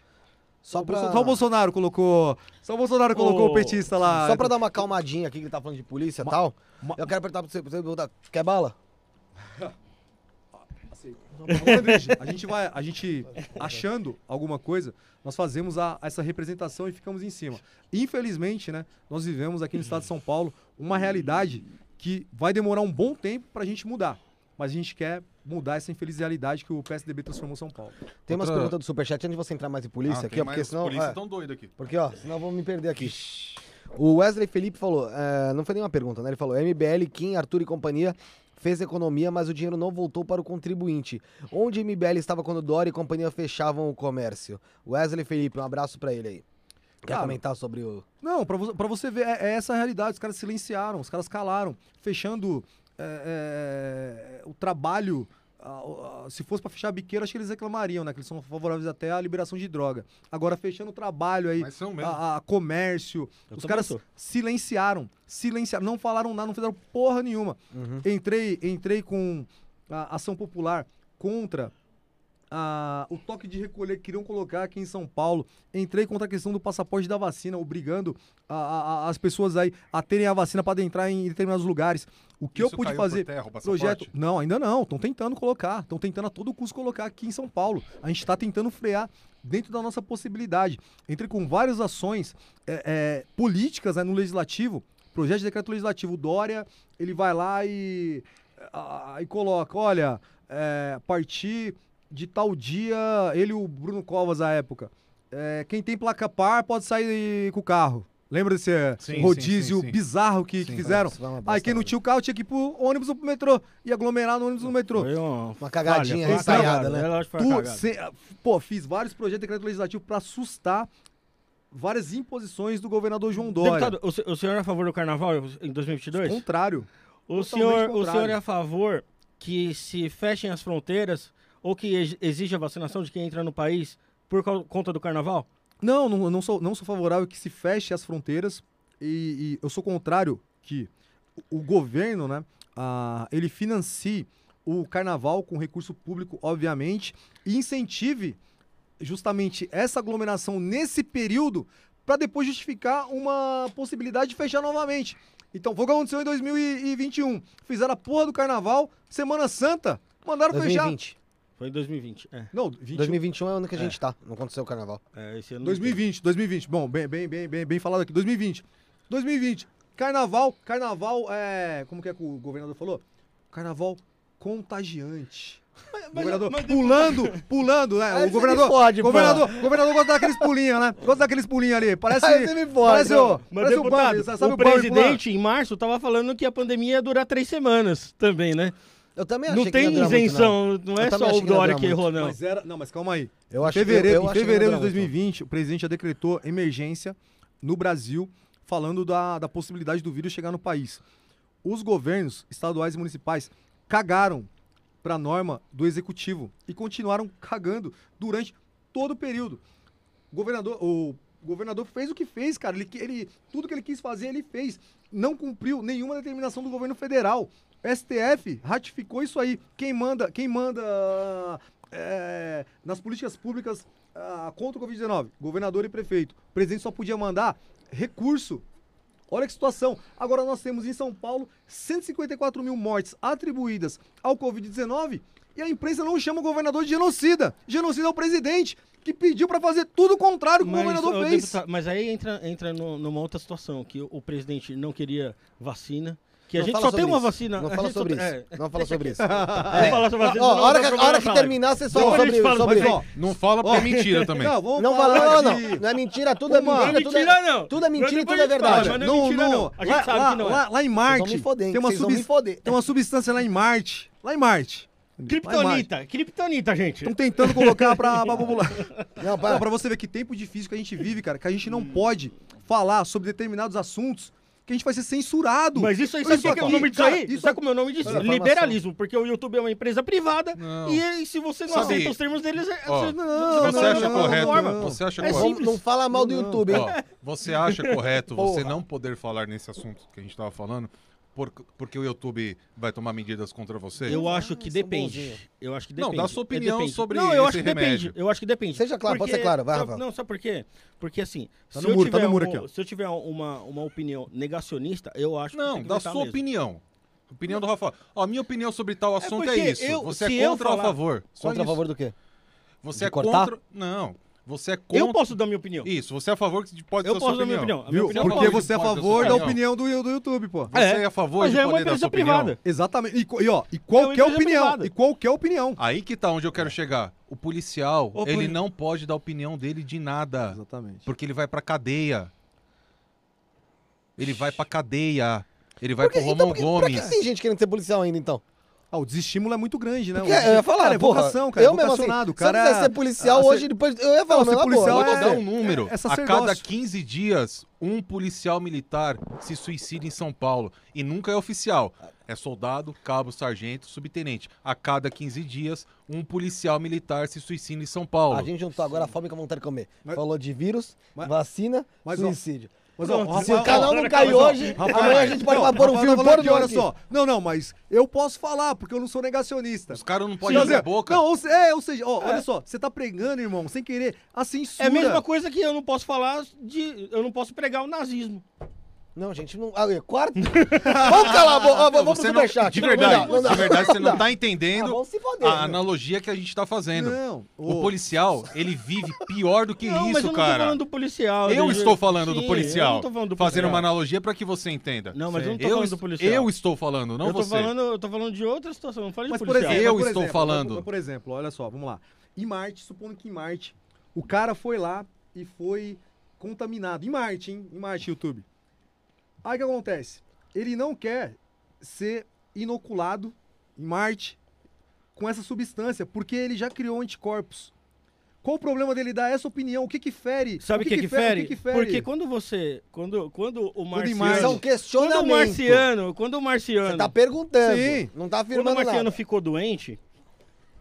Só o pra, Bolso- Só o Bolsonaro colocou. Só o Bolsonaro colocou Ô, o petista lá. só pra dar uma calmadinha aqui que ele tá falando de polícia e tal, ma- eu quero perguntar pra você, pra você quer bala? A gente vai, a gente achando alguma coisa, nós fazemos a, essa representação e ficamos em cima. Infelizmente, né, nós vivemos aqui no estado de São Paulo uma realidade que vai demorar um bom tempo para a gente mudar. Mas a gente quer mudar essa infeliz realidade que o PSDB transformou São Paulo. Tem umas Outra- perguntas do Superchat antes de você entrar mais em polícia Ah, aqui, tem ó, porque mais senão. polícia é, tão doido aqui. porque, ó, senão vou me perder aqui. O Wesley Felipe falou, é, não foi nenhuma pergunta, né? Ele falou: MBL, Kim, Arthur e companhia fez economia, mas o dinheiro não voltou para o contribuinte. Onde MBL estava quando Dória e companhia fechavam o comércio? Wesley Felipe, um abraço pra ele aí. Quer comentar sobre o. Não, pra você ver, é, é essa a realidade. Os caras silenciaram, os caras calaram, fechando é, é, o trabalho. se fosse pra fechar a biqueira, acho que eles reclamariam, né? Que eles são favoráveis até à liberação de droga. Agora, fechando o trabalho aí, Mas são mesmo. a, a comércio, Eu os caras sou. silenciaram, silenciaram, não falaram nada, não fizeram porra nenhuma. Entrei, entrei com a ação popular contra a- o toque de recolher que queriam colocar aqui em São Paulo. Entrei contra a questão do passaporte da vacina, obrigando a- a- a- as pessoas aí a terem a vacina para entrar em determinados lugares. O que eu Isso pude caiu por fazer? terra? Projeto. Não, ainda não. Estão tentando colocar. Estão tentando a todo custo colocar aqui em São Paulo. A gente está tentando frear dentro da nossa possibilidade. Entrei com várias ações é, é, políticas né, no legislativo. Projeto de decreto legislativo. O Dória, ele vai lá e, ah, e coloca: olha, é, a partir de tal dia, ele e o Bruno Covas à época. é, quem tem placa par pode sair com o carro. Lembra desse é, Sim, rodízio sim, sim. bizarro que, que fizeram? Aí quem não né? tinha o carro tinha que ir pro ônibus ou pro metrô. E aglomerar no ônibus ou no metrô. Foi uma, Uma cagadinha ensaiada, cagada, né? é Tu, se- pô, fiz vários projetos de decreto legislativo pra assustar várias imposições do governador João Dória. Deputado, o, o senhor é a favor do carnaval em 2022? Contrário. O senhor, o contrário. senhor é a favor que se fechem as fronteiras ou que ex- exija a vacinação de quem entra no país por conta do carnaval? Não, não, não sou, não sou favorável que se feche as fronteiras e, e eu sou contrário que o, o governo, né, ele financie o carnaval com recurso público, obviamente, e incentive justamente essa aglomeração nesse período para depois justificar uma possibilidade de fechar novamente. Então, foi o que aconteceu em 2021. Fizeram a porra do carnaval, Semana Santa, mandaram fechar. 2020. Foi em 2020. É, Não, 21, 2021 é o ano que a gente tá. Não aconteceu o carnaval. é esse ano. 2020, 2020. Bom, bem, bem, bem, bem, bem falado aqui. 2020. 2020. Carnaval, carnaval, é. Como que é que o governador falou? Carnaval contagiante. governador pulando, pulando, né? Aí o governador, pô. governador, governador gosta daqueles pulinhos, né? Gosta daqueles pulinhos ali. Parece, Aí você me fode, parece o, Mas, parece o deputado, Bambi, sabe o Bambi pulando? presidente, em março, tava falando que a pandemia ia durar três semanas também, né? Eu também achei Não que tem durar muito, isenção, não, Eu é só o não Dória que errou, não. Mas era, não, mas calma aí. Eu Em acho que- fevereiro, eu em achei que fevereiro não de ia durar muito, 2020, o presidente já decretou emergência no Brasil, falando da, da possibilidade do vírus chegar no país. Os governos estaduais e municipais cagaram para a norma do executivo e continuaram cagando durante todo o período. O governador, o governador fez o que fez, cara. Ele, ele, tudo que ele quis fazer, ele fez. Não cumpriu nenhuma determinação do governo federal. STF ratificou isso aí. Quem manda, quem manda é, nas políticas públicas ah, contra o Covid-19? Governador e prefeito. O presidente só podia mandar recurso. Olha que situação. Agora nós temos em São Paulo 154 mil mortes atribuídas ao Covid-19 e a imprensa não chama o governador de genocida. Genocida é o presidente que pediu para fazer tudo o contrário que o governador fez. deputado, mas aí entra, entra no- numa outra situação, que o, o presidente não queria vacina, que a Não gente fala só tem uma isso. vacina. Não a fala só sobre isso. é, Não fala sobre isso. Vamos falar sobre Ó, senão hora que, hora que terminar, a gente sobre, fala sobre sobre isso. isso. Não fala porque é mentira também. Não, vamos Não, falar fala, não, de- não. Não é mentira, tudo é mentira. Não é tudo é- mentira, não. Tudo é mentira e tudo é a fala, verdade. não é não. A gente lá, sabe lá- que não é. lá- em Marte, tem uma, Vocês vão me subs- foder. tem uma substância lá em Marte. Lá em Marte. Kryptonita, Kryptonita, gente. Estão tentando colocar pra, pra popular. Não, Não, para. pra você ver que tempo difícil que a gente vive, cara, que a gente não pode falar sobre determinados assuntos que a gente vai ser censurado. Mas isso aí, sabe o que é o nome disso cara, aí? Isso Sabe como é o nome disso? Liberalismo, porque o YouTube é uma empresa privada Não. e se você não Sabe- aceita os termos deles, é- Ó, você, não, Você acha da mesma correto? forma. Você acha É correto? simples. Não fala mal do YouTube, hein? Ó, você acha correto você não poder falar nesse assunto que a gente tava falando por- porque o YouTube vai tomar medidas contra você? Eu acho que depende. Eu acho que Não, depende. dá sua É, opinião depende. sobre Não, eu esse acho que remédio. depende. Eu acho que depende. Seja claro, pode ser claro, vai, Rafa. Não, sabe por quê? Porque assim, Tá se, no eu muro, tá tiver no muro um- aqui, se eu tiver uma, uma opinião negacionista, eu acho que Não, que da vetar sua mesmo. opinião. Opinião do Rafa. Ó, a minha opinião sobre tal assunto é, porque isso. eu- você é contra ou a favor? Só Contra a favor do quê? Você de é cortar? contra. Não. Você é contra. Eu posso dar minha opinião. Isso, você é a favor que pode Eu ser a sua posso dar minha opinião. A minha Viu? opinião Porque você é a dar favor da opinião. opinião do, do YouTube, pô. Você é, a favor Mas de é uma poder dar sua opinião? privada. Exatamente. E, e, ó, e qualquer empresa opinião. privada. E qualquer opinião. Aí que tá onde eu quero chegar. O policial, Ô, ele poli- não pode dar opinião dele de nada. Exatamente. Porque ele vai pra cadeia. Ele vai pra cadeia. Ele vai Por que- pro então, Romão por que- pra que Gomes. tem gente querendo ser policial ainda, então? Ah, o desestímulo é muito grande, né? Porque O- eu ia falar, cara, é porra, vocação, cara. eu é mesmo assim, o se eu cara quiser ser policial Ah, hoje, depois eu ia falar, Não, mas na policial boa. Vou te dar é- um número. é- é a cada 15 dias, um policial militar se suicida em São Paulo. E nunca é oficial. É soldado, cabo, sargento, subtenente. A cada 15 dias, um policial militar se suicida em São Paulo. A gente juntou agora a fome com a vontade de comer. Mas- Falou de vírus, Mas- vacina, mas, ó, suicídio. Mas, ó, Pronto, Se o Rafael- canal não ó, ó, hoje, Rafael, amanhã a gente pode não, pôr um Rafael filme tá pornô aqui, olha só. Não, não, mas eu posso falar, porque eu não sou negacionista. Os caras não podem abrir dizer, a boca. Não, ou, se- é, ou seja, ó, olha só, você tá pregando, irmão, sem querer, a censura. É a mesma coisa que eu não posso falar de. Eu não posso pregar o nazismo. Não, gente, não. Ah, quarto. vamos calar a boca. Vamos pro não, superchat. de Não, verdade, não não dá. de verdade, você não tá Ah, entendendo vamos se foder. a analogia que a gente tá fazendo. Não, O policial, ele vive pior do que não, mas eu isso, não tô cara. falando do policial. Eu estou falando do Sim, policial. Eu não tô falando do Fazendo policial. uma analogia para que você entenda. Não, mas eu não tô eu, falando do policial. eu estou falando, não eu, tô você. falando, eu tô falando de outra situação, não falo de Mas, por policial. exemplo, Eu por estou exemplo, falando. Por, por exemplo, olha só, vamos lá. Em Marte, supondo que em Marte, o cara foi lá e foi contaminado. Em Marte, hein? Em Marte, YouTube. Aí o que acontece? Ele não quer ser inoculado em Marte com essa substância, porque ele já criou anticorpos. Qual o problema dele dar essa opinião? O que que fere? Sabe o que, que, fere? O que que fere? Porque quando você. Quando, quando o marciano. Marte- São Quando Quando o marciano. Quando o marciano. Você tá perguntando. Sim. Não tá Quando o afirmando marciano nada. ficou doente,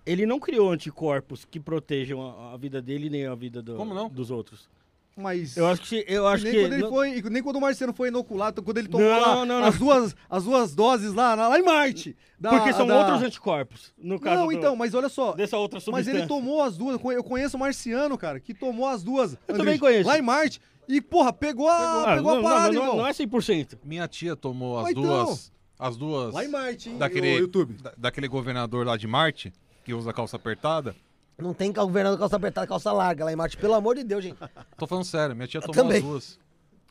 ele não criou anticorpos que protejam a, a vida dele nem a vida do- Como não? dos outros. Mas... Eu acho que. Eu acho nem, que quando ele não- foi, nem quando o Marciano foi inoculado, quando ele tomou Não, lá não, não. As, duas, as duas doses lá, lá em Marte. da- porque são da- outros anticorpos. No caso Não, do- então, mas olha só. dessa outra Mas ele tomou as duas. Eu conheço o Marciano, cara, que tomou as duas. Eu também conheço. Lá em Marte. E, porra, pegou a, Ah, pegou não, a não, parada, não, irmão. não é 100%. Minha tia tomou as Mas então. duas. As duas. Lá em Marte, hein? daquele, YouTube. da- daquele governador lá de Marte, que usa calça apertada. Não tem governador calça apertada, calça larga lá em Marte. Pelo amor de Deus, gente. Tô falando sério, minha tia tomou também. as duas.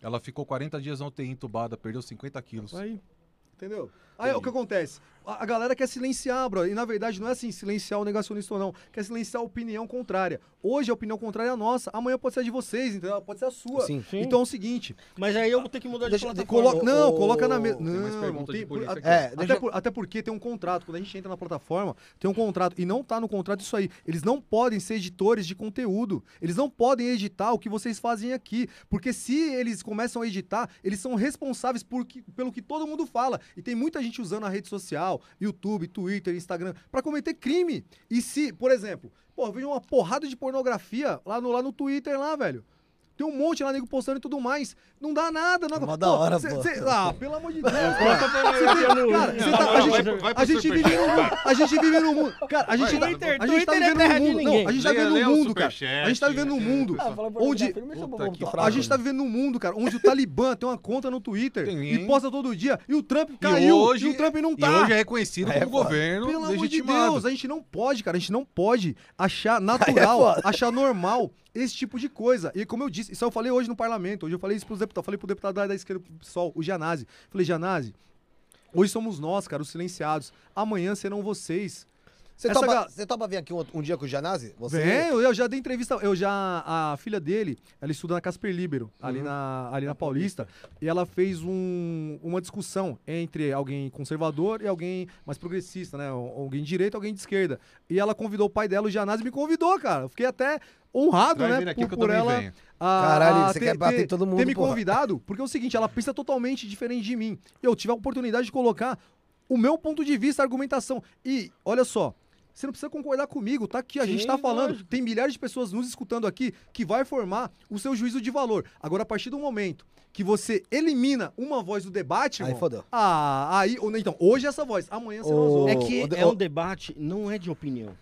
Ela ficou 40 dias na UTI entubada, perdeu 50 quilos. Aí, entendeu? Aí o que acontece? A, a galera quer silenciar, bro. E na verdade não é assim, silenciar o negacionista ou não. Quer silenciar a opinião contrária. Hoje a opinião contrária é a nossa. Amanhã pode ser a de vocês, entendeu? Pode ser a sua. Sim. Sim. Então é o seguinte. Mas aí eu vou ter que mudar de Deixa- plataforma. Colo... Não, o- coloca na mesa. tem Não, mais irmão, tem- por- aqui. É, até, deixa- por- até porque tem um contrato. Quando a gente entra na plataforma, tem um contrato. E não tá no contrato isso aí. Eles não podem ser editores de conteúdo. Eles não podem editar o que vocês fazem aqui. Porque se eles começam a editar, eles são responsáveis por que- pelo que todo mundo fala. E tem muita gente usando a rede social, YouTube, Twitter, Instagram, pra cometer crime. E se, por exemplo, pô, eu vejo uma porrada de pornografia lá no, lá no Twitter, lá, velho. Tem um monte lá, nego postando e tudo mais. Não dá nada, não. Mó da hora, cê- pô. cê- Ah, pelo amor de Deus, cara. cara, não, tá- a gente, vai- vai a gente vive num mundo. A gente vive num mundo. Cara, a gente, Twitter- a gente tá é vivendo num mundo. ninguém. Não, a gente tá vivendo num o mundo, cara. A gente tá vivendo num mundo. Ah, Onde-. A gente tá vivendo num mundo, cara, onde o Talibã tem uma conta no Twitter e posta todo dia. E o Trump E caiu. hoje, e o Trump não e tá. hoje é reconhecido É como governo Pelo amor de. Deus, a gente não pode, cara. A gente não pode achar natural, foda. achar normal esse tipo de coisa. E como eu disse, isso eu falei hoje no parlamento. Hoje eu falei isso pros deputados. Falei pro deputado da, da esquerda, pro PSOL, o Gianazzi. Falei, Gianazzi, hoje somos nós, cara, os silenciados. Amanhã serão vocês. Você Essa topa, ga- você topa vir aqui um, um dia com o Janazzi? Você... Vem, eu, eu já dei entrevista. Eu já. A filha dele, ela estuda na Casper Libero, ali, Uhum. na, ali na Paulista. E ela fez um- uma discussão entre alguém conservador e alguém mais progressista, né? Alguém de direita alguém de esquerda. E ela convidou o pai dela, o Janazzi, me convidou, cara. Eu Fiquei até honrado, Vai né? vir aqui por, que eu por ela. venho. a- Caralho, a você quer bater em todo mundo, Ter me porra. convidado, porque é o seguinte, ela pensa totalmente diferente de mim. Eu tive a oportunidade de colocar o meu ponto de vista, a argumentação. E, olha só, você não precisa concordar comigo, tá aqui, a gente Sim, tá falando, lógico. tem milhares de pessoas nos escutando aqui que vai formar o seu juízo de valor. Agora, a partir do momento que você elimina uma voz do debate, Aí irmão, fodeu. Ah, aí, ou- então, hoje é essa voz, amanhã serão as Ô, outras. É que é um debate, não é de opinião.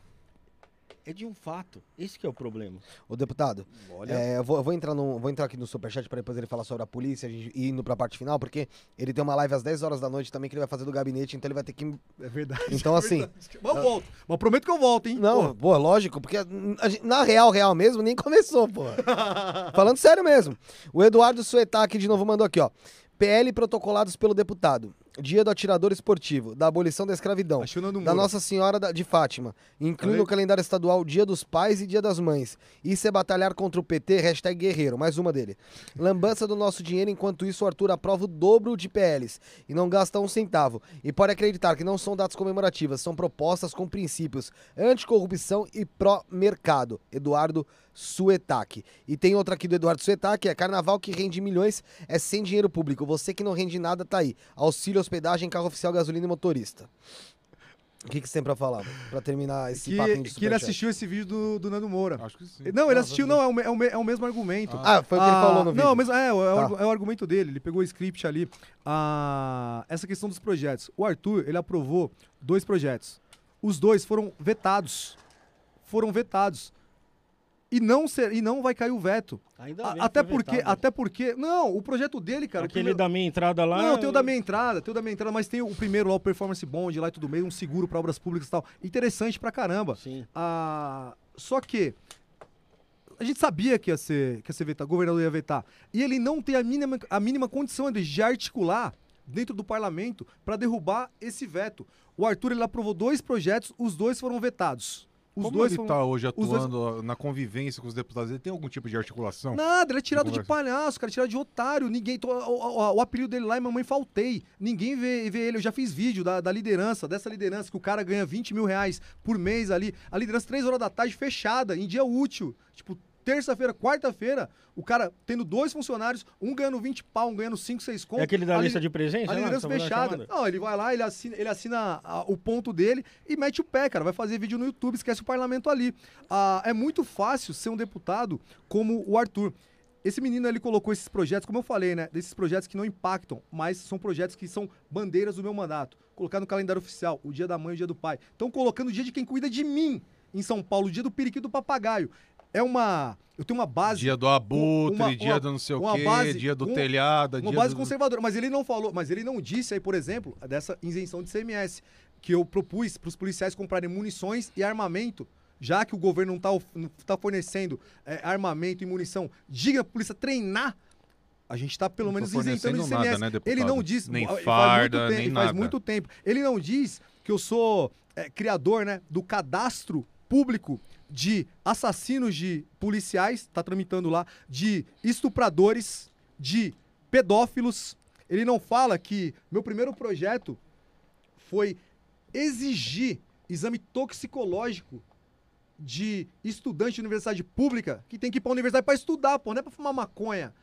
É de um fato. Esse que é o problema. Ô, deputado, Olha, é, eu, vou, eu vou entrar no, vou entrar aqui no Superchat para depois ele falar sobre a polícia a e indo pra parte final, porque ele tem uma live às 10 horas da noite também que ele vai fazer do gabinete, então ele vai ter que. É verdade. Então, é assim. verdade. Mas eu volto. Mas prometo que eu volto, hein? Não, Pô, pô, lógico, porque a gente- na real, real mesmo, nem começou, pô. Falando sério mesmo. O Eduardo Suetac de novo mandou aqui, ó. PL protocolados pelo deputado. Dia do atirador esportivo, da abolição da escravidão. Da. Nossa Senhora de Fátima. Inclui no calendário estadual Dia dos Pais e Dia das Mães. Isso é batalhar contra o PT, hashtag guerreiro. Mais uma dele. Lambança do nosso dinheiro, enquanto isso o Arthur aprova o dobro de PLs e não gasta um centavo. E pode acreditar que não são datas comemorativas, são propostas com princípios anticorrupção e pró-mercado. Eduardo Suetac. E tem outra aqui do Eduardo Suetac, é carnaval que rende milhões, é sem dinheiro público. Você que não rende nada, tá aí. Auxílio, hospedagem, carro oficial, gasolina e motorista. O que, que você tem pra falar? Pra terminar esse papinho de Que, que ele assistiu esse vídeo do, do Nando Moura. Acho que sim. Não, ele Não, assistiu, não, é o, é o é o mesmo argumento. Ah, foi o que ele Ah, falou no vídeo. Não, mas é, é, Tá. é o argumento dele. Ele pegou o script ali. Ah, essa questão dos projetos. O Arthur, ele aprovou dois projetos. Os dois foram vetados. Foram vetados. E não, ser, e não vai cair o veto. ainda bem até porque, vetado. até porque. Não, o projeto dele, cara. Aquele primeiro- da minha entrada lá. Não, tem o da minha entrada, tem o da minha entrada, mas tem o primeiro lá, o Performance Bond lá e tudo meio, um seguro para obras públicas e tal. Interessante pra caramba. Sim. Ah, só que a gente sabia que ia ser, que ia ser vetado, o governador ia vetar. E ele não tem a mínima, a mínima condição de, de articular dentro do parlamento para derrubar esse veto. O Arthur ele aprovou dois projetos, os dois foram vetados. Os Como dois ele foram... tá hoje os dois- atuando na convivência com os deputados? Ele tem algum tipo de articulação? Nada, ele é tirado de conversa. palhaço, cara, é tirado de otário. Ninguém. O, o- o apelido dele lá é Mamãe Faltei. Ninguém vê, vê ele. Eu já fiz vídeo da, da liderança, dessa liderança, que o cara ganha 20 mil reais por mês ali. A liderança, 3 horas da tarde, fechada, em dia útil. Tipo, terça-feira, quarta-feira, o cara tendo dois funcionários, um ganhando 20 pau, um ganhando 5, 6 conto. É aquele da a li- lista de presença? a lá, liderança na fechada. Não, ele vai lá, ele assina, ele assina ah, o ponto dele e mete o pé, cara. Vai fazer vídeo no YouTube, esquece o parlamento ali. Ah, é muito fácil ser um deputado como o Arthur. Esse menino, ele colocou esses projetos, como eu falei, né? Desses projetos que não impactam, mas são projetos que são bandeiras do meu mandato. Colocar no calendário oficial, o dia da mãe e o dia do pai. Estão colocando o dia de quem cuida de mim em São Paulo, o dia do periquito do papagaio. É uma... Eu tenho uma base... Dia do abutre, uma- dia uma- do não sei o quê, base- dia do um- telhado, Uma dia base do... conservadora, mas ele não falou, mas ele não disse aí, por exemplo, dessa isenção de CMS, que eu propus para os policiais comprarem munições e armamento, já que o governo não está tá fornecendo é, armamento e munição, diga para a polícia treinar. A gente está pelo Não menos isentando de CMS. nada, né, deputado? ele não diz, Nem faz farda, muito tempo, nem faz nada. muito tempo. Ele não diz que eu sou é, criador, né, do cadastro público de assassinos de policiais, tá tramitando lá, de estupradores, de pedófilos. Ele não fala que meu primeiro projeto foi exigir exame toxicológico de estudante de universidade pública que tem que ir pra universidade pra estudar, pô, não é pra fumar maconha.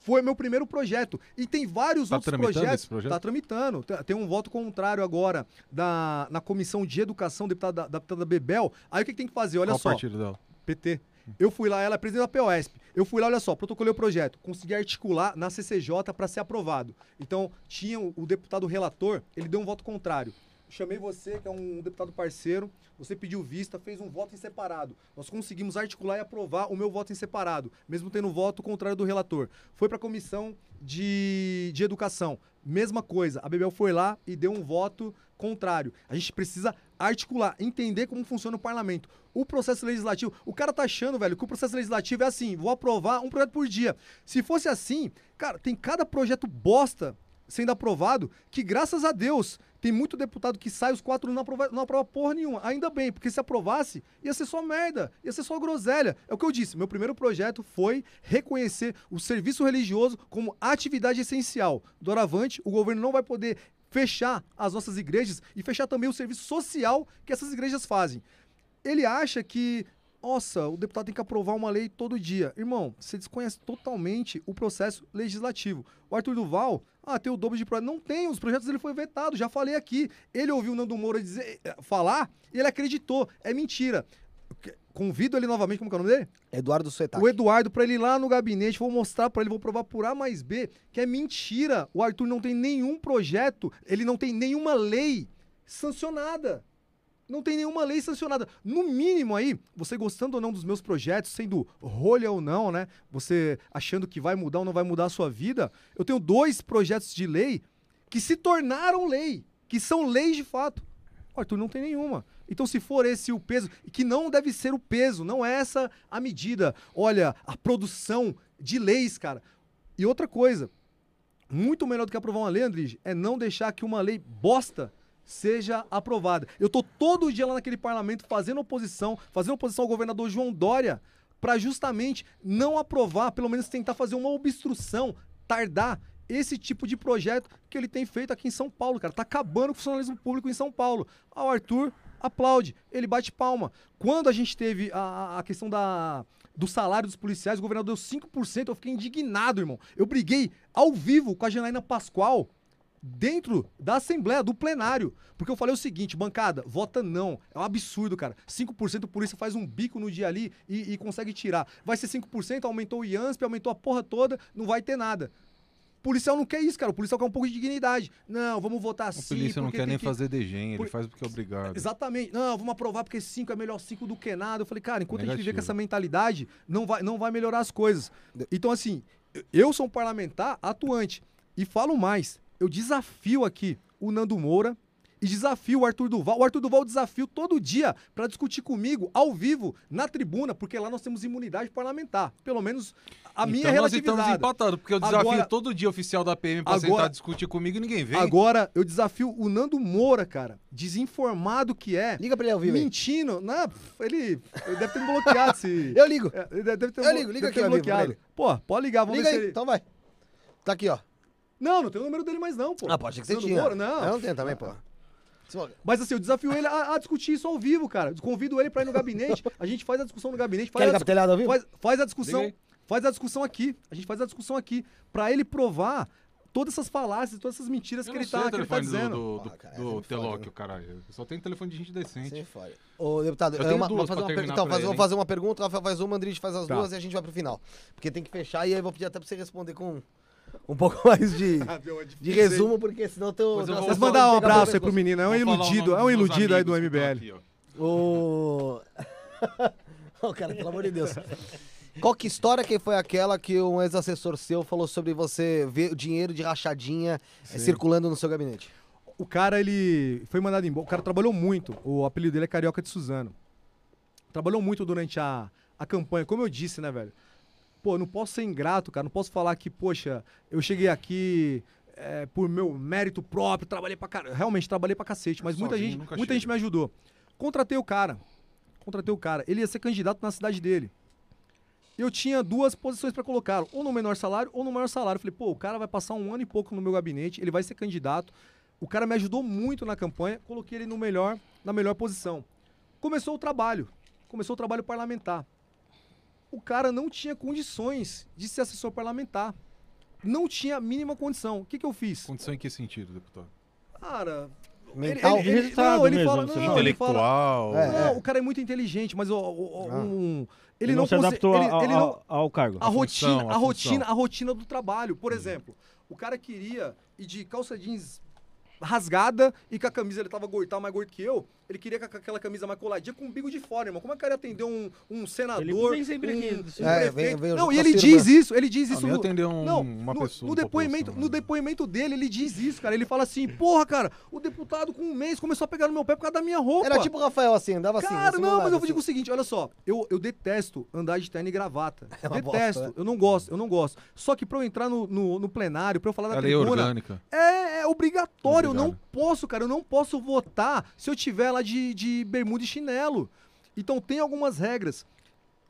Foi meu primeiro projeto. E tem vários Tá outros projetos. projeto? Tá tramitando. Tem- um voto contrário agora da, na comissão de educação, deputada, da deputada Bebel. Aí o que, que tem que fazer? Olha Qual só. partido dela? PT. Eu fui lá, ela é presidente da POSP. Eu fui lá, olha só, protocolei o projeto, consegui articular na CCJ para ser aprovado. Então, tinha o deputado relator, ele deu um voto contrário. Chamei você, que é um deputado parceiro, você pediu vista, fez um voto em separado. Nós conseguimos articular e aprovar o meu voto em separado, mesmo tendo voto contrário do relator. Foi para a comissão de, de educação, mesma coisa. A Bebel foi lá e deu um voto contrário. A gente precisa articular, entender como funciona o parlamento. O processo legislativo, o cara tá achando, velho, que o processo legislativo é assim, vou aprovar um projeto por dia. Se fosse assim, cara, tem cada projeto bosta sendo aprovado que, graças a Deus, tem muito deputado que sai os quatro não aprova, não aprova porra nenhuma. Ainda bem, porque se aprovasse, ia ser só merda, ia ser só groselha. É o que eu disse, meu primeiro projeto foi reconhecer o serviço religioso como atividade essencial. Doravante, o governo não vai poder fechar as nossas igrejas e fechar também o serviço social que essas igrejas fazem. Ele acha que, nossa, o deputado tem que aprovar uma lei todo dia. Irmão, você desconhece totalmente o processo legislativo. O Arthur Duval, ah, tem o dobro de projetos. Não tem, os projetos dele foi vetado, já falei aqui. Ele ouviu o Nando Moura dizer, eh, falar e ele acreditou. É mentira. Convido ele novamente, como é o nome dele? Eduardo Suetac. o Eduardo pra ele ir lá no gabinete, vou mostrar pra ele, vou provar por A mais B, que é mentira. O Arthur não tem nenhum projeto, ele não tem nenhuma lei sancionada. Não tem nenhuma lei sancionada. No mínimo aí, você gostando ou não dos meus projetos, sendo rolha ou não, né? Você achando que vai mudar ou não vai mudar a sua vida, eu tenho dois projetos de lei que se tornaram lei, que são leis de fato. Arthur não tem nenhuma. Então, se for esse o peso, que não deve ser o peso, não é essa a medida. Olha, a produção de leis, cara. E outra coisa, muito melhor do que aprovar uma lei, Andrige, é não deixar que uma lei bosta seja aprovada. Eu tô todo dia lá naquele parlamento fazendo oposição, fazendo oposição ao governador João Dória, para justamente não aprovar, pelo menos tentar fazer uma obstrução, tardar esse tipo de projeto que ele tem feito aqui em São Paulo, cara. Tá acabando com o funcionalismo público em São Paulo. Ah, o Arthur aplaude, ele bate palma. Quando a gente teve a, a questão da, do salário dos policiais, o governador deu 5%, eu fiquei indignado, irmão. Eu briguei ao vivo com a Janaína Pascoal dentro da Assembleia, do plenário. Porque eu falei o seguinte, bancada, vota não. É um absurdo, cara. 5% por isso faz um bico no dia ali e, e consegue tirar. Vai ser 5%, aumentou o IANSP, aumentou a porra toda, não vai ter nada. O policial não quer isso, cara. O policial quer um pouco de dignidade. Não, vamos votar O assim. polícia não porque quer nem que- fazer degem, ele Por- faz porque é obrigado. Exatamente. Não, vamos aprovar porque 5 é melhor 5 do que nada. Eu falei, cara, enquanto a gente viver com Negativo. essa mentalidade, não vai, não vai melhorar as coisas. Então, assim, eu sou um parlamentar atuante. E falo mais, eu desafio aqui o Nando Moura e desafio o Arthur Duval. O Arthur Duval eu desafio todo dia para discutir comigo, ao vivo, na tribuna, porque lá nós temos imunidade parlamentar. Pelo menos a minha é então nós estamos relativizada. empatados, porque eu desafio Agora- todo dia oficial da PM pra Agora- sentar discutir comigo e ninguém vem. Agora, eu desafio o Nando Moura, cara, desinformado que é, Liga pra ele ao vivo aí. mentindo. Não, pff, ele, ele deve ter me bloqueado. Se... Eu ligo. É, deve ter Eu ligo, liga aqui ao vivo bloqueado. Pô, pode ligar, vamos Liga ver aí, se ele... então vai. Tá aqui, ó. Não, não tem o número dele mais não, pô. Ah, pode ser que você Nando tinha. Moura, não. Eu não tenho também, pô. Mas assim, eu desafio ele a, a discutir isso ao vivo, cara. Convido ele pra ir no gabinete. A gente faz a discussão no gabinete. Faz, Quer a, ligar pro telhado ao vivo? faz, faz a discussão. Faz a discussão aqui. A gente faz a discussão aqui. Pra ele provar todas essas falácias, todas essas mentiras Eu que ele tá, que ele tá telefone dizendo. do, do, Ah, cara, do, é do Telóquio, né? caralho. Eu só tenho telefone de gente decente. Sem falha. Ô, deputado, Eu é tenho uma- duas vamos fazer uma per- Então, pra faz- ele, fazer uma pergunta, Rafael faz uma, Andrés faz as Tá. duas e a gente vai pro final. Porque tem que fechar e aí eu vou pedir até pra você responder com um pouco mais de, de resumo, porque senão teu. Mas vou mandar um abraço aí pro menino. É um iludido, é um iludido aí do MBL. O. Ô, cara, pelo amor de Deus. Qual que história que foi aquela que um ex-assessor seu falou sobre você ver o dinheiro de rachadinha eh, circulando no seu gabinete? O cara, ele foi mandado embora. O cara trabalhou muito. O apelido dele é Carioca de Suzano. Trabalhou muito durante a, a campanha. Como eu disse, né, velho? Pô, eu não posso ser ingrato, cara. Não posso falar que, poxa, eu cheguei aqui é, por meu mérito próprio, trabalhei pra caramba. Realmente, trabalhei pra cacete. Mas muita Sozinho gente, muita chega. gente me ajudou. Contratei o cara. Contratei o cara. Ele ia ser candidato na cidade dele. Eu tinha duas posições pra colocá-lo, ou no menor salário ou no maior salário. Eu falei, pô, o cara vai passar um ano e pouco no meu gabinete, ele vai ser candidato. O cara me ajudou muito na campanha, coloquei ele no melhor, na melhor posição. Começou o trabalho, começou o trabalho parlamentar. O cara não tinha condições de ser assessor parlamentar. Não tinha a mínima condição. O que, que eu fiz? Condição em que sentido, deputado? Cara. Mental? Ele, ele, ele, Resultado não, ele mesmo, fala. você Não, ele fala, Intelectual. É, não, o cara é muito inteligente, mas o, o- o- Ah. um- Ele, ele não, não se adaptou ele- ao, ele não- ao- ao cargo. a, A rotina, função, a, a rotina, função. a rotina do trabalho. Por exemplo, o cara queria ir de calça jeans rasgada e com a camisa ele tava gordo, tava mais gordo que eu. Ele queria com aquela camisa mais coladinha com o bico de fora, irmão. Como é que ia atender um, um senador? Ele vem sempre aqui, um, É, vem- vem não, e ele diz isso, ele diz Ah, isso no, atender um- não, uma no, pessoa no da depoimento, no né? depoimento dele, ele diz isso, cara. Ele fala assim: "Porra, cara, o deputado com um mês começou a pegar no meu pé por causa da minha roupa". Era tipo o Rafael assim, andava assim. Cara, assim, não, mas eu assim. digo o seguinte, olha só, eu, eu detesto andar de terno e gravata. É uma detesto, bosta, né? eu não gosto, eu não gosto. Só que pra eu entrar no, no, no plenário, pra eu falar na A lei tribuna, orgânica. é, é obrigatório, eu não Obrigado. posso, cara, eu não posso votar se eu tiver lá de, de bermuda e chinelo. Então tem algumas regras.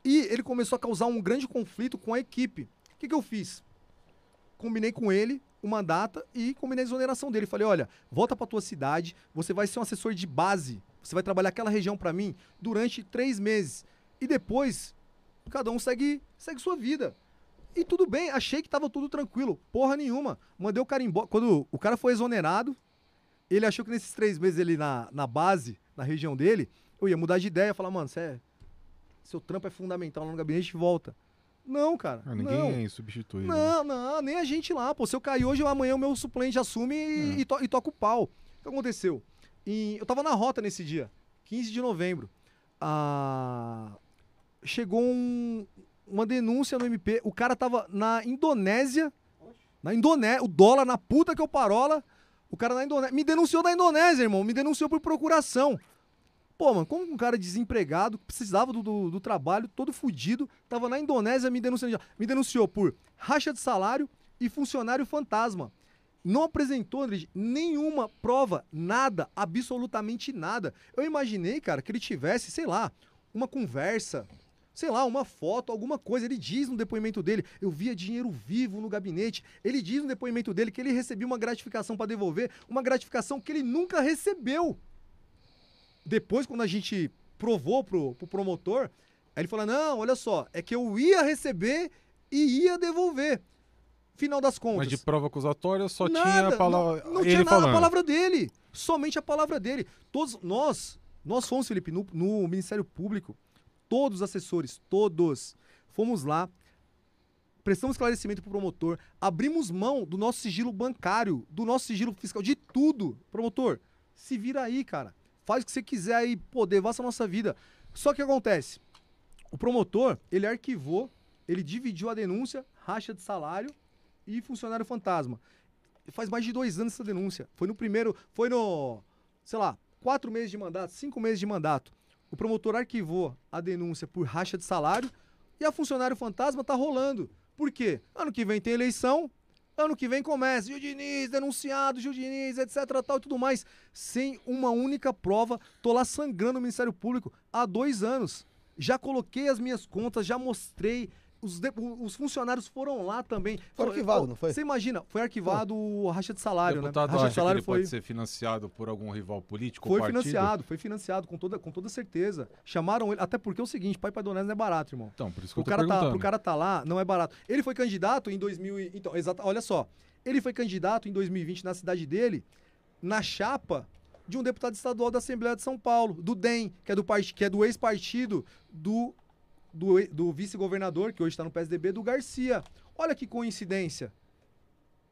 E ele começou a causar um grande conflito com a equipe. O que, que eu fiz? Combinei com ele uma data e combinei a exoneração dele. Falei, olha, volta pra tua cidade, você vai ser um assessor de base, você vai trabalhar aquela região pra mim durante três meses. E depois, cada um segue, segue sua vida. E tudo bem, achei que tava tudo tranquilo. Porra nenhuma. Mandei o cara embora. Quando o cara foi exonerado, ele achou que nesses três meses ele na, na base, na região dele, eu ia mudar de ideia, falar, mano, cê é, seu trampo é fundamental lá no gabinete e volta. Não, cara. Ah, não. ninguém substitui. né? Não, não, nem a gente lá, pô. Se eu cair hoje, amanhã o meu suplente assume e, e, to- e toca o pau. O que aconteceu? E eu tava na rota nesse dia, 15 de novembro. Ah, chegou um- uma denúncia no MP. O cara tava na Indonésia. Na Indonésia. O dólar na puta que eu parola. O cara na Indonésia. Me denunciou da Indonésia, irmão. Me denunciou por procuração. Pô, mano, como um cara desempregado, precisava do, do, do trabalho, todo fudido, tava na Indonésia me denunciando. Me denunciou por racha de salário e funcionário fantasma. Não apresentou, André, nenhuma prova, nada, absolutamente nada. Eu imaginei, cara, que ele tivesse, sei lá, uma conversa, sei lá, uma foto, alguma coisa. Ele diz no depoimento dele, eu via dinheiro vivo no gabinete. Ele diz no depoimento dele que ele recebia uma gratificação para devolver, uma gratificação que ele nunca recebeu. Depois, quando a gente provou pro, pro promotor, aí ele falou: não, olha só, é que eu ia receber e ia devolver. Final das contas. Mas de prova acusatória só Nada, tinha a palavra. Não, não ele tinha nada falando. a palavra dele. Somente a palavra dele. Todos nós, nós fomos, Felipe, no, no Ministério Público, todos os assessores, todos, fomos lá, prestamos esclarecimento pro promotor, abrimos mão do nosso sigilo bancário, do nosso sigilo fiscal, de tudo. Promotor, se vira aí, cara. Faz o que você quiser aí, pô, devassa a nossa vida. Só que acontece, o promotor, ele arquivou, ele dividiu a denúncia, racha de salário e funcionário fantasma. Faz mais de dois anos essa denúncia. Foi no primeiro, foi no, sei lá, quatro meses de mandato, cinco meses de mandato. O promotor arquivou a denúncia por racha de salário e a funcionário fantasma tá rolando. Por quê? Ano que vem tem eleição, ano que vem começa, Gil Diniz, denunciado, Gil Diniz, etc, tal e tudo mais. Sem uma única prova, tô lá sangrando no Ministério Público há dois anos. Já coloquei as minhas contas, já mostrei. Os, de- os funcionários foram lá também. Foi arquivado, não foi? Você imagina, foi arquivado o racha de salário, O né? deputado Racha acha de salário que ele foi, pode ser financiado por algum rival político foi financiado, foi financiado com toda, com toda certeza. Chamaram ele, até porque é o seguinte, pai para não é barato, irmão. Então, por isso que eu O tô cara, tá, pro cara tá lá, não é barato. Ele foi candidato em 2000 e- Então, exato, olha só. Ele foi candidato em 2020 na cidade dele, na chapa de um deputado estadual da Assembleia de São Paulo, do DEM, que é do, part... que é do ex-partido do, do, e- do vice-governador, que hoje está no PSDB, do Garcia. Olha que coincidência.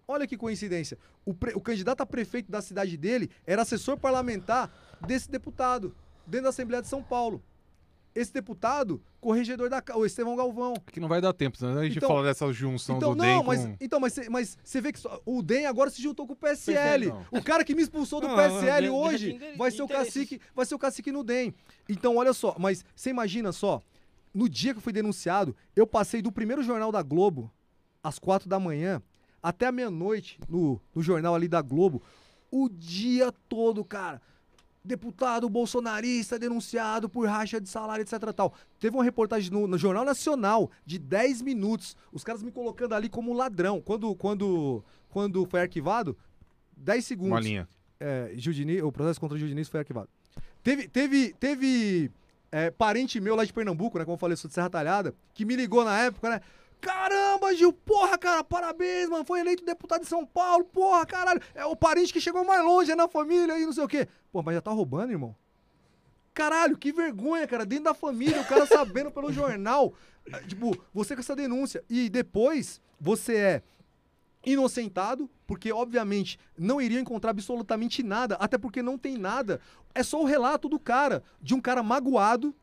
Olha que coincidência. O, pre- o candidato a prefeito da cidade dele era assessor parlamentar desse deputado, dentro da Assembleia de São Paulo. Esse deputado, corregedor da. ca- O Estevão Galvão. É que não vai dar tempo, né? A gente Então- fala dessa junção Então, do DEM não, mas, com... então, mas, cê- mas você vê que só- o DEM agora se juntou com o PSL. Não. O cara que me expulsou do Não, PSL de- hoje vai ser o cacique, vai ser o cacique no DEM. Então, olha só, mas você imagina só, no dia que eu fui denunciado, eu passei do primeiro jornal da Globo às quatro da manhã até a meia-noite no, no jornal ali da Globo, o dia todo, cara. Deputado bolsonarista denunciado por racha de salário, etc. Tal. Teve uma reportagem no, no Jornal Nacional de 10 minutos. Os caras me colocando ali como ladrão. Quando, quando, quando foi arquivado, 10 segundos. Uma linha. É, o processo contra o Gil Diniz foi arquivado. Teve, teve, teve é, parente meu lá de Pernambuco, né? Como eu falei, eu sou de Serra Talhada, que me ligou na época, né? Caramba, Gil, porra, cara, parabéns, mano. Foi eleito deputado de São Paulo, porra, caralho. É o parente que chegou mais longe é na família e não sei o quê. Pô, mas já tá roubando, irmão? Caralho, que vergonha, cara. Dentro da família, o cara sabendo pelo jornal. Tipo, você com essa denúncia. E depois, você é inocentado, porque obviamente não iriam encontrar absolutamente nada, até porque não tem nada. É só o relato do cara, de um cara magoado,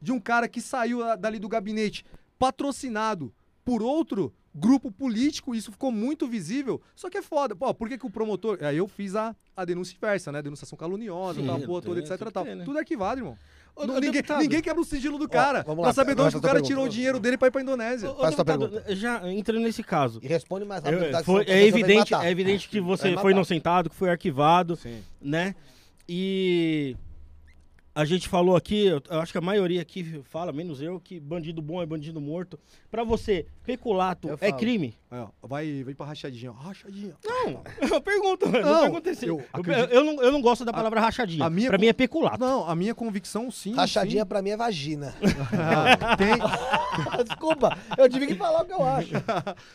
de um cara que saiu da- dali do gabinete patrocinado por outro grupo político, isso ficou muito visível. Só que é foda. Pô, por que, que o promotor. Aí eu fiz a, a denúncia inversa, né? Denunciação caluniosa, Sim, tal, porra toda, etc. que Tal. ter, né? Tudo arquivado, irmão. Ô, ninguém, deputado, ninguém quebra o sigilo do cara. vamos pra lá, saber de onde o cara pergunta. tirou o dinheiro dele pra ir pra Indonésia. Ô, Faz deputado, pergunta. Já entrando nesse caso. E responde mais rápido. É, tá? foi- é evidente, é evidente que você foi inocentado, que foi arquivado, Sim. né? E a gente falou aqui, eu eu acho que a maioria aqui fala, menos eu, que bandido bom é bandido morto. Pra você, peculato Eu é falo. crime? Aí, ó, vai, vai pra rachadinha. ó. Rachadinha. Não, eu pergunto, eu Não, não assim. eu Eu, acredito- eu não, eu não gosto da palavra rachadinha. a minha pra con- mim é peculato. Não, a minha convicção sim. Rachadinha pra mim é vagina. sim. Ah, tem. Desculpa, eu tive que falar o que eu acho.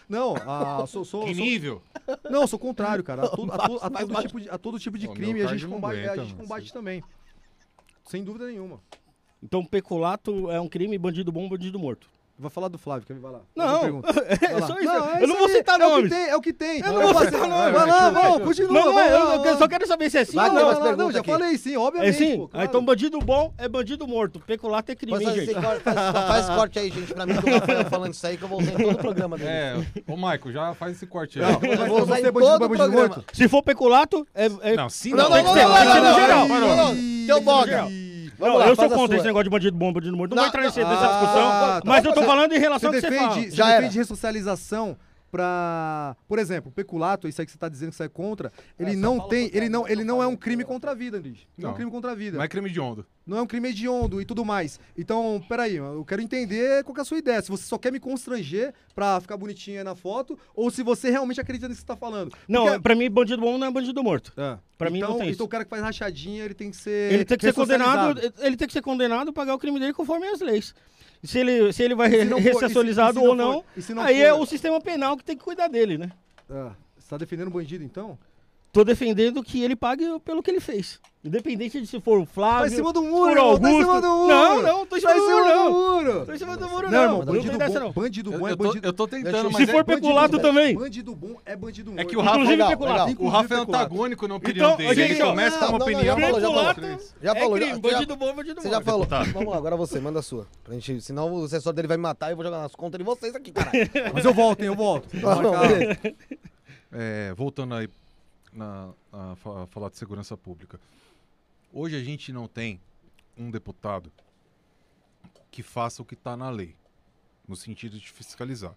Não, ah, sou, sou, Que sou- nível? Não, sou contrário, cara. A, a to- a todo tipo de, a todo tipo de Ô, crime a gente combate, a aguenta, gente mano. combate também. Sem dúvida nenhuma. Então peculato é um crime, bandido bom, bandido morto. Vai falar do Flávio, quer ver? Vai lá. Não. Vai é só isso. Não, é eu não vou citar é O nomes. que tem, é o que tem. Eu não vou citar Vai nomes. lá, vamos, continua. Não, não vai é, eu, eu vai só quero saber se é sim Vai ou não. Não, não, já aqui. falei sim, É obviamente. sim? pô, Ah, claro. então bandido bom é bandido morto. Peculato é crime, esse gente? corte- faz- faz corte aí, gente, pra mim, que o Rafael falando isso aí, que eu vou usar em todo o programa dele. É, ô Michael, já faz esse corte aí. Não, Eu mas vou usar em é bandido todo o programa. morto? Se for peculato, é... é- Não, sim, Não, não. não, Tem não, que ser, não, tem que ser não, no não, geral. não, não, não. Teu boga. geral. Vamos Não, lá, eu sou contra esse negócio de bandido bom, bandido morto. Não, Não, vou entrar nesse- não, nessa ah, discussão, tá. mas eu tô falando em relação Você ao que você defende, fala. você Já era. defende ressocialização pra. Por exemplo, peculato, isso aí que você tá dizendo que você é contra, ele É, só não tem. Ele não, ele não é um crime contra a vida, Andris. Não é um crime contra a vida. Não é crime de onda. Não é um crime hediondo e tudo mais. Então, peraí, eu quero entender qual que é a sua ideia. Se você só quer me constranger pra ficar bonitinho aí na foto, ou se você realmente acredita nisso que você tá falando. Não, Porque- pra mim, bandido bom não é bandido morto. É. pra mim então, não tem Então isso. o cara que faz rachadinha, ele tem que ser. Ele tem que ser condenado, ele tem que ser condenado, pagar o crime dele conforme as leis. Se ele, se ele vai ressocializado ou não não, aí for- é o sistema penal que tem que cuidar dele, né? É. Você tá defendendo o bandido, então? Tô defendendo que ele pague pelo que ele fez. Independente de se for o Flávio. Tá em cima do muro, for irmão, tá em Augusto. cima do muro. Não, não, tô em cima Tá do muro, não. muro. Tô em cima do muro, Não, irmão, não. Não bandido tem dessa, bom, não. bandido Eu, bom é eu tô, bandido. eu tô tentando, Se mas Se for é, peculato bandido, também. Bandido bom é bandido é que o Rafa, Inclusive legal, legal. o Rafa é Inclusive antagônico na opinião Então, dele. gente, Ele começa com não, uma não, não, opinião. já falou, já falou. Já é falou, crime. Bandido bom, bandido Você morto. já falou. Tá. Vamos lá, agora você, manda a sua. Pra gente, senão o assessor dele vai me matar e eu vou jogar nas contas de vocês aqui, caralho. Mas eu volto, hein, eu volto. Não. É, voltando aí na, a, a falar de segurança pública. Hoje a gente não tem um deputado que faça o que está na lei, no sentido de fiscalizar.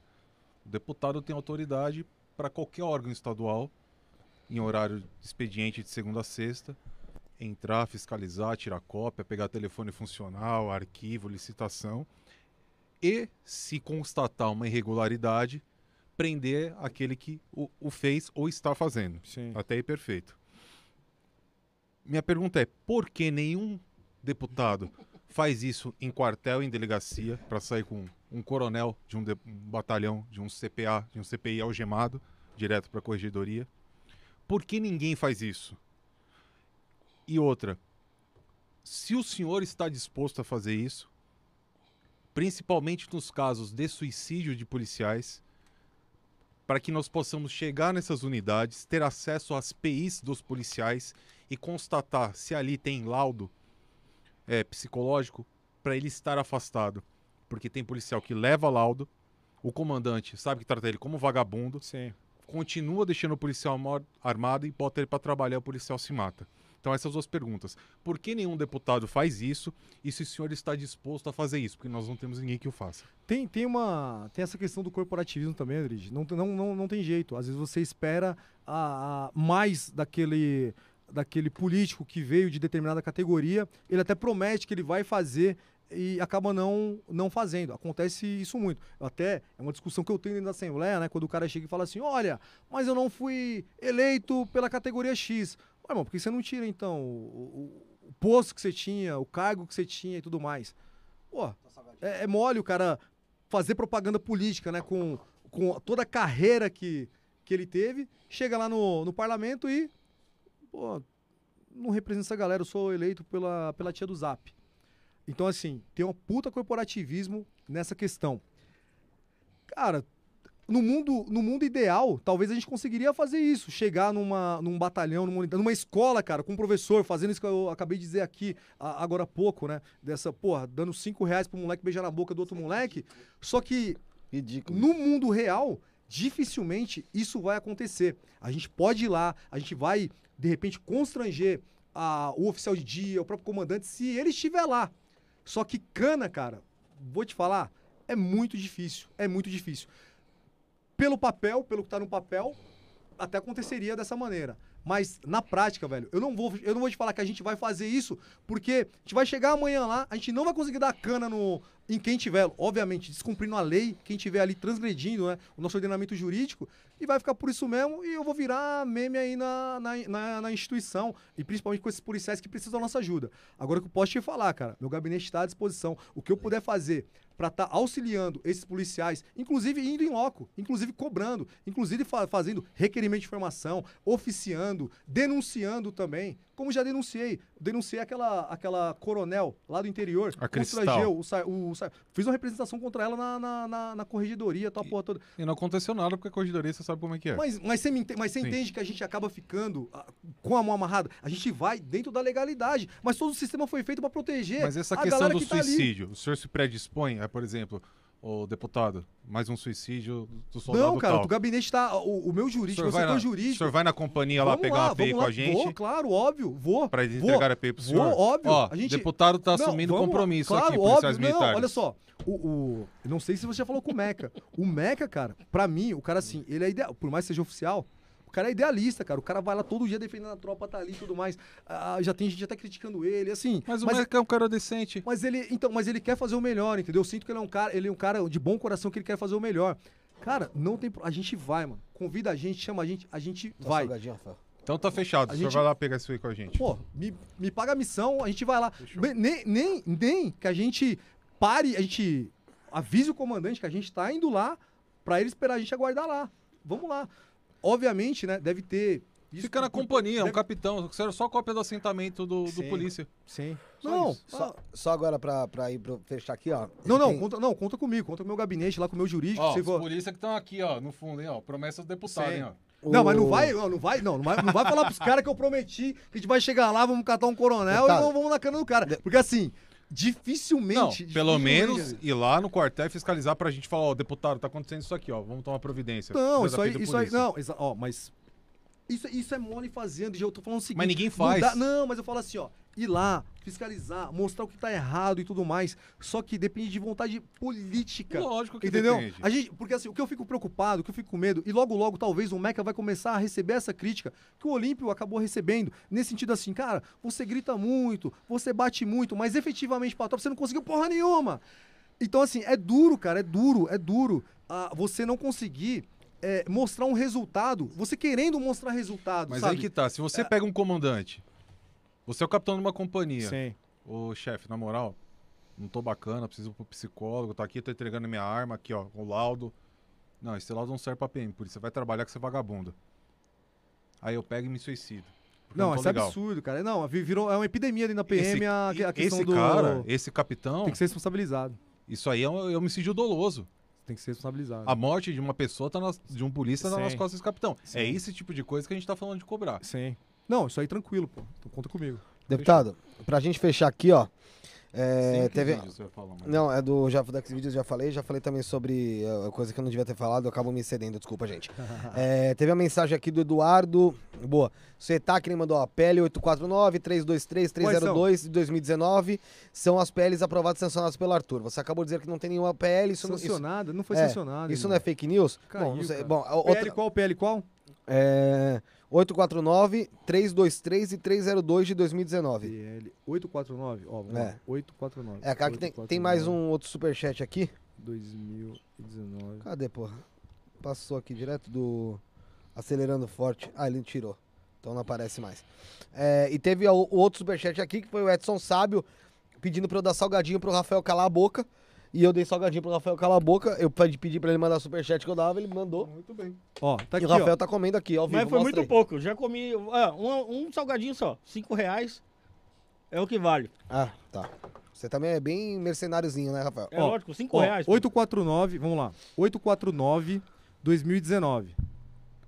O deputado tem autoridade para qualquer órgão estadual, em horário expediente de segunda a sexta, entrar, fiscalizar, tirar cópia, pegar telefone funcional, arquivo, licitação, e, se constatar uma irregularidade, prender aquele que o, o fez ou está fazendo. Sim. Até aí, perfeito. Minha pergunta é: por que nenhum deputado faz isso em quartel, em delegacia, para sair com um coronel de um, de- um batalhão, de um CPA, de um CPI algemado, direto para a corregedoria? Por que ninguém faz isso? E outra, se o senhor está disposto a fazer isso, principalmente nos casos de suicídio de policiais, para que nós possamos chegar nessas unidades, ter acesso às PIs dos policiais e constatar se ali tem laudo é, psicológico para ele estar afastado. Porque tem policial que leva laudo, o comandante sabe que trata ele como vagabundo, Sim. continua deixando o policial armado e bota ele para trabalhar, o policial se mata. Então essas duas perguntas. Por que nenhum deputado faz isso e se o senhor está disposto a fazer isso? Porque nós não temos ninguém que o faça. Tem, tem uma. Tem essa questão do corporativismo também, Adrid. Não, não, não, não tem jeito. Às vezes você espera a, a mais daquele, daquele político que veio de determinada categoria. Ele até promete que ele vai fazer e acaba não, não fazendo. Acontece isso muito. Até é uma discussão que eu tenho dentro da Assembleia, né? Quando o cara chega e fala assim: olha, mas eu não fui eleito pela categoria X. Ué, irmão, por que você não tira então o, o- o posto que você tinha, o cargo que você tinha e tudo mais? Pô, é, é mole o cara fazer propaganda política, né? Com, com toda a carreira que, que ele teve, chega lá no, no parlamento e. Pô, não representa essa galera, eu sou eleito pela, pela tia do Zap. Então, assim, tem um puta corporativismo nessa questão. Cara, no mundo, no mundo ideal, talvez a gente conseguiria fazer isso. Chegar numa, num batalhão, numa, numa escola, cara, com um professor, fazendo isso que eu acabei de dizer aqui a- agora há pouco, né? Dessa, porra, dando cinco reais pro moleque beijar na boca do outro moleque. Só que Ridículo. no mundo real, dificilmente isso vai acontecer. A gente pode ir lá, a gente vai, de repente, constranger a- o oficial de dia, o próprio comandante, se ele estiver lá. Só que cana, cara, vou te falar, é muito difícil. É muito difícil. Pelo papel, pelo que tá no papel, até aconteceria dessa maneira. Mas na prática, velho, eu não vou, eu não vou te falar que a gente vai fazer isso, porque a gente vai chegar amanhã lá, a gente não vai conseguir dar cana no, em quem tiver, obviamente, descumprindo a lei, quem tiver ali transgredindo né, o nosso ordenamento jurídico, e vai ficar por isso mesmo, e eu vou virar meme aí na, na, na, na instituição, e principalmente com esses policiais que precisam da nossa ajuda. Agora que eu posso te falar, cara, meu gabinete está à disposição. O que eu puder fazer para estar auxiliando esses policiais, inclusive indo em loco, inclusive cobrando, inclusive fa- fazendo requerimento de informação, oficiando, denunciando também. Como já denunciei. Denunciei aquela, aquela coronel lá do interior. A Cristal. O, Sa- o, Sa- Fiz uma representação contra ela na, na, na, na corregedoria, tal, porra toda. E não aconteceu nada porque a corredoria você sabe como é que é. Mas, mas você, me mas você Sim. entende que a gente acaba ficando ah, com a mão amarrada? A gente vai dentro da legalidade. Mas todo o sistema foi feito para proteger. Mas essa a questão do que tá suicídio, o senhor se predispõe, é, por exemplo, o deputado, mais um suicídio do soldado Não, cara, tal. o gabinete tá. O, o meu O jurídico, meu vai setor na- jurídico. O senhor vai na companhia lá Vamos pegar lá, uma API com lá. a gente Vou, claro, óbvio. Vou. pra eles vou, entregar a API pro Vou, senhor? óbvio. Ó, a gente... deputado tá Não, assumindo lá. compromisso claro, aqui, óbvio, policiais não, militares. olha só. O, o, não sei se você já falou com o Meca. O Meca, cara, pra mim, o cara assim, ele é ideal. Por mais que seja oficial, o cara é idealista, cara. O cara vai lá todo dia defendendo a tropa, tá ali e tudo mais. Ah, já tem gente até criticando ele, assim. Mas o mas, Meca é um cara decente. mas ele, então, mas ele quer fazer o melhor, entendeu? Eu sinto que ele é um cara, ele é um cara de bom coração que ele quer fazer o melhor. Cara, não tem, a gente vai, mano. Convida a gente, chama a gente, a gente Tá vai. salgadinho, Rafael. Então tá fechado, A o senhor gente- vai lá pegar isso aí com a gente. Pô, me, me paga a missão, a gente vai lá. Bem, Nem, nem, nem que a gente pare, a gente avise o comandante que a gente tá indo lá pra ele esperar a gente aguardar lá. Vamos lá. Obviamente, né, deve ter... isso Fica na por- companhia, um deve- capitão. Quero só cópia do assentamento do, do Sim. polícia. Sim. Só Não, Só, só agora pra, pra ir pro, fechar aqui, ó. não, não, Tem- conta, não, conta comigo, conta com o meu gabinete lá, com o meu jurídico. Ó, você os for- polícia que estão aqui, ó, no fundo, hein, ó. Promessas do deputado, Sim. hein, ó. Não, mas não vai, não, não vai, não, não vai, não vai falar pros caras que eu prometi que a gente vai chegar lá, vamos catar um coronel e vamos, vamos na cana do cara. Porque assim, dificilmente. Não, pelo dificilmente- menos ir lá no quartel e fiscalizar pra gente falar, ó, deputado, tá acontecendo isso aqui, ó. Vamos tomar providência. Não, isso aí, isso aí, não, ó, mas isso, isso é mole fazendo, eu tô falando o seguinte. Mas ninguém não faz. dá- Não, mas eu falo assim, ó, ir lá, fiscalizar, mostrar o que tá errado e tudo mais, só que depende de vontade política. Lógico que Entendeu? depende. A gente, porque assim, o que eu fico preocupado, o que eu fico com medo, e logo logo talvez o Meca vai começar a receber essa crítica que o Olímpio acabou recebendo, nesse sentido assim, cara, você grita muito, você bate muito, mas efetivamente pra você não conseguiu porra nenhuma. Então assim, é duro, cara, é duro, é duro ah, você não conseguir é, mostrar um resultado, você querendo mostrar resultado, Mas sabe? aí que tá, se você pega um comandante, você é o capitão de uma companhia, Sim. ô chefe, na moral, não tô bacana, preciso ir pro psicólogo, tá aqui, tô entregando minha arma, aqui, ó, o laudo. Não, esse laudo não serve pra PM, por isso você vai trabalhar com esse vagabundo. Aí eu pego e me suicido. Não, tô isso é legal. absurdo, cara. Não, vi- virou, é uma epidemia dentro da PM a, a questão esse do... cara, esse capitão, Tem que ser responsabilizado. isso aí é um é um homicídio doloso. Tem que ser responsabilizado. A morte de uma pessoa, tá nas- de um polícia, tá nas costas desse capitão. Sim. É esse tipo de coisa que a gente tá falando de cobrar. Sim. Não, isso aí tranquilo, pô. Então conta comigo. Deputado, pra gente fechar aqui, ó. É, teve, vídeo você vai falar, mas- Não, é do já, Dex Vídeos, já falei. Já falei também sobre uh, coisa que eu não devia ter falado, eu acabo me cedendo, desculpa, gente. É, teve a mensagem aqui do Eduardo. Boa. Setac, ele mandou a PL 849-323-302 de 2019. São as PLs aprovadas e sancionadas pelo Arthur. Você acabou de dizer que não tem nenhuma PL. Isso, não- isso, Sancionada? Não foi é, sancionada. isso irmão. não é fake news? Caiu, bom, não sei. Bom, a PL outra, qual, PL qual? é, 849-323 e 302 de 2019. PL 849. Ó, vamos É. lá. 849. É, cara, que tem, tem mais um outro superchat aqui. 2019. Cadê, porra? Passou aqui direto do. Acelerando forte. Ah, ele tirou. Então não aparece mais. É, e teve o, o outro superchat aqui, que foi o Edson Sábio, pedindo pra eu dar salgadinho pro Rafael calar a boca. E eu dei salgadinho pro Rafael calar a boca. Eu pedi pra ele mandar superchat que eu dava, ele mandou. Muito bem. Ó, tá e aqui, o Rafael ó. tá comendo aqui, ao vivo. Mas foi mostra muito pouco. Já comi ah, um, um salgadinho só. Cinco reais é o que vale. Ah, tá. Você também é bem mercenáriozinho, né, Rafael? É Ó, lógico, cinco Ó, reais. pô. 849, vamos lá. 849 2019.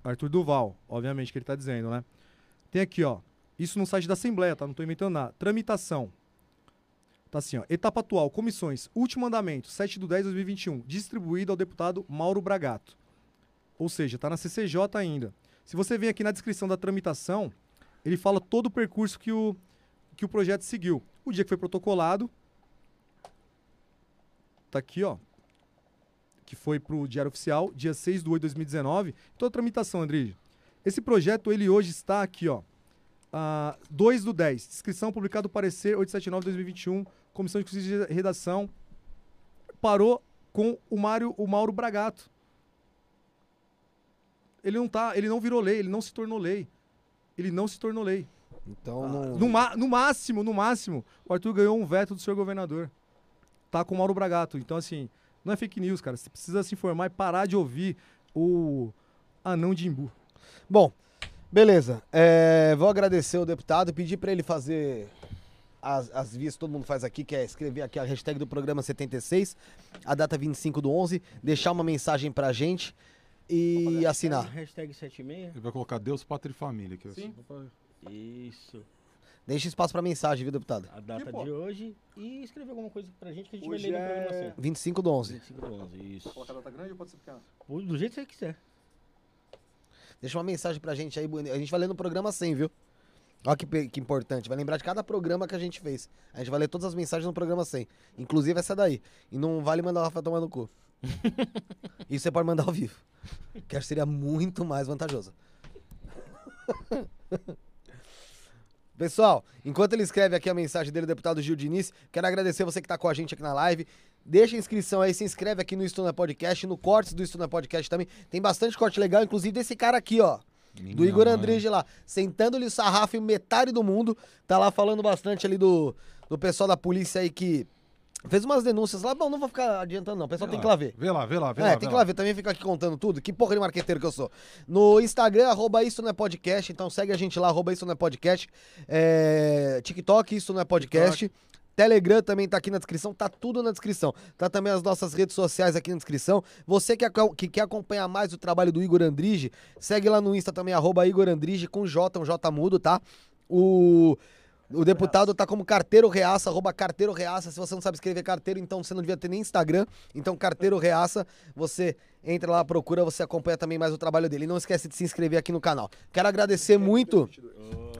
Arthur Duval, obviamente que ele tá dizendo, né? Tem aqui, ó. Isso no site da Assembleia, tá? Não tô inventando nada. Tramitação. Tá assim, ó. Etapa atual, comissões. Último andamento, 7 de 10 de 2021. Distribuído ao deputado Mauro Bragato. Ou seja, tá na CCJ ainda. Se você vem aqui na descrição da tramitação, ele fala todo o percurso que o, que o projeto seguiu. O dia que foi protocolado. Tá aqui, ó que foi para o Diário Oficial, dia 6 de 8 de 2019. Toda a tramitação, Andrige. Esse projeto, ele hoje está aqui, ó. ah, 2 do 10. Descrição, publicado parecer 879 de 2021. Comissão de Justiça de Redação. Parou com o, Mário, o Mauro Bragato. Ele não tá, ele não virou lei, ele não se tornou lei. Ele não se tornou lei. Então Ah, não. no, ma- no máximo, no máximo, o Arthur ganhou um veto do senhor governador. Tá com o Mauro Bragato. Então, assim, não é fake news, cara. Você precisa se informar e parar de ouvir o anão de imbu. Bom, Beleza. É, vou agradecer o deputado, pedir pra ele fazer as, as vias que todo mundo faz aqui, que é escrever aqui a hashtag do programa 76, a data 25 do 11, deixar uma mensagem pra gente e assinar. Hashtag 76. Ele vai colocar Deus, Pátria e Família. aqui. Sim. Isso. Deixa espaço pra mensagem, viu, deputado? A data E, de hoje. E escrever alguma coisa pra gente que a gente Hoje vai ler no é- programa assim. 25 do 11. 25 do 11, isso. Colocar data grande ou pode ser pequena? Do jeito que você quiser. Deixa uma mensagem pra gente aí, bonito. a gente vai ler no programa 100, viu? Olha que, que importante, vai lembrar de cada programa que a gente fez. A gente vai ler todas as mensagens no programa 100, inclusive essa daí. E não vale mandar o Rafael tomar no cu. Isso você pode mandar ao vivo. Que acho que seria muito mais vantajoso. Pessoal, enquanto ele escreve aqui a mensagem dele, deputado Gil Diniz, quero agradecer você que tá com a gente aqui na live. Deixa a inscrição aí, se inscreve aqui no Estuna Podcast, no Cortes do Estuna Podcast também. Tem bastante corte legal, inclusive desse cara aqui, ó. Do Minha Igor mãe. Andrige lá, sentando-lhe o sarrafo em metade do mundo. Tá lá falando bastante ali do, do pessoal da polícia aí que fez umas denúncias lá. Bom, não vou ficar adiantando não, o pessoal Vê tem que ir lá ver. Vê lá, vê lá, vê É, lá. tem vê que lá ver, também fica aqui contando tudo. Que porra de marqueteiro que eu sou. No Instagram, arroba isso não é podcast, então segue a gente lá, arroba isso não é podcast. É, TikTok, isso não é podcast. Telegram também tá aqui na descrição, tá tudo na descrição. Tá também as nossas redes sociais aqui na descrição. Você que, que quer acompanhar mais o trabalho do Igor Andrige, segue lá no Insta também, arroba Igor Andrige, com J, um J mudo, tá? O, o deputado tá como carteiro reaça, arroba carteiro reaça. Se você não sabe escrever carteiro, então você não devia ter nem Instagram. Então, carteiro reaça, você entra lá, procura, você acompanha também mais o trabalho dele. E não esquece de se inscrever aqui no canal. Quero agradecer muito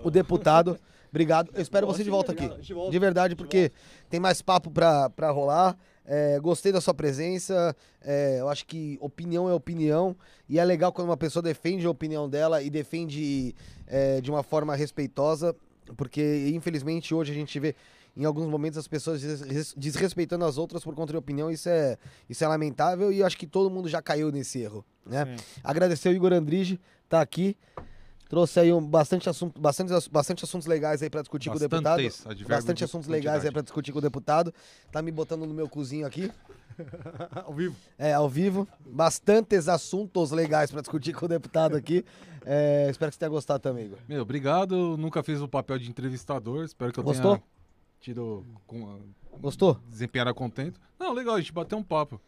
o deputado. Obrigado. Eu espero você de volta aqui. De verdade, porque tem mais papo pra, pra rolar. É, gostei da sua presença. É, eu acho que opinião é opinião. E é legal quando uma pessoa defende a opinião dela e defende é, de uma forma respeitosa. Porque, infelizmente, hoje a gente vê em alguns momentos as pessoas des- desrespeitando as outras por conta de opinião. Isso é, isso é lamentável e eu acho que todo mundo já caiu nesse erro. Né? Agradecer o Igor Andrige, tá aqui. Trouxe aí um, bastante, assunto, bastante, bastante assuntos legais aí pra discutir com o deputado. Bastante de assuntos legais aí pra discutir com o deputado. Tá me botando no meu cozinho aqui. Ao vivo. É, ao vivo. Bastantes assuntos legais pra discutir com o deputado aqui. É, espero que você tenha gostado também, Igor. Meu, obrigado. Nunca fiz o papel de entrevistador. Espero que eu Gostou? tenha tido com, Gostou? desempenhado contento. Não, legal, a gente bateu um papo.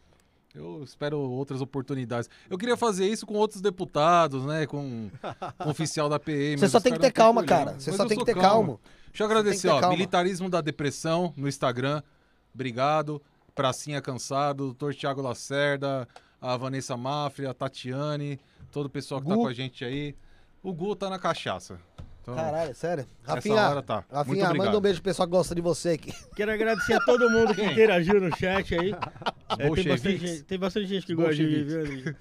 Eu espero outras oportunidades. Eu queria fazer isso com outros deputados, né? Com, com o oficial da PM. Você só tem que ter calma, cara. Você Mas só tem que ter calmo. Deixa eu agradecer, ó. calma. Militarismo da Depressão no Instagram. Obrigado. Pracinha Cansado, doutor Thiago Lacerda, a Vanessa Mafri, a Tatiane, todo o pessoal que tá Gu. com a gente aí. O Gu tá na cachaça. Então, Caralho, sério? Essa Rafinha, hora tá. Muito Rafinha obrigado. manda um beijo pro pessoal que gosta de você aqui. Quero agradecer a todo mundo que interagiu no chat aí. É, tem, bastante gente, tem bastante gente que gosta de mim, viu?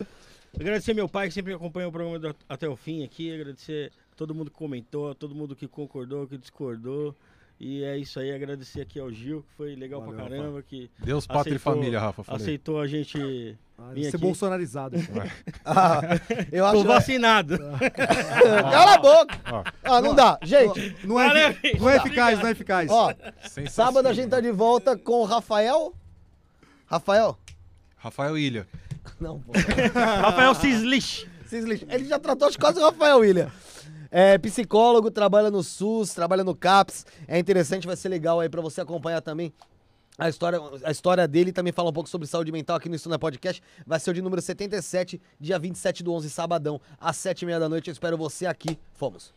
Agradecer meu pai que sempre acompanha o programa do- até o fim aqui. Agradecer todo mundo que comentou, todo mundo que concordou, que discordou. E é isso aí. Agradecer aqui ao Gil, que foi legal Valeu, pra caramba. Que Deus, pátria e família, Rafa. Falei. aceitou a gente. Ah, ser aqui. bolsonarizado. Ah, eu Tô acho. vacinado. Cala a boca! Ó, Ah, não dá. Gente, Não é, Valeu, não é eficaz, não é eficaz. ó, sábado a gente tá de volta com o Rafael. Rafael? Rafael Ilha. Não, pô. Rafael Cislich. Cislich. Ele já tratou de quase o Rafael William. É psicólogo, trabalha no SUS, trabalha no CAPS. É interessante, vai ser legal aí pra você acompanhar também a história, a história dele. Também fala um pouco sobre saúde mental aqui no Estuna Podcast. Vai ser o de número 77, dia 27 do 11, sabadão, às 7h30 da noite. Eu espero você aqui. Fomos.